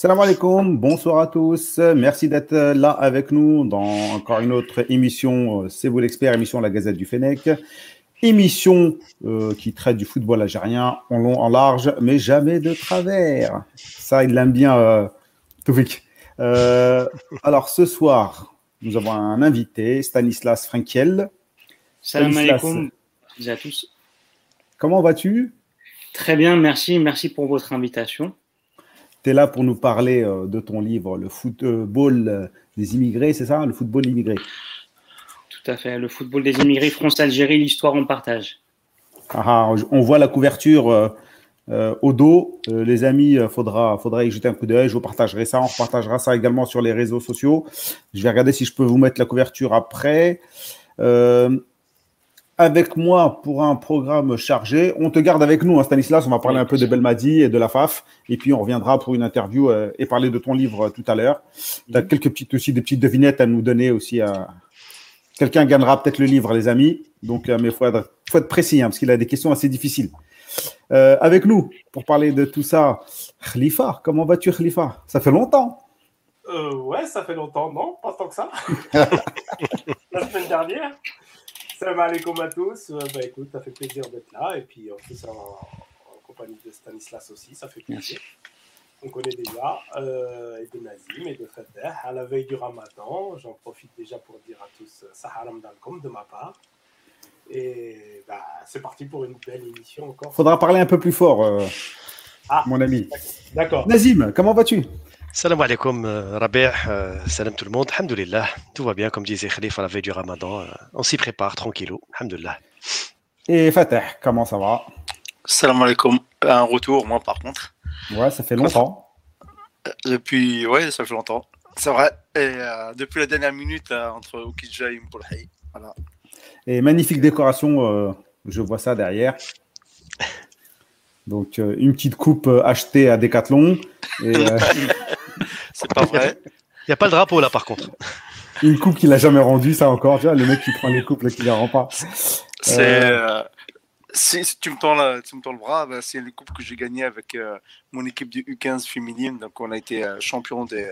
Salam alaikum, bonsoir à tous. Merci d'être là avec nous dans encore une autre émission, euh, C'est vous l'expert, émission La Gazette du Fennec. Émission euh, qui traite du football algérien en long, en large, mais jamais de travers. Ça, il l'aime bien, euh, Toufik. Euh, alors, ce soir, nous avons un invité, Stanislas Frankiel. Salam alaikum à tous. Comment vas-tu? Très bien, merci. Merci pour votre invitation. Tu es là pour nous parler euh, de ton livre, Le football euh, des immigrés, c'est ça Le football immigré Tout à fait. Le football des immigrés, France-Algérie, l'histoire en partage. Ah, ah, on voit la couverture euh, au dos. les amis, il faudra, faudra y jeter un coup d'œil. Je vous partagerai ça. On repartagera ça également sur les réseaux sociaux. Je vais regarder si je peux vous mettre la couverture après avec moi pour un programme chargé. On te garde avec nous, hein, Stanislas. On va parler un peu de Belmadi et de la FAF. Et puis, on reviendra pour une interview euh, et parler de ton livre euh, tout à l'heure. Tu as mhm. quelques petites, aussi des petites devinettes à nous donner aussi. Euh. Quelqu'un gagnera peut-être le livre, les amis. Donc, mais il faut être, faut être précis, hein, parce qu'il a des questions assez difficiles. avec nous, pour parler de tout ça, Khalifa. Comment vas-tu, Khalifa? Ça fait longtemps. ouais, ça fait longtemps, non Pas tant que ça. la semaine dernière. Salam alaikum à tous. Euh, bah écoute, ça fait plaisir d'être là. Et puis en plus en, en, compagnie de Stanislas aussi, ça fait plaisir. On connaît déjà, euh, et de Nazim et de Fatah. À la veille du ramadan, j'en profite déjà pour dire à tous euh, Saharam Dalkom de ma part. Et bah, c'est parti pour une belle émission encore. Faudra parler un peu plus fort, euh, ah, mon ami. D'accord. Nazim, comment vas-tu? Salam alaikum, euh, Rabi', euh, salam tout le monde, alhamdoulilah, tout va bien, comme disait Khalif à la veille du ramadan, euh, on s'y prépare tranquillou, alhamdoulilah. Et Fatah, comment ça va? Salam alaikum, un retour, moi par contre. Ouais, ça fait longtemps. Depuis, ouais, ça fait longtemps, c'est vrai, et depuis la dernière minute entre Okidja et Mpoulhaï, voilà. Et magnifique décoration, je vois ça derrière. Donc, une petite coupe achetée à Decathlon. Et, C'est pas vrai. Il n'y a pas le drapeau là par contre. Une coupe qu'il n'a jamais rendue, ça encore. Le mec qui prend les coupes là, qui ne la rend pas. C'est. Euh, si, tu, me tends tu me tends le bras, ben, c'est une coupe que j'ai gagnée avec euh, mon équipe de U15 féminine. Donc, on a été euh, champion des,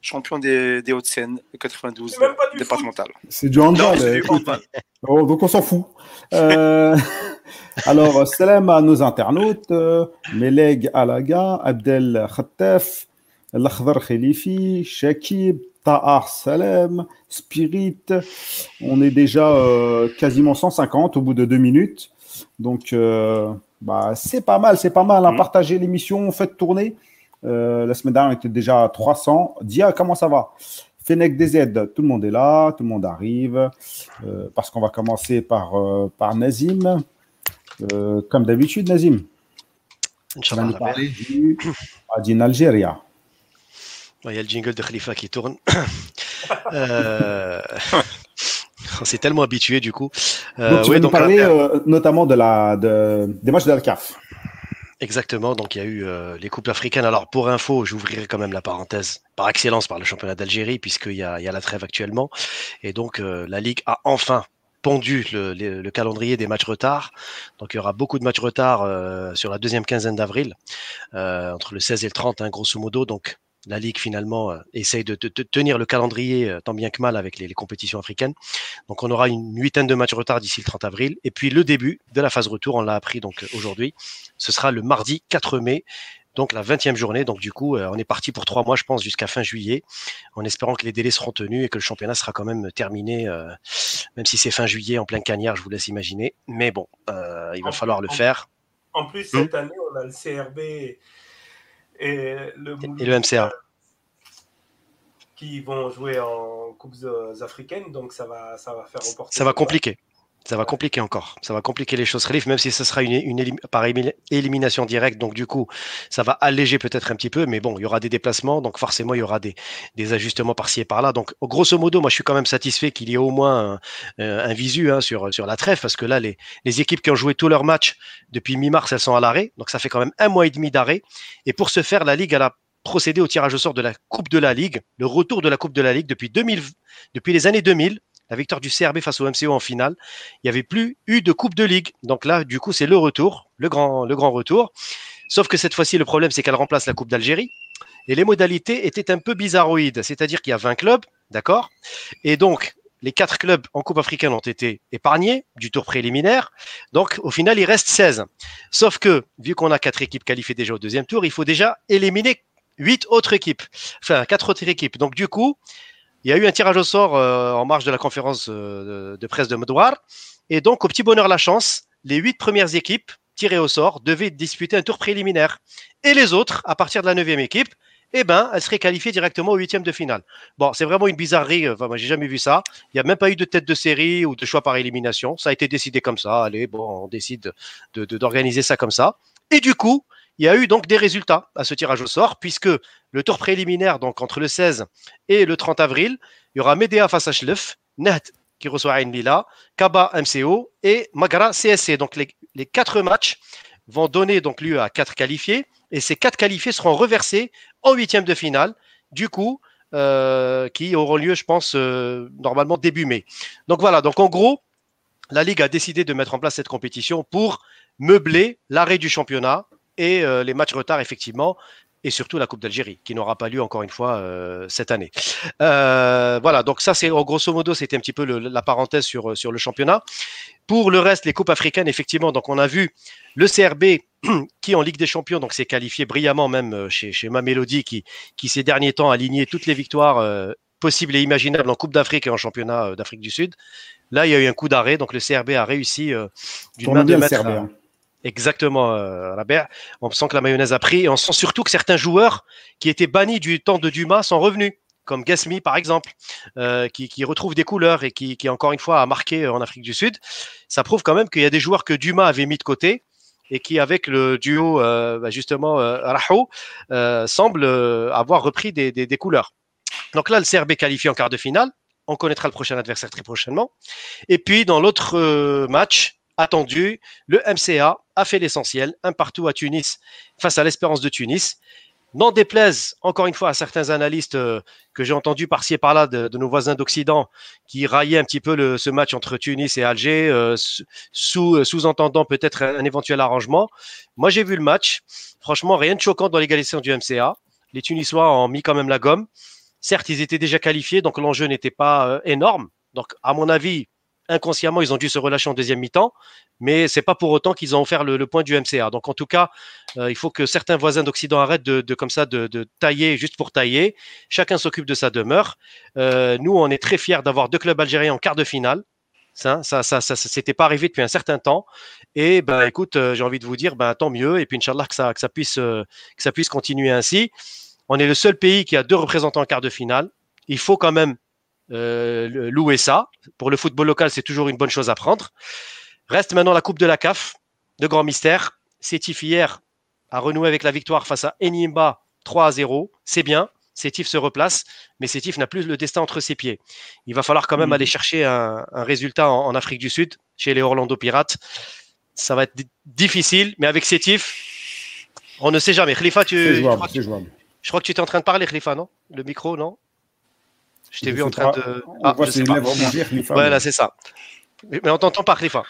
champion des, des Hauts-de-Seine, 92 départemental. C'est du handball. Oh, donc, on s'en fout. alors, salam à nos internautes. Meleg Alaga, Abdel Khattef, L'Akhdar Khalifi, Shakib, Ta'ar Salem, Spirit. On est déjà euh, quasiment 150 au bout de deux minutes. Donc, euh, bah, c'est pas mal, c'est pas mal. hein. mm. Partager l'émission, faites tourner. Euh, la semaine dernière, on était déjà à 300. Dia, comment ça va? Fennec DZ, tout le monde est là, tout le monde arrive. parce qu'on va commencer par, par Nazim. comme d'habitude, Nazim. On va nous parler du Adin. Il y a le jingle de Khalifa qui tourne. euh... On s'est tellement habitué du coup. Euh, donc tu vas nous parler euh, notamment de la, de, des matchs de la CAF. Exactement, donc il y a eu euh, les coupes africaines. Alors pour info, j'ouvrirai quand même la parenthèse par excellence par le championnat d'Algérie, puisqu'il y a, il y a la trêve actuellement. Et donc euh, la Ligue a enfin pondu le, le, le, calendrier des matchs retard. Donc il y aura beaucoup de matchs retard euh, sur la deuxième quinzaine d'avril, euh, entre le 16 et le 30, hein, grosso modo. Donc la Ligue finalement euh, essaye de, tenir le calendrier euh, tant bien que mal avec les, compétitions africaines. Donc on aura une huitaine de matchs retard d'ici le 30 avril. Et puis le début de la phase retour, on l'a appris donc euh, aujourd'hui, ce sera le mardi 4 mai. Donc la 20e journée, donc du coup, on est parti pour trois mois, je pense, jusqu'à fin juillet, en espérant que les délais seront tenus et que le championnat sera quand même terminé, même si c'est fin juillet en plein cagnard, je vous laisse imaginer. Mais bon, il va falloir le faire. En plus, cette hmm année, on a le CRB et le, et le MCA qui vont jouer en coupes africaines, donc ça va, ça va faire reporter. Ça va compliquer. Ça va compliquer encore. Ça va compliquer les choses, Khalif, même si ce sera une, par élimination directe. Donc, du coup, ça va alléger peut-être un petit peu. Mais bon, il y aura des déplacements. Donc, forcément, il y aura des, ajustements par-ci et par-là. Donc, grosso modo, moi, je suis quand même satisfait qu'il y ait au moins un, un visu hein, sur, la trêve. Parce que là, les, équipes qui ont joué tous leurs matchs depuis mi-mars, elles sont à l'arrêt. Donc, ça fait quand même un mois et demi d'arrêt. Et pour ce faire, la Ligue, a procédé au tirage au sort de la Coupe de la Ligue, le retour de la Coupe de la Ligue depuis 2000, depuis les années 2000, la victoire du CRB face au MCO en finale. Il n'y avait plus eu de Coupe de Ligue. Donc là, du coup, c'est le retour, le grand, le grand retour. Sauf que cette fois-ci, le problème, c'est qu'elle remplace la Coupe d'Algérie. Et les modalités étaient un peu bizarroïdes, c'est-à-dire qu'il y a 20 clubs, d'accord? Et donc, les quatre clubs en Coupe africaine ont été épargnés du tour préliminaire. Donc, au final, il reste 16. Sauf que, vu qu'on a quatre équipes qualifiées déjà au deuxième tour, il faut déjà éliminer huit autres équipes. Enfin, quatre autres équipes. Donc, du coup, il y a eu un tirage au sort euh, en marge de la conférence euh, de presse de Medouar. Et donc, au petit bonheur la chance, les huit premières équipes tirées au sort devaient disputer un tour préliminaire. Et les autres, à partir de la neuvième équipe, eh ben, elle serait qualifiée directement au huitième de finale. Bon, c'est vraiment une bizarrerie. Enfin, moi, j'ai jamais vu ça. Il n'y a même pas eu de tête de série ou de choix par élimination. Ça a été décidé comme ça. Allez, bon, on décide d'organiser de, d'organiser ça comme ça. Et du coup, il y a eu donc des résultats à ce tirage au sort, puisque le tour préliminaire, donc entre le 16 et le 30 avril, il y aura Medea face à Schlef, Net qui reçoit Ain Lila, Kaba MCO et Magara CSC. Donc les, quatre matchs vont donner lieu à quatre qualifiés et ces quatre qualifiés seront reversés en huitième de finale, du coup, euh, qui auront lieu, je pense, euh, normalement début mai. Donc voilà, donc en gros, la Ligue a décidé de mettre en place cette compétition pour meubler l'arrêt du championnat et euh, les matchs retard, effectivement, et surtout la Coupe d'Algérie, qui n'aura pas lieu encore une fois euh, cette année. Euh, voilà, donc ça, c'est grosso modo, c'était un petit peu la parenthèse sur, sur le championnat. Pour le reste, les coupes africaines, effectivement, donc on a vu le CRB qui en Ligue des Champions donc s'est qualifié brillamment même chez, chez Ma Mélodie qui, qui ces derniers temps a aligné toutes les victoires possibles et imaginables en Coupe d'Afrique et en championnat d'Afrique du Sud. Là, il y a eu un coup d'arrêt, donc le CRB a réussi d'une main de maître. Exactement, euh, On sent que la mayonnaise a pris et on sent surtout que certains joueurs qui étaient bannis du temps de Dumas sont revenus, comme Gasmi par exemple, euh, qui, retrouve des couleurs et qui, encore une fois a marqué en Afrique du Sud. Ça prouve quand même qu'il y a des joueurs que Dumas avait mis de côté et qui, avec le duo euh, bah, justement euh, Raho, euh, semble euh, avoir repris des, couleurs. Donc là, le CRB qualifie en quart de finale. On connaîtra le prochain adversaire très prochainement. Et puis dans l'autre match, attendu. Le MCA a fait l'essentiel, un partout à Tunis face à l'espérance de Tunis. N'en déplaise encore une fois à certains analystes euh, que j'ai entendus par-ci et par-là de, nos voisins d'Occident qui raillaient un petit peu ce match entre Tunis et Alger, euh, euh, sous-entendant peut-être un, éventuel arrangement. Moi, j'ai vu le match. Franchement, rien de choquant dans l'égalisation du MCA. Les Tunisois ont mis quand même la gomme. Certes, ils étaient déjà qualifiés, donc l'enjeu n'était pas énorme. Donc, à mon avis, inconsciemment, ils ont dû se relâcher en deuxième mi-temps, mais c'est pas pour autant qu'ils ont offert le, point du MCA. Donc en tout cas, euh, il faut que certains voisins d'Occident arrêtent de, comme ça de, tailler juste pour tailler. Chacun s'occupe de sa demeure. Euh, nous, on est très fiers d'avoir deux clubs algériens en quart de finale. Ça, ça, ça, ça, s'était pas arrivé depuis un certain temps. Et ben, écoute, euh, j'ai envie de vous dire, ben, tant mieux. Et puis, Inch'Allah, que ça, que ça puisse, que ça puisse continuer ainsi. On est le seul pays qui a deux représentants en quart de finale. Il faut quand même euh, louer ça. Pour le football local, c'est toujours une bonne chose à prendre. Reste maintenant la Coupe de la CAF, de grand mystère. Sétif hier a renoué avec la victoire face à Enimba 3 à 0. C'est bien. Sétif se replace, mais Sétif n'a plus le destin entre ses pieds. Il va falloir quand même mm. aller chercher un, résultat en, Afrique du Sud, chez les Orlando Pirates. Ça va être difficile, mais avec Sétif, on ne sait jamais. Khalifa, tu, je, crois que, je crois que tu étais en train de parler, Khalifa, non? Le micro, non? Je t'ai vu en train de. Ah, je sais pas. Voilà, c'est ça. Mais, on t'entend pas, Khalifa.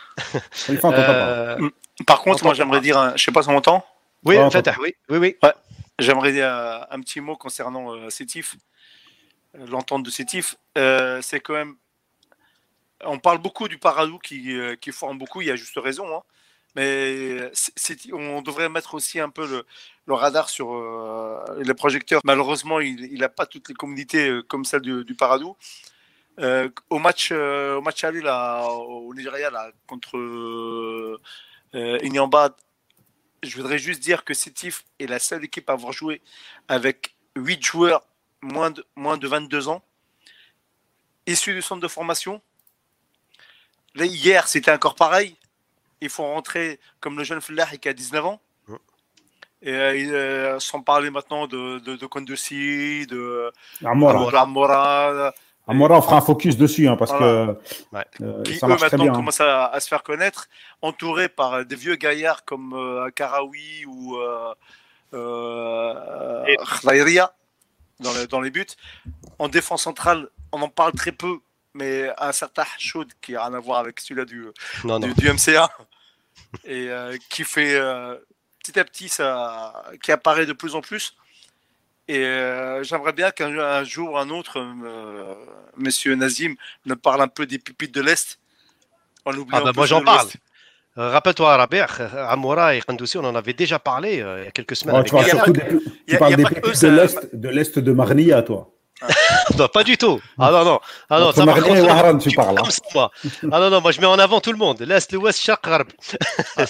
Khalifa, euh... pas. Par contre, moi, j'aimerais dire, un... je sais pas si on m'entend. Oui, en fait, oui, oui, oui. Ouais. J'aimerais dire un petit mot concernant euh, Sétif, euh, l'entente de Sétif. Euh, c'est quand même. On parle beaucoup du Paradou qui, euh, qui forme beaucoup, il y a juste raison. Hein. Mais on devrait mettre aussi un peu le, radar sur euh, les projecteurs. Malheureusement, il n'a pas toutes les communautés euh, comme celle du, Paradou. Euh, au match, au match aller là, au Nigeria là, contre euh, Inyamba, je voudrais juste dire que Sétif est la seule équipe à avoir joué avec 8 joueurs moins de, moins de 22 ans, issus du centre de formation. Hier, c'était encore pareil il faut rentrer comme le jeune Flah qui a 19 ans. Et euh, euh, sans parler maintenant de, de, de Kondossi, de Amora. Amora. Amora, on fera un focus dessus hein, parce que euh, qui ça eux, maintenant bien, hein. commencent à, à, se faire connaître, entourés par des vieux gaillards comme euh, Karawi ou euh, euh, dans les buts. En défense centrale, on en parle très peu, mais un certain Choud qui n'a rien à voir avec celui-là du, du, MCA et euh, qui fait euh, petit à petit ça, qui apparaît de plus en plus. Et euh, j'aimerais bien qu'un un jour ou un autre, euh, Monsieur Nazim me parle un peu des pépites de l'Est. En oubliant Ah bah un peu moi j'en parle. Rappelle-toi, Rabert, Amoura et Kandoussi, on en avait déjà parlé euh, il y a quelques semaines. Avec tu parles a surtout des, tu a- parles a pépites de l'Est, de l'Est de Marnia, toi. Non, pas du tout. Ah non, non. Ah non, ça Wahran, tu tu parles. hein. comme ça, moi. Ah non, non, moi je mets en avant tout le monde. L'Est, l'Ouest, Gharb. Il y a,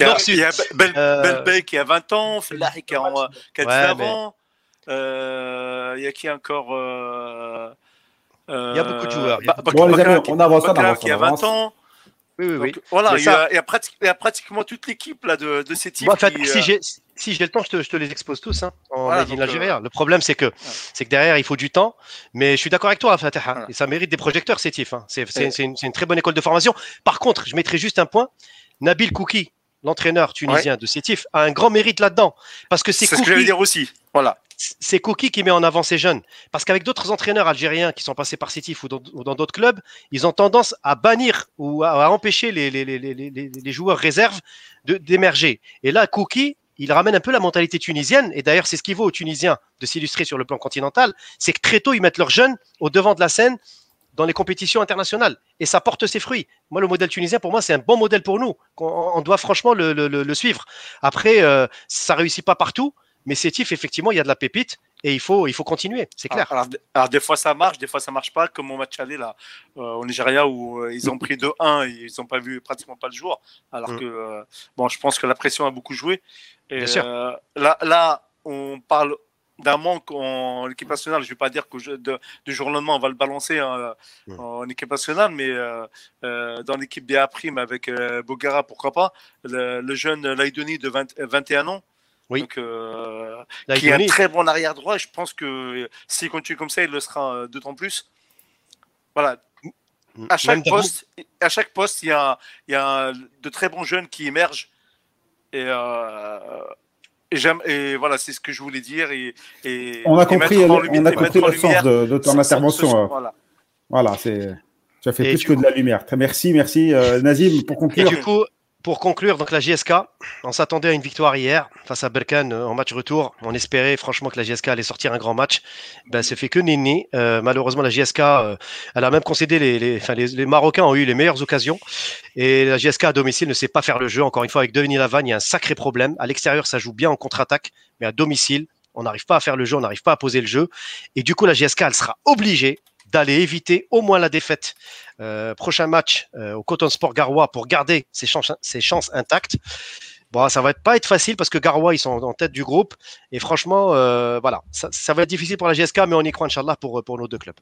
il Nord-Sud. y a Bel, Euh, qui a 20 ans, Felahi qui a, en- qui a Ouais, 19 mais- ans. Euh, Il y a qui encore euh, Il y a beaucoup de joueurs. Bon, les amis, qui- on avance, on avance, qui a 20 avance. ans. Oui, oui, oui. Donc, voilà, il y, a, pratiquement toute l'équipe là de, de ces types. Moi, en fait, qui, si euh, j'ai si j'ai le temps, je te, je te les expose tous hein, en Voilà, donc, Algérie. Le problème, c'est que c'est que derrière, il faut du temps. Mais je suis d'accord avec toi, Fatah. hein, Voilà. Et ça mérite des projecteurs, hein. C'est c'est- Ouais. une, très bonne école de formation. Par contre, je mettrai juste un point. Nabil Kouki, l'entraîneur tunisien de Sétif, a un grand mérite là-dedans. Parce que c'est ce que Kouki, dire aussi. Voilà. c'est Kouki qui met en avant ces jeunes. Parce qu'avec d'autres entraîneurs algériens qui sont passés par Sétif ou dans d'autres clubs, ils ont tendance à bannir ou à, à empêcher les, les, joueurs réserves d'émerger. Et là, Kouki, il ramène un peu la mentalité tunisienne. Et d'ailleurs, c'est ce qui vaut aux Tunisiens de s'illustrer sur le plan continental. C'est que très tôt, ils mettent leurs jeunes au devant de la scène dans les compétitions internationales. Et ça porte ses fruits. Moi, le modèle tunisien, pour moi, c'est un bon modèle pour nous. On, doit franchement le suivre. Après, euh, ça réussit pas partout. Mais Sétif, effectivement, il y a de la pépite et il faut, il faut continuer, c'est clair. Alors, alors, des fois ça marche, des fois ça marche pas, comme mon match aller là euh, au Nigeria où euh, ils ont pris 2-1 et ils n'ont pas vu pratiquement pas le jour. Alors Mm. que euh, bon, je pense que la pression a beaucoup joué. Et, Bien sûr. euh, là, là, on parle d'un manque en équipe nationale. Je vais pas dire que je- de- du jour au lendemain on va le balancer hein, Mm. en équipe nationale, mais euh, euh, dans l'équipe BA Prime avec euh, Bogara, pourquoi pas. Le, le jeune Laïdoni de 20 21 ans. Oui. Donc, euh, qui est un très bon arrière droit. Et je pense que s'il continue comme ça, il le sera euh, d'autant plus. Voilà. À chaque poste, à chaque poste, il y a, il y a de très bons jeunes qui émergent. Et, euh, et j'aime. Et voilà, c'est ce que je voulais dire. Et, et On a et compris, mettre en le- lumi- on a compris le sens de, de ton intervention. ce- euh. voilà. Voilà, c'est. Tu as fait Et plus que coup- de la lumière. Très merci, merci. Euh, Nazim, pour Et conclure. du coup, pour conclure, donc la JSK, on s'attendait à une victoire hier face à Berkane euh, en match retour. On espérait franchement que la JSK allait sortir un grand match. Ben, ça fait que nenni. Euh, malheureusement, la JSK, euh, elle a même concédé les, enfin, les, Marocains ont eu les meilleures occasions. Et la JSK à domicile ne sait pas faire le jeu. Encore une fois, avec Denis Lavagne, il y a un sacré problème. À l'extérieur, ça joue bien en contre-attaque, mais à domicile, on n'arrive pas à faire le jeu, on n'arrive pas à poser le jeu. Et du coup, la JSK, elle sera obligée d'aller éviter au moins la défaite. Euh, prochain match euh, au Coton Sport Garoua pour garder ses chances, ses chances intactes. Bon, ça va pas être facile parce que Garoua, ils sont en tête du groupe. Et franchement, euh, voilà, ça, ça va être difficile pour la GSK, mais on y croit, Inch'Allah, pour, pour nos deux clubs.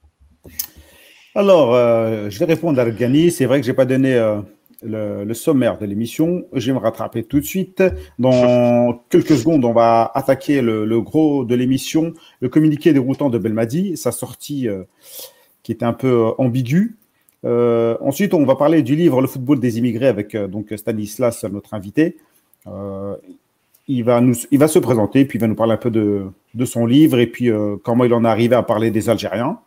Alors, je vais répondre à Argani. C'est vrai que j'ai pas donné le, le sommaire de l'émission. Je vais me rattraper tout de suite. Dans quelques secondes, on va attaquer le, le gros de l'émission, le communiqué déroutant de Belmadi, sa sortie euh, qui était un peu euh, ambiguë. Euh, ensuite, on va parler du livre Le football des immigrés avec euh, donc Stanislas, notre invité. Il va il va se présenter, puis il va nous parler un peu de, de son livre et puis comment il en est arrivé à parler des Algériens.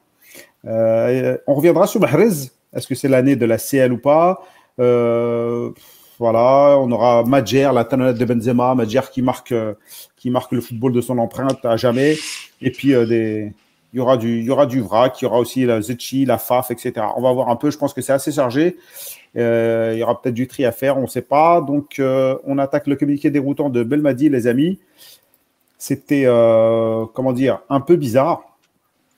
On reviendra sur Mahrez. Est-ce que c'est l'année de la CL ou pas? Voilà, on aura Madjer, la tanonette de Benzema, Madjer qui marque, qui marque le football de son empreinte à jamais. Et puis des, il y aura du, vrac, il y aura aussi la Zetchi, la Faf, etc. On va voir un peu. Je pense que c'est assez chargé. Euh, il y aura peut-être du tri à faire, on ne sait pas. Donc, euh, on attaque le communiqué déroutant de Belmadi, les amis. C'était, euh, comment dire, un peu bizarre.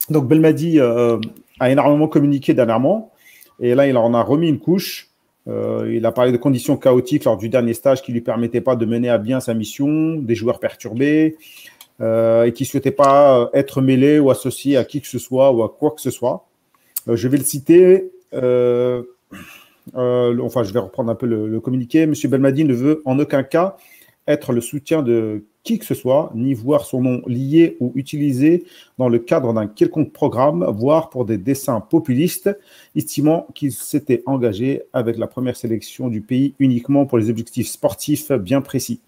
Donc, Belmadi a énormément communiqué dernièrement. Et là, il en a remis une couche. Il a parlé de conditions chaotiques lors du dernier stage qui ne lui permettaient pas de mener à bien sa mission, des joueurs perturbés et qui ne souhaitaient pas être mêlés ou associés à qui que ce soit ou à quoi que ce soit. Euh, je vais le citer. Euh, euh, enfin, je vais reprendre un peu le, le, communiqué. Monsieur Belmadi ne veut en aucun cas être le soutien de qui que ce soit, ni voir son nom lié ou utilisé dans le cadre d'un quelconque programme, voire pour des dessins populistes, estimant qu'il s'était engagé avec la première sélection du pays uniquement pour les objectifs sportifs bien précis.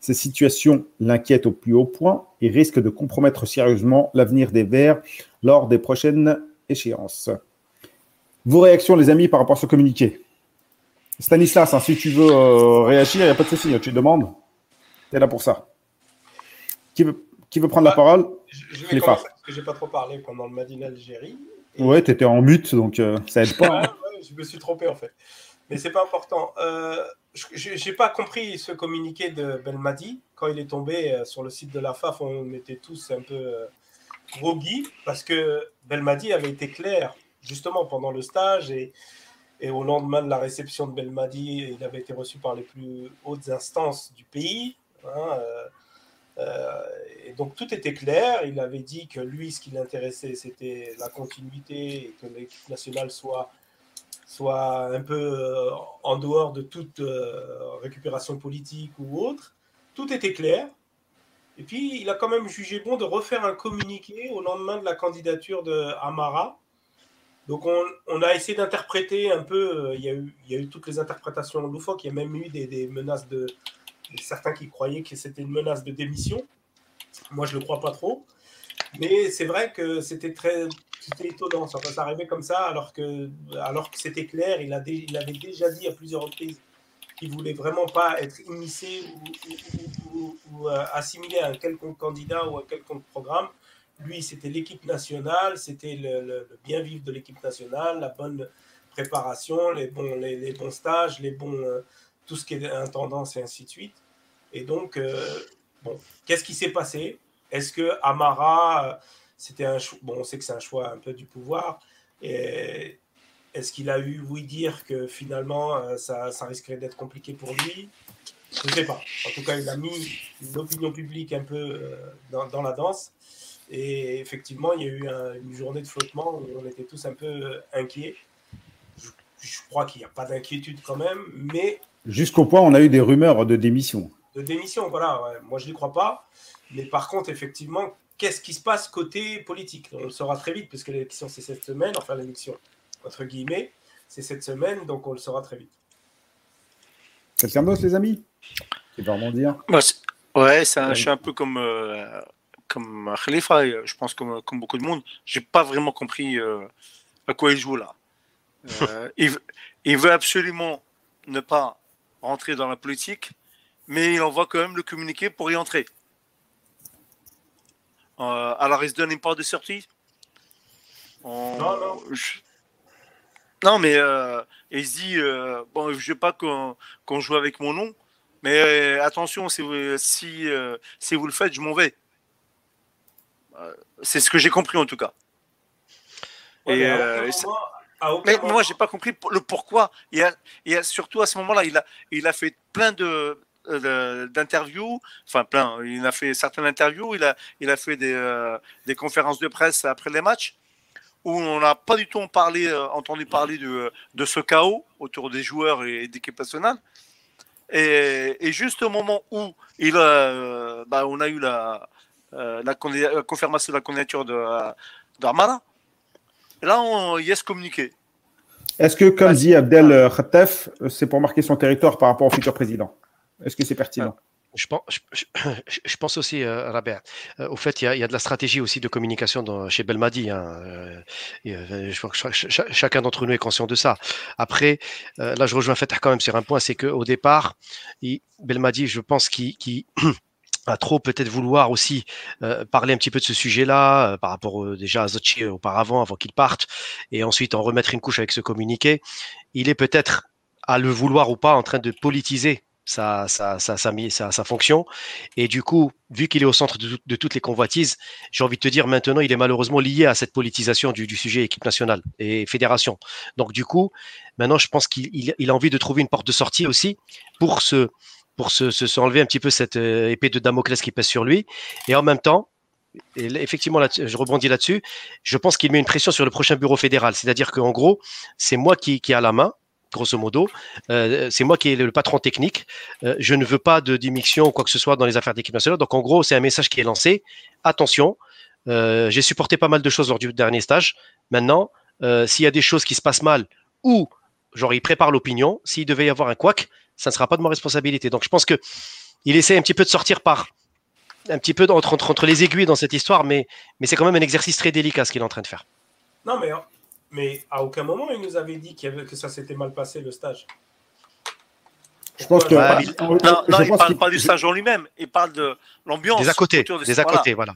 Cette situation l'inquiète au plus haut point et risque de compromettre sérieusement l'avenir des Verts lors des prochaines échéances. Vos réactions, les amis, par rapport à ce communiqué? Stanislas, hein, si tu veux euh, réagir, il n'y a pas de souci, tu demandes. Tu es là pour ça. Qui veut, Qui veut prendre la parole? Je, je vais commencer parce que j'ai pas trop parlé pendant le Madin Algérie. Et- Ouais, t'étais en mute, donc euh, ça aide pas. Hein. je me suis trompé en fait. Mais c'est pas important. Euh, je n'ai pas compris ce communiqué de Belmadi. Quand il est tombé euh, sur le site de la FAF, on était tous un peu euh, groggy parce que Belmadi avait été clair justement pendant le stage et, au lendemain de la réception de Belmadi, il avait été reçu par les plus hautes instances du pays. hein, euh, et donc tout était clair. Il avait dit que lui, ce qui l'intéressait, c'était la continuité et que l'équipe nationale soit, soit un peu euh, en dehors de toute euh, récupération politique ou autre. Tout était clair. Et puis, il a quand même jugé bon de refaire un communiqué au lendemain de la candidature de Amara. Donc, on, a essayé d'interpréter un peu. euh, Il y, a eu, il y a eu toutes les interprétations loufoques. Il y a même eu des, des menaces de. Certains qui croyaient que c'était une menace de démission. Moi, je ne le crois pas trop. Mais c'est vrai que c'était très étonnant. Ça, arrivait comme ça, alors que, alors que c'était clair. Il, avait déjà dit à plusieurs reprises qu'il voulait vraiment pas être immiscé ou, euh, assimilé à un quelconque candidat ou à quelconque programme. Lui, c'était l'équipe nationale, c'était le, bien vivre de l'équipe nationale, la bonne préparation, les bons, les, les bons stages, les bons, euh, tout ce qui est intendance et ainsi de suite. Et donc, euh, bon, qu'est-ce qui s'est passé? Est-ce que Amara, euh, c'était un choix Bon, on sait que c'est un choix un peu du pouvoir. Et est-ce qu'il a eu oui dire que finalement euh, ça, ça risquerait d'être compliqué pour lui? Je ne sais pas. En tout cas, il a mis l'opinion publique un peu euh, dans, dans la danse. Et effectivement, il y a eu un- une journée de flottement où on était tous un peu inquiets. Je, je crois qu'il n'y a pas d'inquiétude quand même, mais Jusqu'au point, où on a eu des rumeurs de démission. de démission. Voilà, ouais. moi je n'y crois pas. Mais par contre, effectivement, qu'est-ce qui se passe côté politique? On le saura très vite, puisque l'élection c'est cette semaine, enfin l'élection entre guillemets, c'est cette semaine, donc on le saura très vite. Quelqu'un d'autre, les amis? Qui va rebondir? Ouais, je suis un peu comme, euh, comme Khalifa, euh, je pense comme, comme beaucoup de monde. J'ai pas vraiment compris euh, à quoi il joue là. Euh, il, veut- il veut absolument ne pas rentrer dans la politique, mais il envoie quand même le communiqué pour y entrer. Euh, alors il se donne une part de sortie? On- Non, non. je- Non, mais euh, il se dit euh, bon, je veux pas qu'on qu'on joue avec mon nom, mais euh, attention, si vous, si, euh, si vous le faites, je m'en vais. Euh, c'est ce que j'ai compris en tout cas. Ouais, Et, mais aucun mais moi, j'ai pas compris le pourquoi. Il a, il a surtout à ce moment-là, il a, il a fait plein de d'interviews, enfin plein. Il a fait certaines interviews. Il a, il a fait des, euh, des conférences de presse après les matchs où on n'a pas du tout parlé, euh, entendu parler de, de ce chaos autour des joueurs et d'équipe nationale. Et, et juste au moment où il euh, bah, on a eu la, la, confirmation de la candidature de d'Armana, là, on, il y a ce communiqué. Est-ce que, comme dit Abdel euh, c'est pour marquer son territoire par rapport au futur président? Est-ce que c'est pertinent? Je pense, je, pense aussi, euh, euh, au fait, il y, a, de la stratégie aussi de communication chez Belmadi. hein, euh, euh, je crois que cha- cha- chacun d'entre nous est conscient de ça. Après, euh, là, je rejoins Fatah quand même sur un point, c'est qu'au départ, il- Belmadi, je pense qu'il qu'il a trop peut-être vouloir aussi euh, parler un petit peu de ce sujet-là euh, par rapport euh, déjà à Zotchi euh, auparavant, avant qu'il parte, et ensuite en remettre une couche avec ce communiqué. Il est peut-être à le vouloir ou pas en train de politiser sa, sa, sa, sa, fonction. Et du coup, vu qu'il est au centre de, tout- de toutes les convoitises, j'ai envie de te dire maintenant, il est malheureusement lié à cette politisation du, sujet équipe nationale et fédération. Donc du coup, maintenant, je pense qu'il il, il a envie de trouver une porte de sortie aussi pour se pour se, se, enlever un petit peu cette euh, épée de Damoclès qui pèse sur lui. Et en même temps, effectivement, là, je rebondis là-dessus, je pense qu'il met une pression sur le prochain bureau fédéral. C'est-à-dire qu'en gros, c'est moi qui, qui a la main, grosso modo. Euh, c'est moi qui est le patron technique. Euh, je ne veux pas de démission ou quoi que ce soit dans les affaires d'équipe nationale. Donc, en gros, c'est un message qui est lancé. Attention, euh, j'ai supporté pas mal de choses lors du dernier stage. Maintenant, s'il y a des choses qui se passent mal ou, genre, il prépare l'opinion, s'il devait y avoir un couac, ça ne sera pas de ma responsabilité. Donc, je pense que il essaie un petit peu de sortir par un petit peu entre, entre, entre les aiguilles dans cette histoire, mais, mais c'est quand même un exercice très délicat ce qu'il est en train de faire. Non, mais, mais à aucun moment il nous avait dit avait, que ça s'était mal passé le stage. Je pense que. Il- on- Non, je non il pense parle pas du stage en lui-même, il parle de l'ambiance. Des à côté, de- des à voilà, côté, voilà.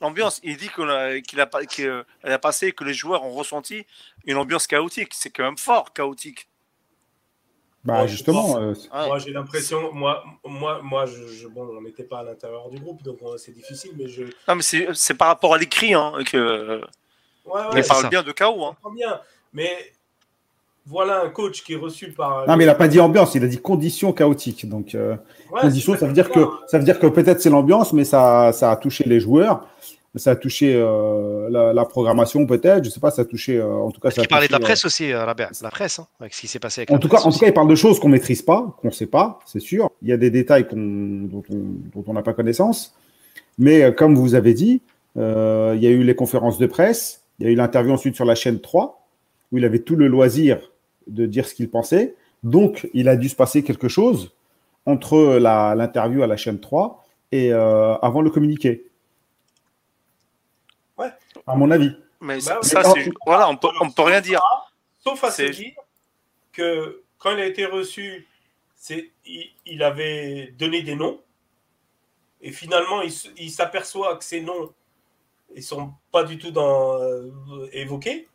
L'ambiance, il dit qu'on a- qu'il a, qu'elle a passé, que les joueurs ont ressenti une ambiance chaotique. C'est quand même fort, chaotique. Bah, Ouais, justement. euh. Moi, j'ai l'impression, moi, moi, moi, je, je- bon, on n'était pas à l'intérieur du groupe, donc euh, c'est difficile, mais je. Non, mais c'est c'est par rapport à l'écrit hein, que Ouais, il ouais, parle ça. bien de chaos. Hein. bien. Mais voilà un coach qui est reçu par. Non, mais il n'a pas dit ambiance, il a dit conditions chaotiques. Donc, euh, Ouais, conditions, ça veut dire que ça veut dire que peut-être c'est l'ambiance, mais ça, ça a touché les joueurs, ça a touché euh, la, la programmation peut-être, je sais pas, ça a touché, euh, en tout cas, ça a Il parlait de la presse aussi, euh, Rabia. La presse, hein, avec ce qui s'est passé avec En la tout cas, presse en tout cas, il parle de choses qu'on maîtrise pas, qu'on sait pas, c'est sûr. Il y a des détails dont on dont on n'a pas connaissance, mais comme vous avez dit, euh, il y a eu les conférences de presse, il y a eu l'interview ensuite sur la chaîne 3 où il avait tout le loisir de dire ce qu'il pensait. Donc, il a dû se passer quelque chose entre la- l'interview à la chaîne 3 et euh, avant le communiqué. Ouais. À mon avis. Mais Bah, ça, c'est voilà, on peut, on peut rien dire. Sauf à se dire que quand il a été reçu, il, il avait donné des noms. Et finalement, il s'aperçoit que ces noms ne sont pas du tout dans, euh, évoqués.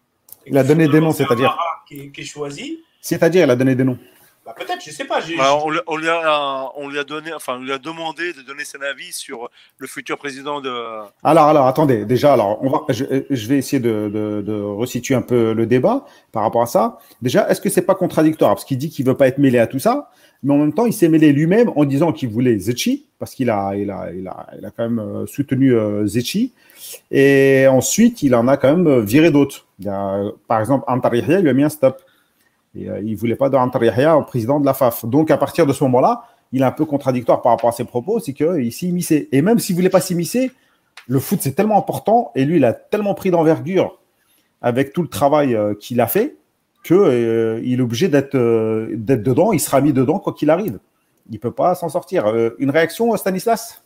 A donné des noms, c'est c'est-à-dire Qui, est- qui est choisi. C'est-à-dire, il a donné des noms. Bah, peut-être, je sais pas. Bah, on, lui- on lui a, on lui a donné, enfin, on lui a demandé de donner son avis sur le futur président de. Alors, alors, attendez, déjà, alors, on va, je, je vais essayer de, de, de resituer un peu le débat par rapport à ça. Déjà, est-ce que c'est pas contradictoire? Parce qu'il dit qu'il veut pas être mêlé à tout ça, mais en même temps, il s'est mêlé lui-même en disant qu'il voulait Zetchi, parce qu'il a, il a, il a, il a quand même euh, soutenu euh, Zetchi. Et ensuite, il en a quand même viré d'autres. Par exemple, Antar il lui a mis un stop. Et euh, il voulait pas de Antar Yahya en président de la FAF. Donc, à partir de ce moment-là, il est un peu contradictoire par rapport à ses propos, c'est qu'il s'est immiscé. Et même s'il voulait pas s'immiscer, le foot, c'est tellement important et lui, il a tellement pris d'envergure avec tout le travail euh, qu'il a fait que euh, est obligé d'être euh, d'être dedans. Il sera mis dedans quoi qu'il arrive. Il peut pas s'en sortir. Une réaction, Stanislas?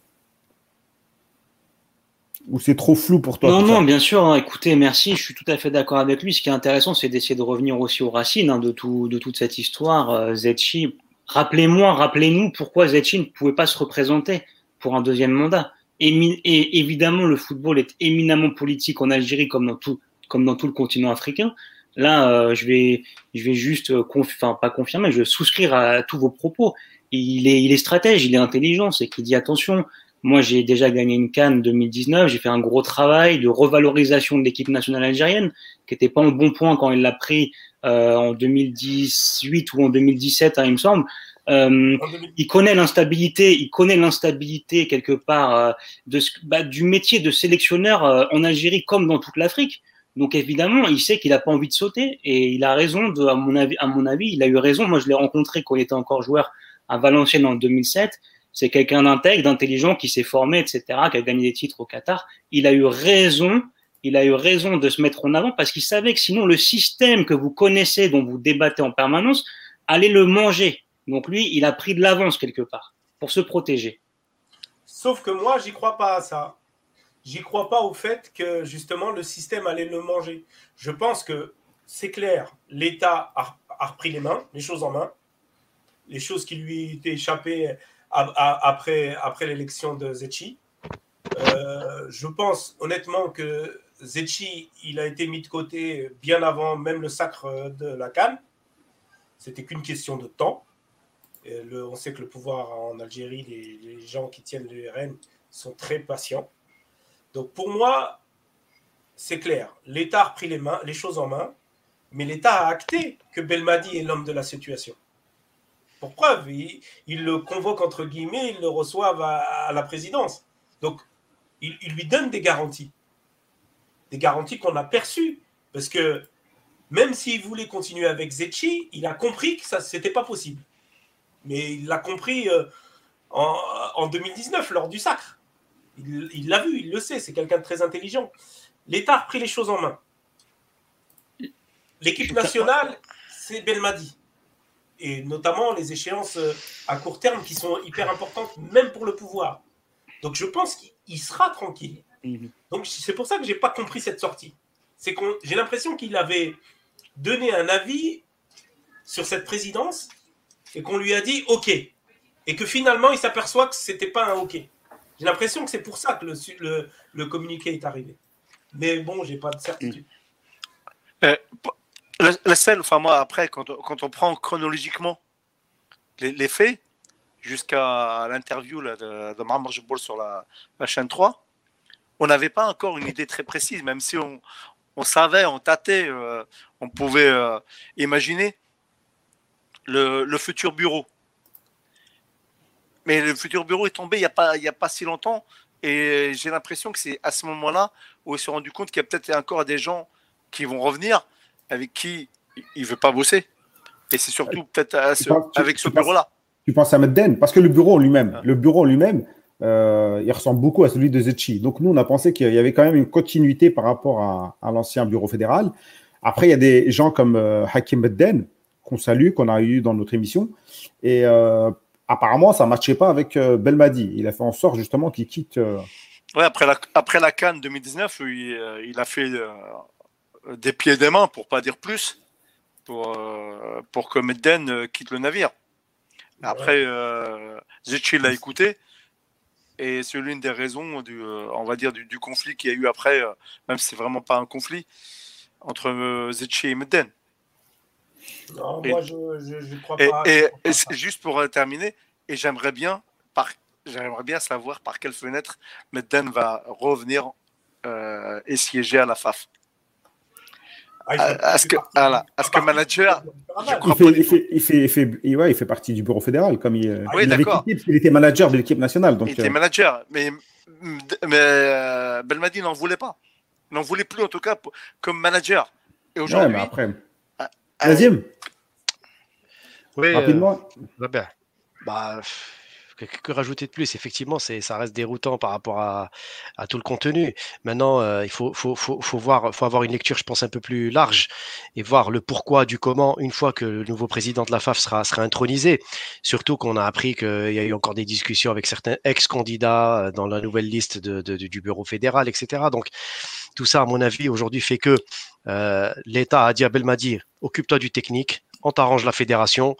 Ou c'est trop flou pour toi Non, non, bien sûr. hein, écoutez, merci. Je suis tout à fait d'accord avec lui. Ce qui est intéressant, c'est d'essayer de revenir aussi aux racines hein, de, tout, de toute cette histoire. Euh, Zetchi, rappelez-moi, rappelez-nous pourquoi Zetchi ne pouvait pas se représenter pour un deuxième mandat. Émi- et évidemment, le football est éminemment politique en Algérie comme dans tout, comme dans tout le continent africain. Là, euh, je vais, je vais juste, euh, enfin pas confirmer, je vais souscrire à tous vos propos. Il est, il est stratège, il est intelligent, c'est qu'il dit attention. Moi, j'ai déjà gagné une Cannes 2019. J'ai fait un gros travail de revalorisation de l'équipe nationale algérienne, qui était pas en bon point quand il l'a pris euh, en 2018 ou en 2017, hein, il me semble. Euh, En 2000. il connaît l'instabilité, il connaît l'instabilité quelque part euh, de ce, bah, du métier de sélectionneur euh, en Algérie comme dans toute l'Afrique. Donc évidemment, il sait qu'il n'a pas envie de sauter et il a raison. De, à mon avis, à mon avis, il a eu raison. Moi, je l'ai rencontré quand il était encore joueur à Valenciennes en 2007. C'est quelqu'un d'intègre, d'intelligent, qui s'est formé, etc., qui a gagné des titres au Qatar. Il a eu raison. Il a eu raison de se mettre en avant parce qu'il savait que sinon le système que vous connaissez, dont vous débattez en permanence, allait le manger. Donc lui, il a pris de l'avance quelque part pour se protéger. Sauf que moi, j'y crois pas à ça. J'y crois pas au fait que justement le système allait le manger. Je pense que c'est clair, l'État a, a repris les mains, les choses en main, les choses qui lui étaient échappées après, l'élection de Zetchi. Euh, je pense honnêtement que Zetchi, il a été mis de côté bien avant même le sacre de la Cannes. C'était qu'une question de temps. On sait que le pouvoir en Algérie, les, gens qui tiennent les rênes sont très patients. Donc pour moi, c'est clair. L'État a repris les, les choses en main, mais l'État a acté que Belmadi est l'homme de la situation. Pour preuve, il, il le convoque entre guillemets, ils le reçoivent à, à la présidence. Donc il, il lui donne des garanties. Des garanties qu'on a perçues. Parce que même s'il voulait continuer avec Zetchi, il a compris que ça n'était pas possible. Mais il l'a compris euh, en, en 2019 lors du sacre. Il l'a vu, il le sait, c'est quelqu'un de très intelligent. L'État a repris les choses en main. L'équipe nationale, c'est Belmadi. Et notamment les échéances euh, à court terme qui sont hyper importantes, même pour le pouvoir. Donc je pense qu'il il sera tranquille. Mhm. Donc c'est pour ça que j'ai pas compris cette sortie. C'est qu'on, j'ai l'impression qu'il avait donné un avis sur cette présidence et qu'on lui a dit OK. Et que finalement, il s'aperçoit que c'était pas un OK. J'ai l'impression que c'est pour ça que le, le, le, communiqué est arrivé. Mais bon, j'ai pas de certitude. Euh, la, scène, enfin moi, après, quand, quand on prend chronologiquement les, faits, jusqu'à l'interview de, de Marmar sur la, la, chaîne 3, on n'avait pas encore une idée très précise, même si on, on savait, on tâtait, euh, on pouvait euh, imaginer le, futur bureau. Mais le futur bureau est tombé il n'y a, pas, il a pas si longtemps, et j'ai l'impression que c'est à ce moment-là où on s'est rendu compte qu'il y a peut-être encore des gens qui vont revenir avec qui il ne veut pas bosser. Et c'est surtout peut-être avec ce bureau-là. Tu penses à Medden Parce que le bureau lui-même, le bureau lui-même, euh, il ressemble beaucoup à celui de Zetchi. Donc nous, on a pensé qu'il y avait quand même une continuité par rapport à, l'ancien bureau fédéral. Après, il y a des gens comme euh, Hakim Medden, qu'on salue, qu'on a eu dans notre émission. Et euh, apparemment, ça ne matchait pas avec Belmadi. Il a fait en sorte justement qu'il quitte. Ouais, après la, après la Cannes 2019, il, il a fait des pieds et des mains, pour pas dire plus, pour, pour que Medden quitte le navire. Après, euh, l'a écouté. Et c'est l'une des raisons du, euh, on va dire, du, conflit qu'il y a eu après, euh, même si c'est vraiment pas un conflit, entre euh, et Medden. Non, moi, je, ne crois et, pas. Et, juste pour euh, terminer, et j'aimerais bien, par, j'aimerais bien savoir par quelle fenêtre Medden va revenir et siéger à la FAF. Ah, que, voilà, est que manager, il fait, il, fait, il, fait, il, fait, ouais, il fait partie du bureau fédéral, comme il, oui, il, avait il était manager de l'équipe nationale. Donc, il était euh. manager, mais, mais euh, Belmadi n'en voulait pas. N'en voulait plus, en tout cas, comme manager. Et aujourd'hui. Ouais, après. Deuxième. Oui, Rapidement. Euh, bah, que, rajouter de plus? Effectivement, ça reste déroutant par rapport à, tout le contenu. Maintenant, euh, il faut, voir, avoir une lecture, je pense, un peu plus large et voir le pourquoi du comment une fois que le nouveau président de la FAF sera, intronisé. Surtout qu'on a appris qu'il y a eu encore des discussions avec certains ex-candidats euh, dans la nouvelle liste du bureau fédéral, etc. Donc, tout ça, à mon avis, aujourd'hui fait que euh, l'État a dit à Belmadi, occupe-toi du technique, on t'arrange la fédération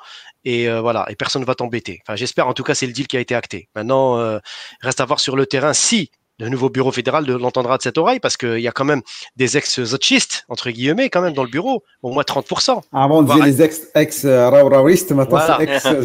et euh, voilà, et personne ne va t'embêter. Enfin, j'espère en tout cas c'est le deal qui a été acté. Maintenant, euh, reste à voir sur le terrain si le nouveau bureau fédéral l'entendra de cette oreille parce qu'il y a quand même des ex-zotchistes, entre guillemets, quand même dans le bureau, au moins 30%. Avant, on disait les ex-rauristes, maintenant c'est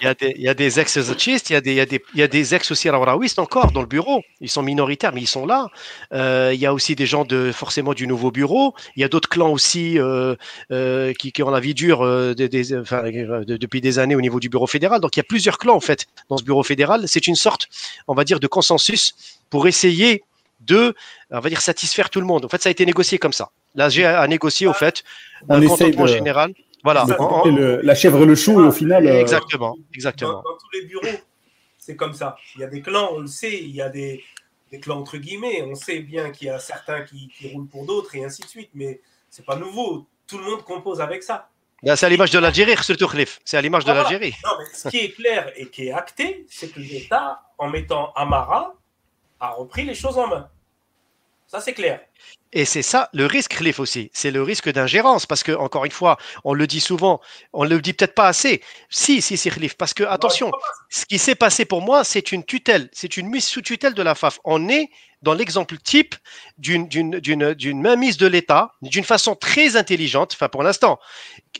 il, y a des, ex-zotchistes, il, y a des, ex aussi rauristes encore dans le bureau. Ils sont minoritaires, mais ils sont là. Euh, il y a aussi des gens de forcément du nouveau bureau. Il y a d'autres clans aussi euh, euh, qui, qui ont la vie dure euh, depuis des années au niveau du bureau fédéral. Donc il y a plusieurs clans en fait dans ce bureau fédéral. C'est une sorte, on va dire, de consensus pour essayer de, on va dire, satisfaire tout le monde. En fait, ça a été négocié comme ça. Là, j'ai à négocier, au fait, on un contentement général. Voilà. la chèvre le chou, au final. Euh, exactement, exactement. Dans, tous les bureaux, c'est comme ça. Il y a des clans, on le sait, il y a des, des clans entre guillemets. On sait bien qu'il y a certains qui, roulent pour d'autres et ainsi de suite, mais c'est pas nouveau. Tout le monde compose avec ça. C'est à l'image de l'Algérie, surtout Khalif. C'est à l'image de l'Algérie. Non, mais ce qui est clair et qui est acté, c'est que l'État, en mettant Amara, a repris les choses en main. Ça, c'est clair. Et c'est ça le risque, Cliff aussi. C'est le risque d'ingérence. Parce que, encore une fois, on le dit souvent, on le dit peut-être pas assez. Si, si, c'est Cliff. Parce que, attention, ce qui s'est passé pour moi, c'est une tutelle. C'est une mise sous tutelle de la FAF. On est dans l'exemple type d'une mainmise de l'État, d'une façon très intelligente, enfin pour l'instant.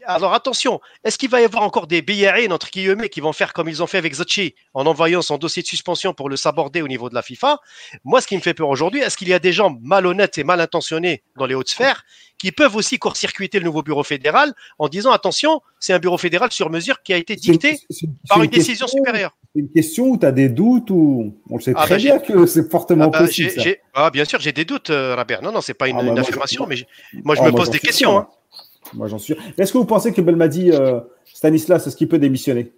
Alors attention, est-ce qu'il va y avoir encore des BRN, entre guillemets, qui vont faire comme ils ont fait avec Zachi, en envoyant son dossier de suspension pour le saborder au niveau de la FIFA? Moi, ce qui me fait peur aujourd'hui, est-ce qu'il y a des gens malhonnêtes et mal intentionnés dans les hautes sphères qui peuvent aussi court-circuiter le nouveau bureau fédéral en disant attention, c'est un bureau fédéral sur mesure qui a été dicté par une, décision supérieure? Une question où tu as des doutes ou on le sait ah, très bah, bien que c'est fortement ah, bah, possible. Ah, bien sûr, j'ai des doutes, euh, Robert. Non, non, c'est pas une, ah, bah, affirmation, mais moi je me pose des questions. Hein. Moi j'en suis. Est-ce que vous pensez que Belmadi euh, Stanislas, est-ce qu'il peut démissionner?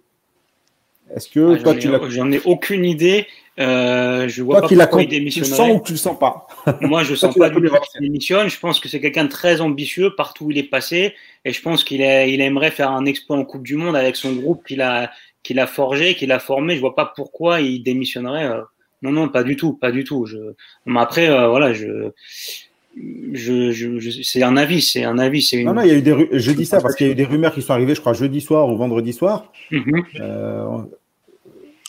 Est-ce que toi tu l'as J'en ai aucune idée. Euh, je vois pas pourquoi il démissionnerait. Tu le sens ou tu le sens pas? Moi, je sens pas du tout qu'il démissionne. Je pense que c'est quelqu'un de très ambitieux partout où il est passé, et je pense qu'il il aimerait faire un exploit en Coupe du Monde avec son groupe qu'il a, qu'il a forgé, qu'il a formé. Je vois pas pourquoi il démissionnerait. Euh. Non, non, pas du tout, pas du tout. Je... Mais après, euh, voilà, je je, je, je- c'est un avis, c'est un avis, c'est une. Non, non, il y a eu des ru- je dis ça parce qu'il y a eu des rumeurs qui sont arrivées, je crois, jeudi soir ou vendredi soir. Mhm. Euh,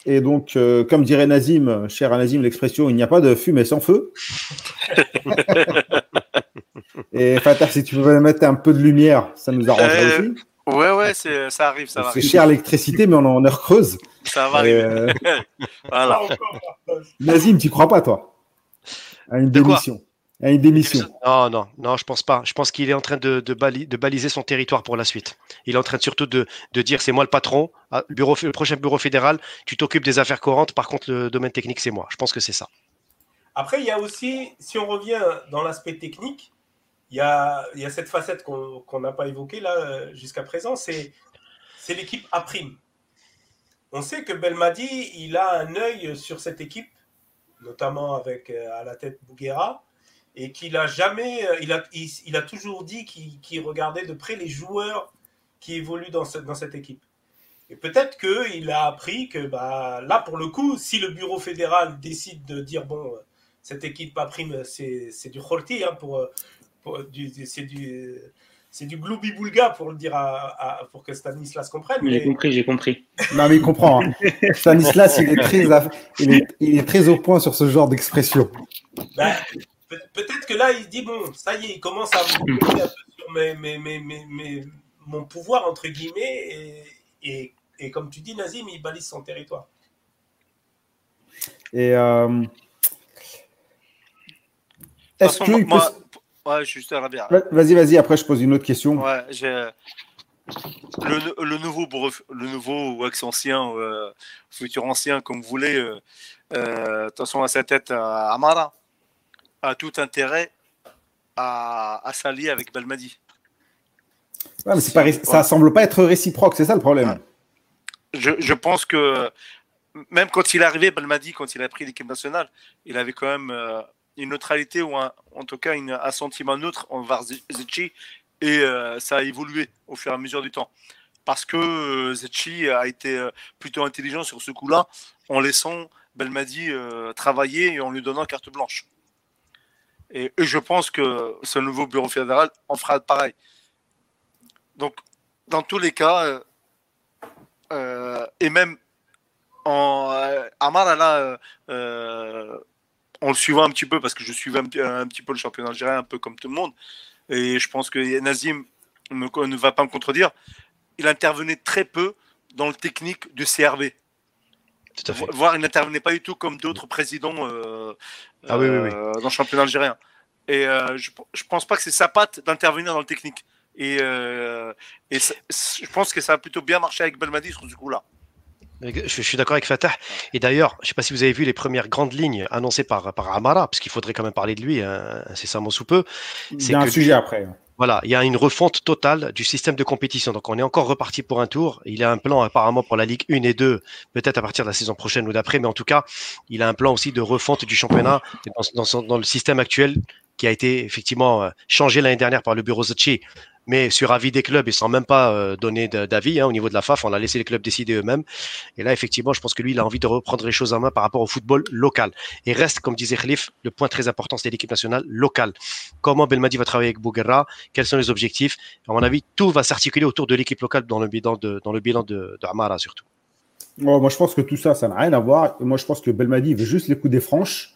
et donc, euh, comme dirait Nazim, cher à Nazim, l'expression il n'y a pas de fumée sans feu. et Fatah, si tu pouvais mettre un peu de lumière, ça nous arrangerait Euh, aussi. Ouais, ouais, c'est, ça arrive, ça va C'est cher l'électricité, mais on est en heure creuse. Ça va arriver. euh, Voilà. Nazim, tu crois pas, toi? À une De démission. À une démission. Non, non, non, je pense pas. Je pense qu'il est en train de, de, bali- de baliser son territoire pour la suite. Il est en train de, surtout de, de dire c'est moi le patron. Ah, bureau, le prochain bureau fédéral, tu t'occupes des affaires courantes. Par contre, le domaine technique, c'est moi. Je pense que c'est ça. Après, il y a aussi, si on revient dans l'aspect technique, il y a, a cette facette qu'on n'a pas évoquée là euh, jusqu'à présent, c'est l'équipe A prime. On sait que Belmadi, il a un œil sur cette équipe, notamment avec euh, à la tête Bouguera, et qu'il a jamais, euh, il a, a toujours dit qu'il regardait de près les joueurs qui évoluent dans, ce- dans cette équipe. Et peut-être qu'il a appris que bah, là, pour le coup, si le bureau fédéral décide de dire bon, cette équipe à prime, c'est du Khorti, hein, pour, c'est du, c'est du gloubi boulga pour le dire à, à- pour que Stanislas comprenne. J'ai compris, j'ai compris. Non, mais il comprend. hein. Stanislas, il est, très, il, est, il est très au point sur ce genre d'expression. bah, peut- peut-être que là, il dit bon, ça y est, il commence à me poser un peu sur mes, mes, mes, mes- mes- mon pouvoir entre guillemets, et, et, et comme tu dis, Nazim, il balise son territoire. Et euh, est-ce que. il moi, peut- ouais, juste à la. Vas-y, vas-y, après je pose une autre question. Ouais, le, le nouveau le nouveau ou ex-ancien, euh, futur ancien, comme vous voulez, euh, euh, de toute façon à sa tête, Amara a tout intérêt à, à s'allier avec Belmadi. Ouais, mais pas ça semble pas être réciproque, c'est ça le problème. Je, je pense que même quand il est arrivé, Belmadi, quand il a pris l'équipe nationale, il avait quand même euh, une neutralité ou en tout cas un sentiment neutre envers Zetchi et euh, ça a évolué au fur et à mesure du temps. Parce que euh, a été euh, plutôt intelligent sur ce coup-là en laissant Belmadi euh, travailler et en lui donnant carte blanche. Et, je pense que ce nouveau bureau fédéral en fera pareil. Donc, dans tous les cas, et même en euh, euh, en le suivant un petit peu parce que je suivais un, petit- un petit peu le championnat algérien un peu comme tout le monde et je pense que Nazim ne, ne va pas me contredire. Il intervenait très peu dans le technique du CRV. Tout à fait. Vo- Voire il n'intervenait pas du tout comme d'autres présidents euh, Ah oui, oui, oui. euh, dans le championnat algérien. Et euh, je, je pense pas que c'est sa patte d'intervenir dans le technique. Et, euh, et ça- je pense que ça a plutôt bien marché avec Belmadi sur ce coup-là. Je, je suis d'accord avec Fatah. Et d'ailleurs, je ne sais pas si vous avez vu les premières grandes lignes annoncées par, par Amara, parce qu'il faudrait quand même parler de lui hein, incessamment sous peu. Il C'est y a un sujet après. Voilà, il y a une refonte totale du système de compétition. Donc, on est encore reparti pour un tour. Il a un plan apparemment pour la Ligue 1 et 2, peut-être à partir de la saison prochaine ou d'après, mais en tout cas, il a un plan aussi de refonte du championnat dans, dans son- dans le système actuel qui a été effectivement euh, changé l'année dernière par le bureau Zacci, mais sur avis des clubs et sans même pas euh, donner d'avis hein, au niveau de la FAF. On a laissé les clubs décider eux-mêmes. Et là, effectivement, je pense que lui, il a envie de reprendre les choses en main par rapport au football local. Et reste, comme disait Khalif, le point très important, c'est l'équipe nationale locale. Comment Belmadi va travailler avec Bouguerra? Quels sont les objectifs? À mon avis, tout va s'articuler autour de l'équipe locale dans le bilan de, dans le bilan de, de Amara surtout. Ouais, moi, je pense que tout ça, ça n'a rien à voir. Moi, je pense que Belmadi veut juste les coups des franches.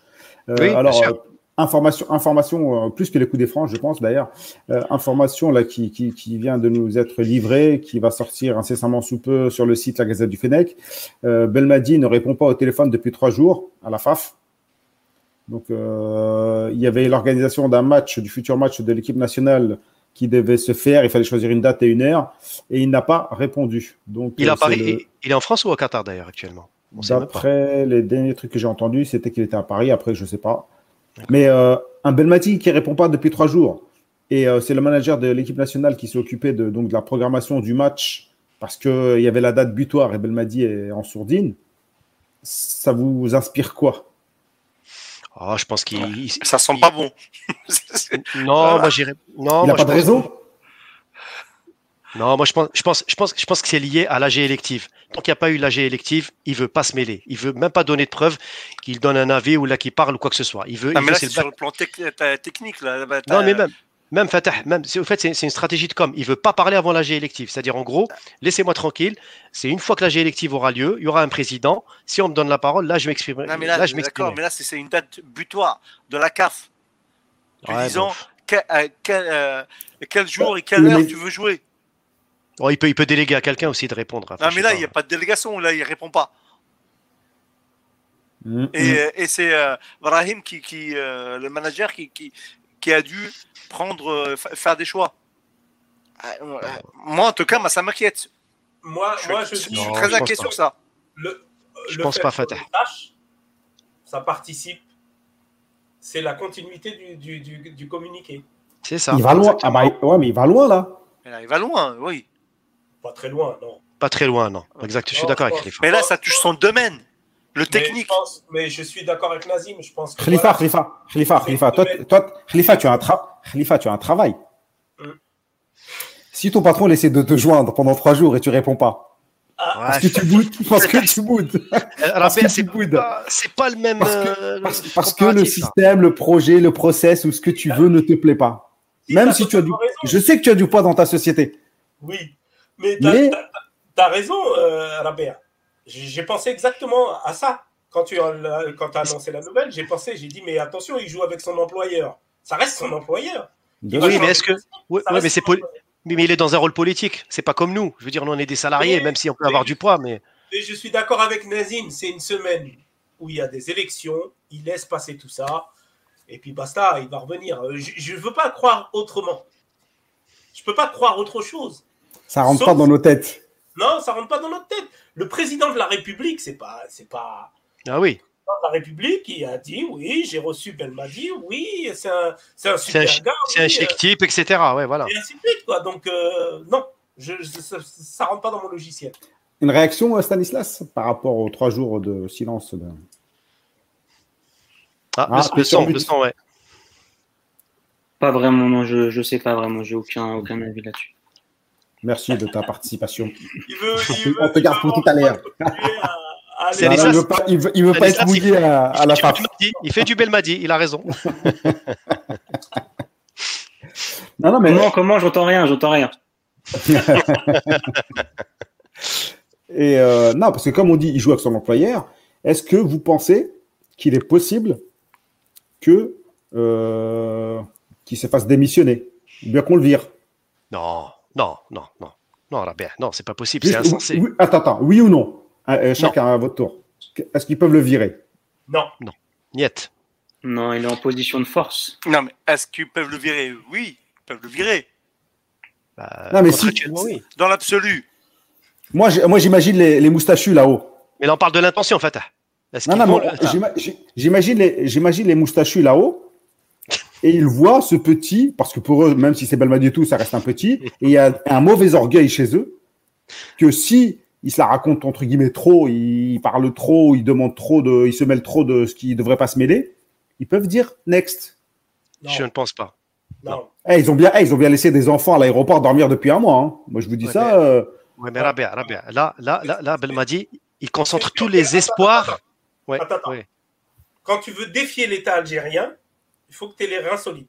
Euh, Oui, alors, euh, information, information euh, plus que les coups des franches, je pense d'ailleurs. Euh, information là qui, qui, qui vient de nous être livrée, qui va sortir incessamment sous peu sur le site La Gazette du Fennec. Euh, Belmadi ne répond pas au téléphone depuis trois jours à la FAF. Donc, il y avait l'organisation d'un match, du futur match de l'équipe nationale qui devait se faire. Il fallait choisir une date et une heure. Et il n'a pas répondu. Donc, Il, Paris, le- il- est en France ou au Qatar d'ailleurs actuellement? D'après les derniers trucs que j'ai entendus, c'était qu'il était à Paris. Après, je sais pas. Mais euh, un Belmati qui répond pas depuis trois jours. Et euh, c'est le manager de l'équipe nationale qui s'est occupé de, donc, de la programmation du match parce qu'il y avait la date butoir et Belmadi est en sourdine. Ça vous inspire quoi? Ah, je pense qu'il. il- Ça sent il- pas bon. Non, moi j'irais. Non, Il n'a pas je de pense- réseau Non, moi je pense, je pense, je pense, je pense que c'est lié à l'AG élective. Tant qu'il n'y a pas eu l'AG élective, il veut pas se mêler. Il veut même pas donner de preuves qu'il donne un avis ou là qu'il parle ou quoi que ce soit. Il veut. Non, il mais veut- là, c'est le sur le plan tec- t'as- technique. Là. Bah, non, mais même, même Fatah, même, c'est- au fait, c'est c'est une stratégie de com. Il veut pas parler avant l'AG élective. C'est-à-dire, en gros, laissez-moi tranquille. C'est une fois que l'AG élective aura lieu, il y aura un président. Si on me donne la parole, là, je m'exprimerai. Non, mais Là, là, je d'accord, mais là, c'est c'est une date butoir de la CAF. Ouais, disant bon. quel, euh, quel jour et quelle Mais- heure tu veux jouer. Oh, il, peut, il peut déléguer à quelqu'un aussi de répondre. Enfin, Non, mais là, il n'y a pas de délégation. Là, il répond pas. Mm, Et, mm. euh, et c'est euh, Brahim, qui, qui, euh, le manager, qui, qui, qui a dû prendre, euh, fa- faire des choix. Ah, euh, moi, en tout cas, moi, ça m'inquiète. Moi, Je, moi, je suis très inquiet pas. sur ça. le, Je le pense pas, Fatah. ça participe. C'est la continuité du, du, du, du communiqué. C'est ça. Il va loin. Ah bah, ouais, mais il va loin là, il va loin, oui. Pas très loin, non. Pas très loin, non. Exact. Je suis d'accord avec Khalifa. Mais là, ça touche son domaine. Le Mais technique. je, pense- mais je suis d'accord avec Nazim. Je pense que Khalifa, voilà, Khalifa, Khalifa, Khalifa, toi, toi, Khalifa, tu as un, tra- Khalifa, tu as un travail. Mm. Si ton patron essaie de te joindre pendant trois jours et tu réponds pas, parce que tu boudes, parce que tu boudes, parce que Raphaël, tu c'est boudes, pas, c'est pas le même. Parce que- euh, parce, parce que le là. système, le projet, le process ou ce que tu veux ne te plaît pas. Même si tu as du, raison. je sais que tu as du poids dans ta société. Oui, mais t'as Mais- raison, euh, Rabea. J'ai pensé exactement à ça. Quand tu as, quand as annoncé la nouvelle, j'ai pensé, j'ai dit, mais attention, il joue avec son employeur. Ça reste son employeur. Oui, mais est-ce que- Ouais, reste mais c'est poli- mais mais il est dans un rôle politique. C'est pas comme nous. Je veux dire, nous on est des salariés, Oui, même si on peut mais- avoir du poids, mais Et je suis d'accord avec Nazim, c'est une semaine où il y a des élections, il laisse passer tout ça, et puis basta, il va revenir. Euh, Je ne veux pas croire autrement. Je peux pas croire autre chose. Ça rentre Sauf- pas dans nos têtes. Non, ça rentre pas dans notre tête. Le président de la République, c'est pas, c'est pas ah oui, de la République qui a dit oui, j'ai reçu Belmadi, oui, c'est un, c'est un c'est super un, chi- gars, c'est un oui, chic euh, type, etc. Ouais, voilà. et ainsi de suite, quoi. Donc, euh, non, je, je- ça, ça rentre pas dans mon logiciel. Une réaction, euh, Stanislas, par rapport aux trois jours de silence de- Ah, Ah, le, le son, but. le son, ouais. Pas vraiment, non, je, je sais pas vraiment, j'ai aucun, aucun avis là-dessus. Merci de ta participation. Il veut, il On te garde pour tout à l'heure. il veut pas, il veut, il veut c'est pas être mouillé à, à la il, fait face. du Belmadi, il fait du Belmadi, il a raison. Non, non, mais Comment, comment J'entends rien, j'entends rien. Et euh, non, parce que comme on dit, il joue avec son employeur. Est-ce que vous pensez qu'il est possible que euh, qu'il se fasse démissionner, ou bien qu'on le vire? Non, non, non, non. Non, Rabia, non, c'est pas possible, c'est insensé. oui- attends, attends, oui ou non? Euh, euh, Chacun à votre tour. Est-ce qu'ils peuvent le virer? Non, Niet. Non, il est en position de force. Non, mais est-ce qu'ils peuvent le virer? Oui, ils peuvent le virer. Bah, Non, mais si- oui. Dans l'absolu. Moi, j'imagine les, les moustachus là-haut. Mais là, on parle de l'intention, Fatah. Est-ce Non, non, le- j'imagine les, j'imagine les moustachus là-haut. Et ils voient ce petit, parce que pour eux, même si c'est Belmadi et tout, ça reste un petit, et il y a un mauvais orgueil chez eux, que si ils se la racontent entre guillemets trop, ils parlent trop, ils demandent trop de, ils se mêlent trop de ce qui ne devrait pas se mêler, ils peuvent dire next. non, Je ne pense pas. non. Eh, ils ont bien, eh, ils ont bien laissé des enfants à l'aéroport dormir depuis un mois. hein. Moi, je vous dis Ouais, ça. euh, Ouais, mais Rabia, Rabia, là, là, là, là, Belmadi, il concentre tous les espoirs. Ouais, Attends, attends. ouais. Quand tu veux défier l'État algérien, il faut que tu aies les reins solides.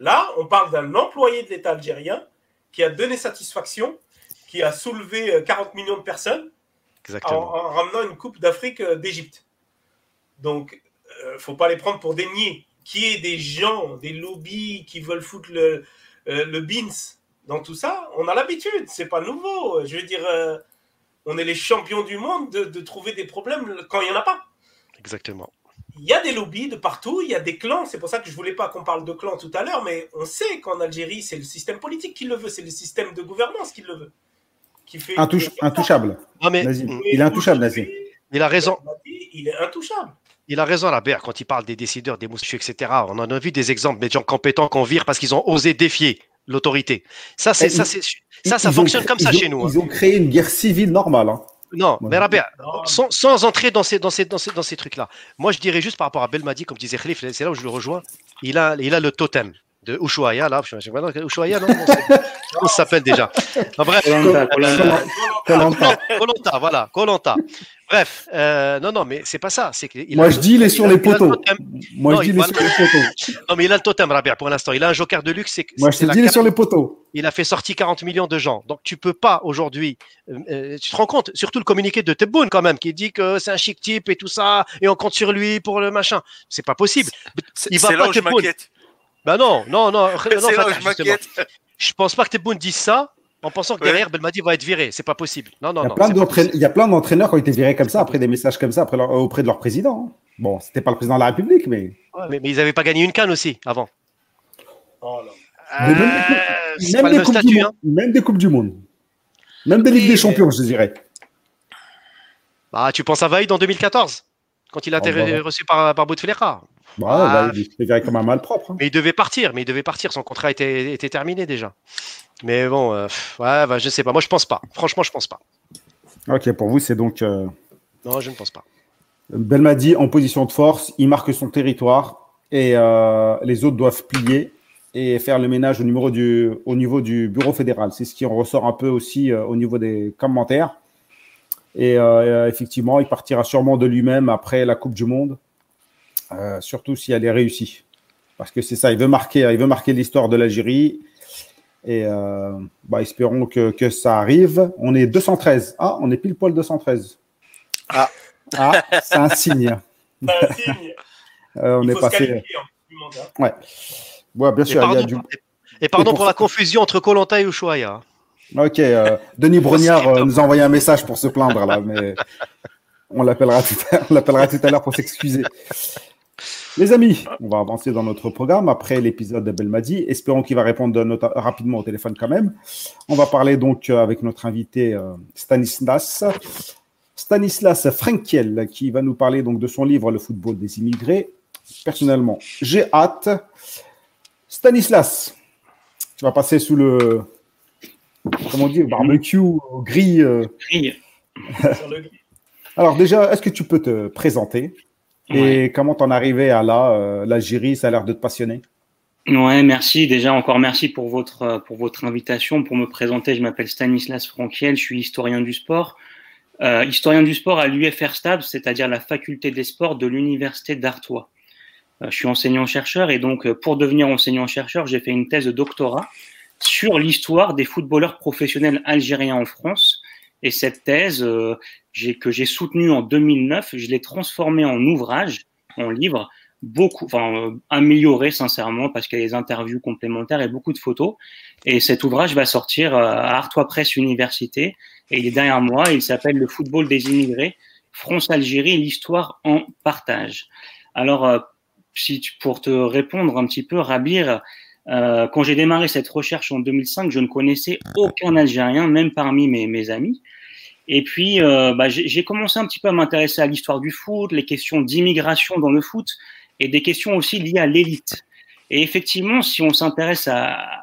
Là, on parle d'un employé de l'État algérien qui a donné satisfaction, qui a soulevé euh, 40 millions de personnes en, ramenant une Coupe d'Afrique euh, d'Égypte. Donc, il ne faut pas les prendre pour des niais. Qui est des gens, des lobbies qui veulent foutre le, euh, le beans dans tout ça, on a l'habitude, c'est pas nouveau. Je veux dire, euh, on est les champions du monde de, de trouver des problèmes quand il n'y en a pas. Exactement. Il y a des lobbies de partout, il y a des clans. C'est pour ça que je voulais pas qu'on parle de clans tout à l'heure, mais on sait qu'en Algérie, c'est le système politique qui le veut, c'est le système de gouvernance qui le veut. Qui fait intouch- intouchable. Non, mais Nazim. Il est intouchable, Nazim. il a raison. Il est intouchable. Il a raison, Rabia, quand il parle des décideurs, des moustaches, etc. On en a vu des exemples, des gens compétents qu'on vire parce qu'ils ont osé défier l'autorité. Ça, c'est Eh, ça, ils- c'est ça, ça Ils ont fonctionne comme ça ont- chez nous. hein. Ils ont créé une guerre civile normale. hein. Non, mais Rabia, sans, sans entrer dans ces, dans ces, dans ces, dans ces trucs-là, moi je dirais juste par rapport à Belmadi, comme disait Khalif, c'est là où je le rejoins, il a, il a le totem. De Ushuaia, là. Je sais pas, non, Ushuaia, non ça s'appelle déjà En bref, Colanta. Colanta, voilà, Colanta. Bref, euh, non, non, mais c'est pas ça. C'est qu'il Moi, a- je dis, il est sur les poteaux. Moi, Non, je dis, il est sur les poteaux. Non, mais il a le totem, Rabia, pour l'instant. Il a un joker de luxe. C'est, Moi, je te dis, il est sur les poteaux. il a fait sortir 40 millions de gens. Donc, tu peux pas aujourd'hui. euh, euh, tu te rends compte, surtout le communiqué de Tebboune, quand même, qui dit que c'est un chic type et tout ça, et on compte sur lui pour le machin. C'est pas possible. C'est Il va c'est pas là où je m'inquiète. Bah non, non, non. non, Fatah, je. Je pense pas que Tebboune dise ça en pensant que Ouais. derrière Belmadi va être viré. C'est pas possible. Non, non, Il y, a non. plein c'est pas d'entraîne- possible. il y a plein d'entraîneurs qui ont été virés comme ça, après des messages comme ça, après leur- auprès de leur président. Bon, c'était pas le président de la République, mais. Ouais, mais, mais ils avaient pas gagné une canne aussi avant. Oh là. Euh, Même des, même monde, Hein. même des Coupes du Monde. Même des Ligues des mais- Champions, je dirais. Bah, tu penses à Vaïd en 2014 quand il a Oh, été bah, reçu par, par Bouteflika. Bah, Ah. il est viré comme un malpropre. hein. Mais il devait partir, mais il devait partir. Son contrat était, était terminé déjà. Mais bon, euh, ouais, bah, je sais pas. Moi, je pense pas. Franchement, je pense pas. Ok, pour vous, c'est donc euh, Non, je ne pense pas. Belmadi en position de force, il marque son territoire et euh, les autres doivent plier et faire le ménage au, numéro du, au niveau du bureau fédéral. C'est ce qui en ressort un peu aussi euh, au niveau des commentaires. Et effectivement, il partira sûrement de lui-même après la Coupe du Monde, euh, surtout si elle est réussie. Parce que c'est ça, il veut marquer, il veut marquer l'histoire de l'Algérie. Et euh, bah, espérons que, que ça arrive. On est 213. Ah, on est pile poil 213. Ah. Ah, c'est un signe. C'est un signe. Euh, on Il est faut se passé. Monde, hein. Ouais, bien Et sûr, il y a pardon, du. et pardon Et pour la confusion entre Colanta et Ushuaia. Ok, euh, Denis Brognard nous a envoyé un message pour se plaindre là, mais on l'appellera tout à, on l'appellera tout à l'heure pour s'excuser. Les amis, on va avancer dans notre programme après l'épisode de Belmadi. Espérons qu'il va répondre notre- rapidement au téléphone quand même. On va parler donc euh, avec notre invité euh, Stanislas. Stanislas Frenkiel qui va nous parler donc de son livre Le football des immigrés. Personnellement, j'ai hâte. Stanislas, tu vas passer sous le comment dire barbecue au gris. euh. Grille. Alors déjà, est-ce que tu peux te présenter? Et Ouais. comment t'en arrivé à là euh, l'Algérie Ça a l'air de te passionner? Ouais, merci. Déjà, encore merci pour votre, euh, pour votre invitation. Pour me présenter, je m'appelle Stanislas Franquiel, je suis historien du sport. Euh, historien du sport à l'UFR Stab, c'est-à-dire la faculté des sports de l'Université d'Artois. Euh, je suis enseignant-chercheur et donc, pour devenir enseignant-chercheur, j'ai fait une thèse de doctorat sur l'histoire des footballeurs professionnels algériens en France. Et cette thèse, euh, que j'ai soutenue en 2009, je l'ai transformée en ouvrage, en livre, beaucoup, enfin euh, amélioré sincèrement parce qu'il y a des interviews complémentaires et beaucoup de photos. Et cet ouvrage va sortir euh, à Artois Presse Université et il est derrière moi. Il s'appelle Le football des immigrés, France-Algérie, l'histoire en partage. Alors, euh, pour te répondre un petit peu, Rabir, euh, quand j'ai démarré cette recherche en 2005, je ne connaissais aucun Algérien, même parmi mes, amis. Et puis, euh, bah, j'ai commencé un petit peu à m'intéresser à l'histoire du foot, les questions d'immigration dans le foot et des questions aussi liées à l'élite. Et effectivement, si on s'intéresse à,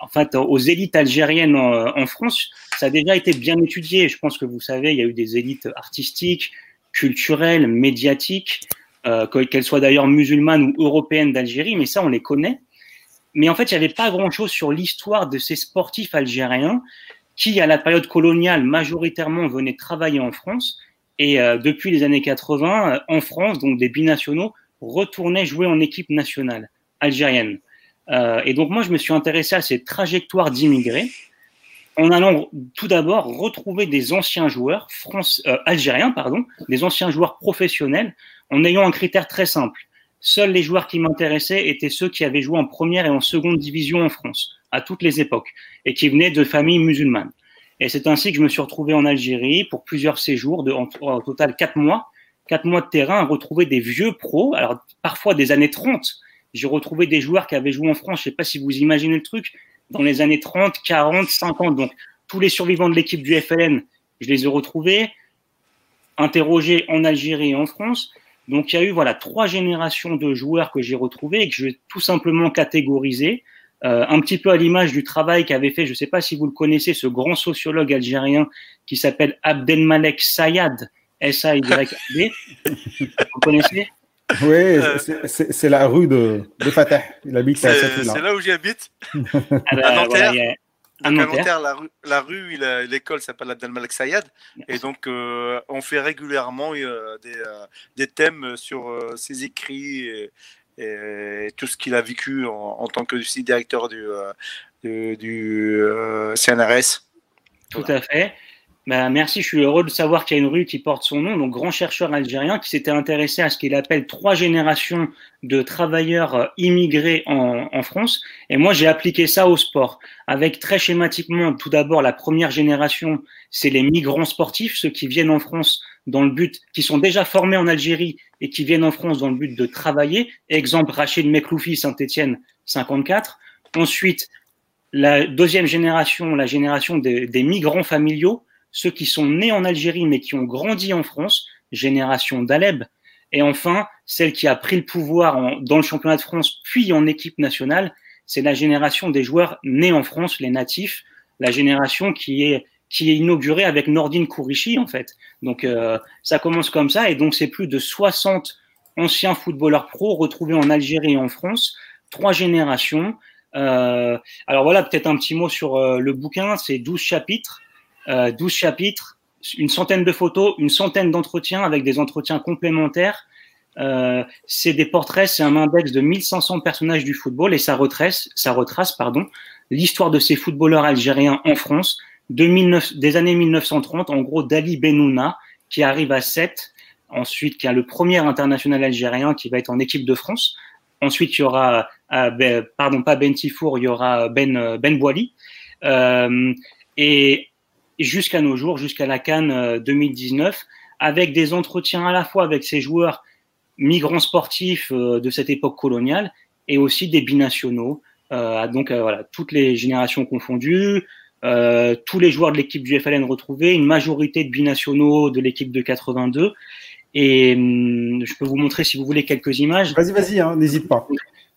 en fait, aux élites algériennes en, France, ça a déjà été bien étudié. Je pense que vous savez, il y a eu des élites artistiques, culturelles, médiatiques, euh, que- qu'elles soient d'ailleurs musulmanes ou européennes d'Algérie, mais ça, on les connaît. Mais en fait, il n'y avait pas grand-chose sur l'histoire de ces sportifs algériens qui, à la période coloniale, majoritairement venaient travailler en France. Et euh, depuis les années 80, euh, en France, donc des binationaux, retournaient jouer en équipe nationale algérienne. Euh, et donc moi, je me suis intéressé à ces trajectoires d'immigrés en allant tout d'abord retrouver des anciens joueurs euh, algériens, pardon, des anciens joueurs professionnels, en ayant un critère très simple. Seuls les joueurs qui m'intéressaient étaient ceux qui avaient joué en première et en seconde division en France, à toutes les époques, et qui venaient de familles musulmanes. Et c'est ainsi que je me suis retrouvé en Algérie pour plusieurs séjours, de, en, en total quatre mois, quatre mois de terrain, à retrouver des vieux pros, alors parfois des années 30. J'ai retrouvé des joueurs qui avaient joué en France, je sais pas si vous imaginez le truc, dans les années 30, 40, 50. Donc tous les survivants de l'équipe du FLN, je les ai retrouvés, interrogés en Algérie et en France. Donc il y a eu voilà trois générations de joueurs que j'ai retrouvés et que je vais tout simplement catégoriser. Euh, un petit peu à l'image du travail qu'avait fait, je ne sais pas si vous le connaissez, ce grand sociologue algérien qui s'appelle Abdelmalek Sayad, S-A-Y-D. vous connaissez? Oui, Euh, c'est- c'est c'est la rue de, de Fatah. Il habite à C'est cette c'est rue-là. là où j'habite. Ah bah, À Nanterre. voilà, Donc, à Nanterre. Nanterre, la rue, la l'école s'appelle Abdel Malek Sayad. Et donc, euh, on fait régulièrement euh, des, euh, des thèmes sur ses écrits et, et tout ce qu'il a vécu en, en tant que directeur du, du, du, CNRS. Tout à fait. Bah, merci, je suis heureux de savoir qu'il y a une rue qui porte son nom, donc grand chercheur algérien qui s'était intéressé à ce qu'il appelle trois générations de travailleurs euh, immigrés en, en France. Et moi, j'ai appliqué ça au sport, avec très schématiquement, tout d'abord, la première génération, c'est les migrants sportifs, ceux qui viennent en France dans le but, qui sont déjà formés en Algérie et qui viennent en France dans le but de travailler. Exemple, Rachid Mekloufi, Saint-Etienne, 54. Ensuite, la deuxième génération, la génération des, des migrants familiaux, ceux qui sont nés en Algérie mais qui ont grandi en France, génération d'Aleb. Et enfin, celle qui a pris le pouvoir en- dans le championnat de France puis en équipe nationale, c'est la génération des joueurs nés en France, les natifs, la génération qui est qui est inaugurée avec Nordine Kourichi en fait. Donc euh, ça commence comme ça et donc c'est plus de 60 anciens footballeurs pro retrouvés en Algérie et en France, trois générations. Euh, alors voilà, peut-être un petit mot sur euh, le bouquin, c'est 12 chapitres, euh, 12 chapitres, une centaine de photos, une centaine d'entretiens avec des entretiens complémentaires. Euh, c'est des portraits, c'est un index de 1500 personnages du football et ça retrace, ça retrace pardon, l'histoire de ces footballeurs algériens en France de 19, des années 1930, en gros d'Ali Benouna qui arrive à 7, ensuite qui a le premier international algérien qui va être en équipe de France. Ensuite, il y aura, euh, ben, pardon, pas Ben Tifour, il y aura Ben, euh, ben et jusqu'à nos jours, jusqu'à la Cannes euh, 2019, avec des entretiens à la fois avec ces joueurs migrants sportifs euh, de cette époque coloniale et aussi des binationaux. Euh, donc euh, voilà, toutes les générations confondues, euh, tous les joueurs de l'équipe du FLN retrouvés, une majorité de binationaux de l'équipe de 82. Et hum, je peux vous montrer, si vous voulez, quelques images. Vas-y, vas-y, hein, n'hésite pas.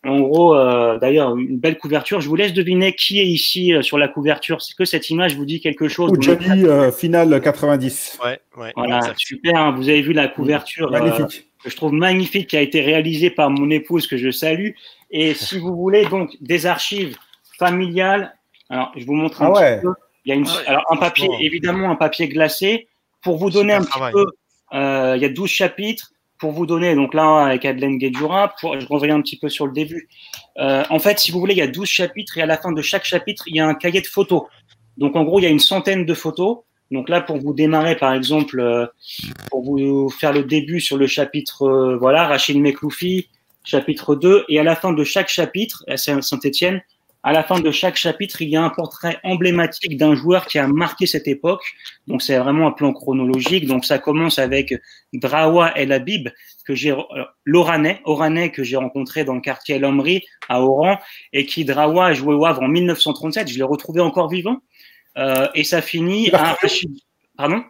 En gros, euh, d'ailleurs, une belle couverture. Je vous laisse deviner qui est ici euh, sur la couverture. C'est que cette image vous dit quelque chose. Ou Johnny, euh, finale 90. Ouais, ouais. Voilà, exact. super. hein. Vous avez vu la couverture euh, Magnifique. que je trouve magnifique, qui a été réalisée par mon épouse, que je salue. Et si vous voulez, donc, des archives familiales. Alors, je vous montre un Ah ouais. petit peu. Il y a une, Ah ouais, alors, un papier, évidemment, un papier glacé. Pour vous donner un petit travail. peu, euh, il y a 12 chapitres. Pour vous donner, donc là, avec Adelaine Guedjura, pour, je reviens un petit peu sur le début. Euh, en fait, si vous voulez, il y a 12 chapitres et à la fin de chaque chapitre, il y a un cahier de photos. Donc, en gros, il y a une centaine de photos. Donc là, pour vous démarrer, par exemple, euh, pour vous faire le début sur le chapitre, euh, voilà, Rachid Mekloufi, chapitre 2, et à la fin de chaque chapitre, à Saint-Etienne, à la fin de chaque chapitre, il y a un portrait emblématique d'un joueur qui a marqué cette époque. Donc c'est vraiment un plan chronologique. Donc ça commence avec Drawa El Habib, que j'ai, euh, l'Oranais, Oranais que j'ai rencontré dans le quartier El Amri à Oran, et qui Drawa a joué au Havre en 1937. Je l'ai retrouvé encore vivant. Euh, et ça finit à Rachid. Pardon?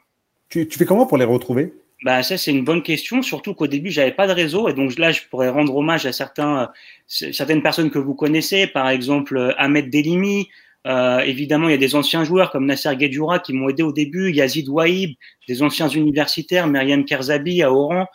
Tu, tu fais comment pour les retrouver? Bah ça c'est une bonne question, surtout qu'au début j'avais pas de réseau et donc là je pourrais rendre hommage à certains, euh, certaines personnes que vous connaissez, par exemple euh, Ahmed Delimi. Euh, évidemment, il y a des anciens joueurs comme Nasser Guedjoura qui m'ont aidé au début, Yazid Waïb, des anciens universitaires, Myriam Kerzabi à Oran.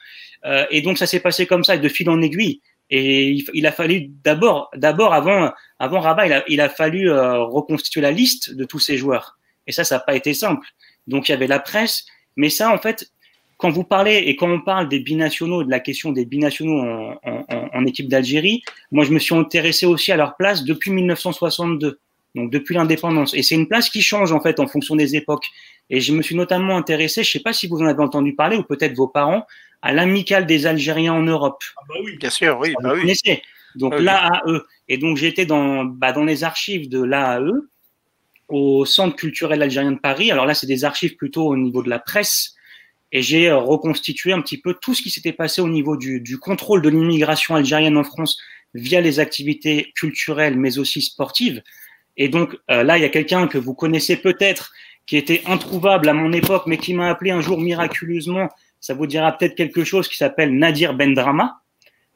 Euh, et donc ça s'est passé comme ça, de fil en aiguille. Et il, il a fallu d'abord, d'abord avant, avant Rabat, il a, il a fallu euh, reconstituer la liste de tous ces joueurs. Et ça, ça n'a pas été simple. Donc il y avait la presse, mais ça, en fait, quand vous parlez et quand on parle des binationaux, de la question des binationaux en, en, en, en équipe d'Algérie, moi je me suis intéressé aussi à leur place depuis 1962, donc depuis l'indépendance. Et c'est une place qui change en fait en fonction des époques. Et je me suis notamment intéressé, je sais pas si vous en avez entendu parler ou peut-être vos parents, à l'amicale des Algériens en Europe. Ah bah oui, bien sûr, oui, bah vous oui. connaissez. Donc Ah oui. l'AAE. Et donc j'étais dans, bah, dans les archives de l'AAE au Centre culturel algérien de Paris. Alors là, c'est des archives plutôt au niveau de la presse. Et j'ai euh, reconstitué un petit peu tout ce qui s'était passé au niveau du, du contrôle de l'immigration algérienne en France via les activités culturelles, mais aussi sportives. Et donc euh, là, il y a quelqu'un que vous connaissez peut-être, qui était introuvable à mon époque, mais qui m'a appelé un jour miraculeusement. Ça vous dira peut-être quelque chose qui s'appelle Nadir Bendrama.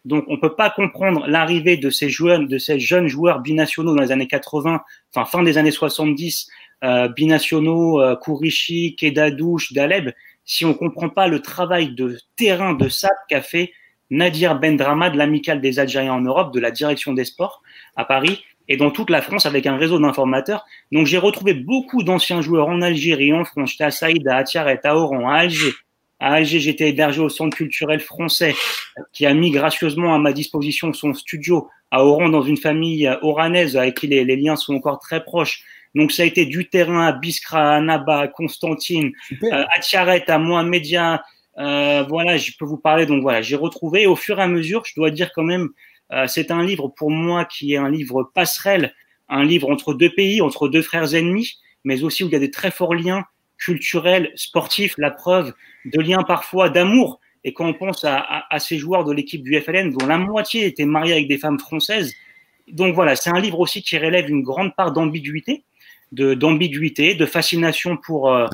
Donc, on peut pas comprendre l'arrivée de ces joueurs, de ces jeunes joueurs binationaux dans les années 80, enfin fin des années 70, euh, binationaux, euh, Kourichi, Kedadouche, Daleb, si on comprend pas le travail de terrain de SAP qu'a fait Nadir Bendrama de l'Amicale des Algériens en Europe, de la direction des sports à Paris et dans toute la France avec un réseau d'informateurs. Donc j'ai retrouvé beaucoup d'anciens joueurs en Algérie, en France. J'étais à Saïda, à Tiaret, à Oran, à Alger. À Alger, j'étais hébergé au Centre culturel français qui a mis gracieusement à ma disposition son studio à Oran dans une famille oranaise avec qui les liens sont encore très proches. Donc ça a été du terrain à Biskra, à Naba, à Constantine, euh, à Tiaret, à Mohamedia. Euh, voilà, je peux vous parler. Donc voilà, j'ai retrouvé. au fur et à mesure, je dois dire quand même, euh, c'est un livre pour moi qui est un livre passerelle, un livre entre deux pays, entre deux frères ennemis, mais aussi où il y a des très forts liens culturels, sportifs, la preuve de liens parfois d'amour. Et quand on pense à, à, à ces joueurs de l'équipe du FLN, dont la moitié étaient mariés avec des femmes françaises, donc voilà, c'est un livre aussi qui relève une grande part d'ambiguïté, d'ambiguïté, de fascination pour euh,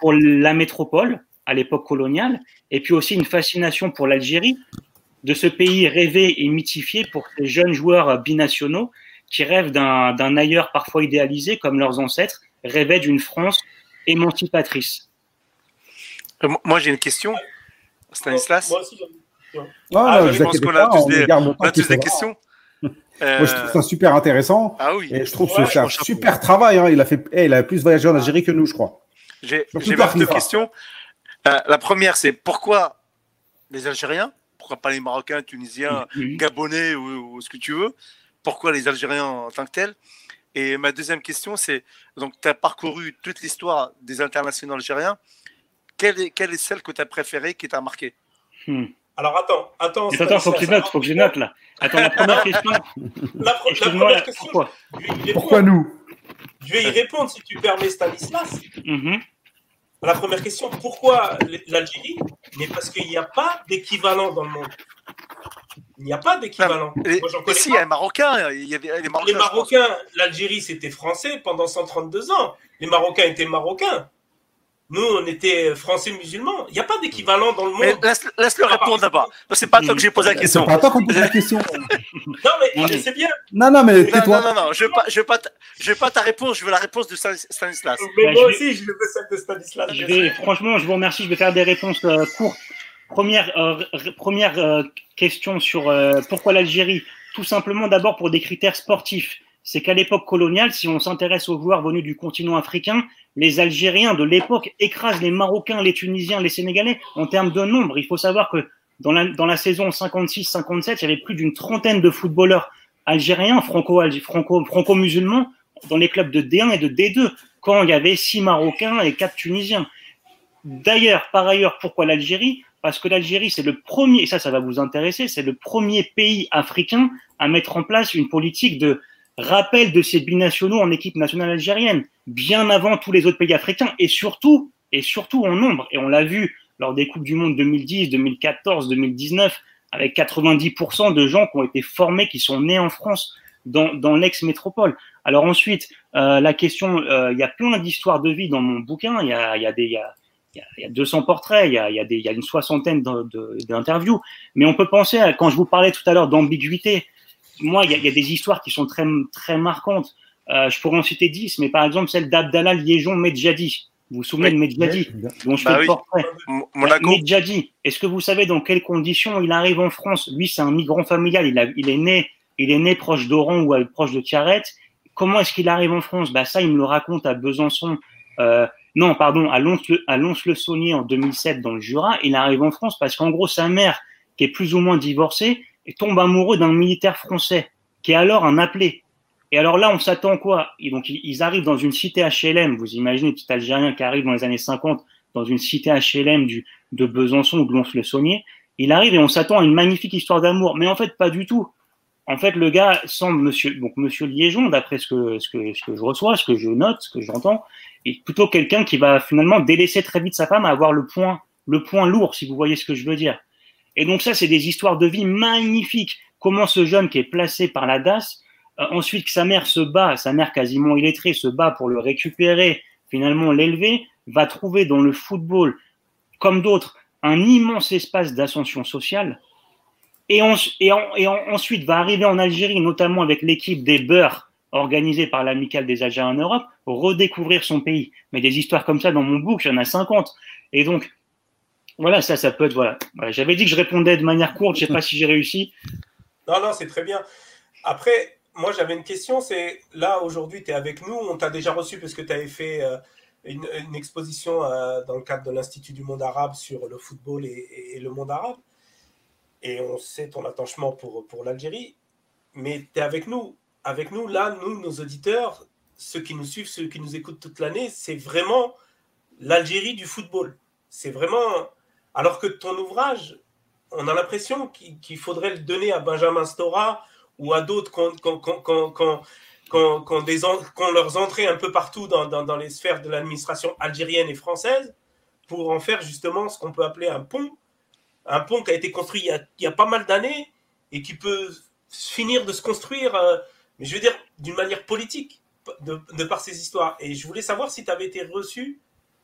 pour la métropole à l'époque coloniale, et puis aussi une fascination pour l'Algérie, de ce pays rêvé et mythifié pour ces jeunes joueurs binationaux qui rêvent d'un ailleurs parfois idéalisé, comme leurs ancêtres rêvaient d'une France émancipatrice. Euh, moi, j'ai une question, Stanislas. Moi aussi, ah, ah, je pense qu'on a tous des, on a tous des questions. Euh... Moi, je trouve ça super intéressant. Ah oui. Et je trouve ouais, que c'est un super travail. Hein. Il, a fait, hey, il a plus voyagé en Algérie que nous, je crois. J'ai deux questions. Euh, la première, c'est pourquoi les Algériens Pourquoi pas les Marocains, Tunisiens. Gabonais ou, ou, ce que tu veux Pourquoi les Algériens en tant que tels? Et ma deuxième question, c'est donc tu as parcouru toute l'histoire des internationaux algériens. Quelle est, quelle est celle que tu as préférée, qui t'a marqué? Hmm. Alors attends, attends. Mais attends, faut que je note, faut que je note là. Attends, la première question. La, pro la première question. Pourquoi, pourquoi nous Je vais y répondre si tu permets, Stanislas. Mm -hmm. La première question, pourquoi l'Algérie Mais parce qu'il n'y a pas d'équivalent dans le monde. Il n'y a pas d'équivalent. Si, il y a un Marocain. Il y avait les Marocains, les Marocains l'Algérie, c'était français pendant 132 ans. Les Marocains étaient marocains. Nous, on était français musulmans. Il n'y a pas d'équivalent dans le monde. laisse, laisse, le répondre d'abord. C'est pas toi que j'ai posé la question. C'est pas toi qu'on pose la question. non, mais c'est bien. Non, non, mais tais-toi. Non, non, non, je veux pas, je veux pas, ta, je veux pas ta réponse. Je veux la réponse de Stanislas. Mais bah, moi je aussi, vais... je veux celle de Stanislas. Je vais, franchement, je vous remercie. Je vais faire des réponses euh, courtes. Première, euh, première euh, question sur euh, pourquoi l'Algérie? Tout simplement, d'abord pour des critères sportifs c'est qu'à l'époque coloniale, si on s'intéresse aux joueurs venus du continent africain, les Algériens de l'époque écrasent les Marocains, les Tunisiens, les Sénégalais en termes de nombre. Il faut savoir que dans la, dans saison 56-57, il y avait plus d'une trentaine de footballeurs algériens, franco-musulmans, franco, dans les clubs de D1 et de D2, quand il y avait six Marocains et quatre Tunisiens. D'ailleurs, par ailleurs, pourquoi l'Algérie? Parce que l'Algérie, c'est le premier, et ça, ça va vous intéresser, c'est le premier pays africain à mettre en place une politique de rappel de ces binationaux en équipe nationale algérienne, bien avant tous les autres pays africains, et surtout, et surtout en nombre. Et on l'a vu lors des Coupes du Monde 2010, 2014, 2019, avec 90% de gens qui ont été formés, qui sont nés en France, dans, dans l'ex-métropole. Alors ensuite, euh, la question, euh, il y a plein d'histoires de vie dans mon bouquin, il y a, y a. Y a, il y a 200 portraits, il y a, il y a, des, il y a une soixantaine d'interviews, mais on peut penser, à, quand je vous parlais tout à l'heure d'ambiguïté, moi, il y, y, a des histoires qui sont très, très marquantes. Euh, je pourrais en citer 10, mais par exemple, celle d'Abdallah Liégeon Medjadi. Vous vous souvenez oui. de Medjadi, dont je bah fais oui. le portrait Monaco. Medjadi, est-ce que vous savez dans quelles conditions il arrive en France? Lui, c'est un migrant familial. Il, a, il, est né, il est né proche d'Oran ou proche de Tiaret. Comment est-ce qu'il arrive en France? Bah, Ça, il me le raconte à Besançon. Euh, non, pardon, à Lons-le-Saunier en 2007 dans le Jura. Il arrive en France parce qu'en gros, sa mère, qui est plus ou moins divorcée, et tombe amoureux d'un militaire français qui est alors un appelé. Et alors là, on s'attend quoi? Et Donc ils arrivent dans une cité HLM. Vous imaginez petit Algérien qui arrive dans les années 50 dans une cité HLM du, de Besançon ou de Lons-le-Saunier. Il arrive et on s'attend à une magnifique histoire d'amour. Mais en fait, pas du tout. En fait, le gars semble monsieur, donc monsieur Liégeon, d'après ce que, ce, que, ce que je reçois, ce que je note, ce que j'entends, est plutôt quelqu'un qui va finalement délaisser très vite sa femme à avoir le point, le point lourd, si vous voyez ce que je veux dire. Et donc ça, c'est des histoires de vie magnifiques. Comment ce jeune qui est placé par la DAS, euh, ensuite que sa mère se bat, sa mère quasiment illettrée se bat pour le récupérer, finalement l'élever, va trouver dans le football, comme d'autres, un immense espace d'ascension sociale. Et, en, en, en, ensuite va arriver en Algérie, notamment avec l'équipe des Beurs, organisée par l'amicale des Algériens en Europe, redécouvrir son pays. Mais des histoires comme ça dans mon book, j'en ai 50. Et donc, Voilà, ça, ça peut être. Voilà. J'avais dit que je répondais de manière courte, je ne sais pas si j'ai réussi. Non, non, c'est très bien. Après, moi, j'avais une question c'est là, aujourd'hui, tu es avec nous. On t'a déjà reçu parce que tu avais fait euh, une, exposition euh, dans le cadre de l'Institut du monde arabe sur le football et, le monde arabe. Et on sait ton attachement pour, pour l'Algérie. Mais tu es avec nous. Avec nous, là, nous, nos auditeurs, ceux qui nous suivent, ceux qui nous écoutent toute l'année, c'est vraiment l'Algérie du football. C'est vraiment. Alors que ton ouvrage, on a l'impression qu'il faudrait le donner à Benjamin Stora ou à d'autres qui ont leurs entrées un peu partout dans, les sphères de l'administration algérienne et française pour en faire justement ce qu'on peut appeler un pont. Un pont qui a été construit il y a, pas mal d'années et qui peut finir de se construire, euh, mais je veux dire, d'une manière politique, de, par ces histoires. Et je voulais savoir si tu avais été reçu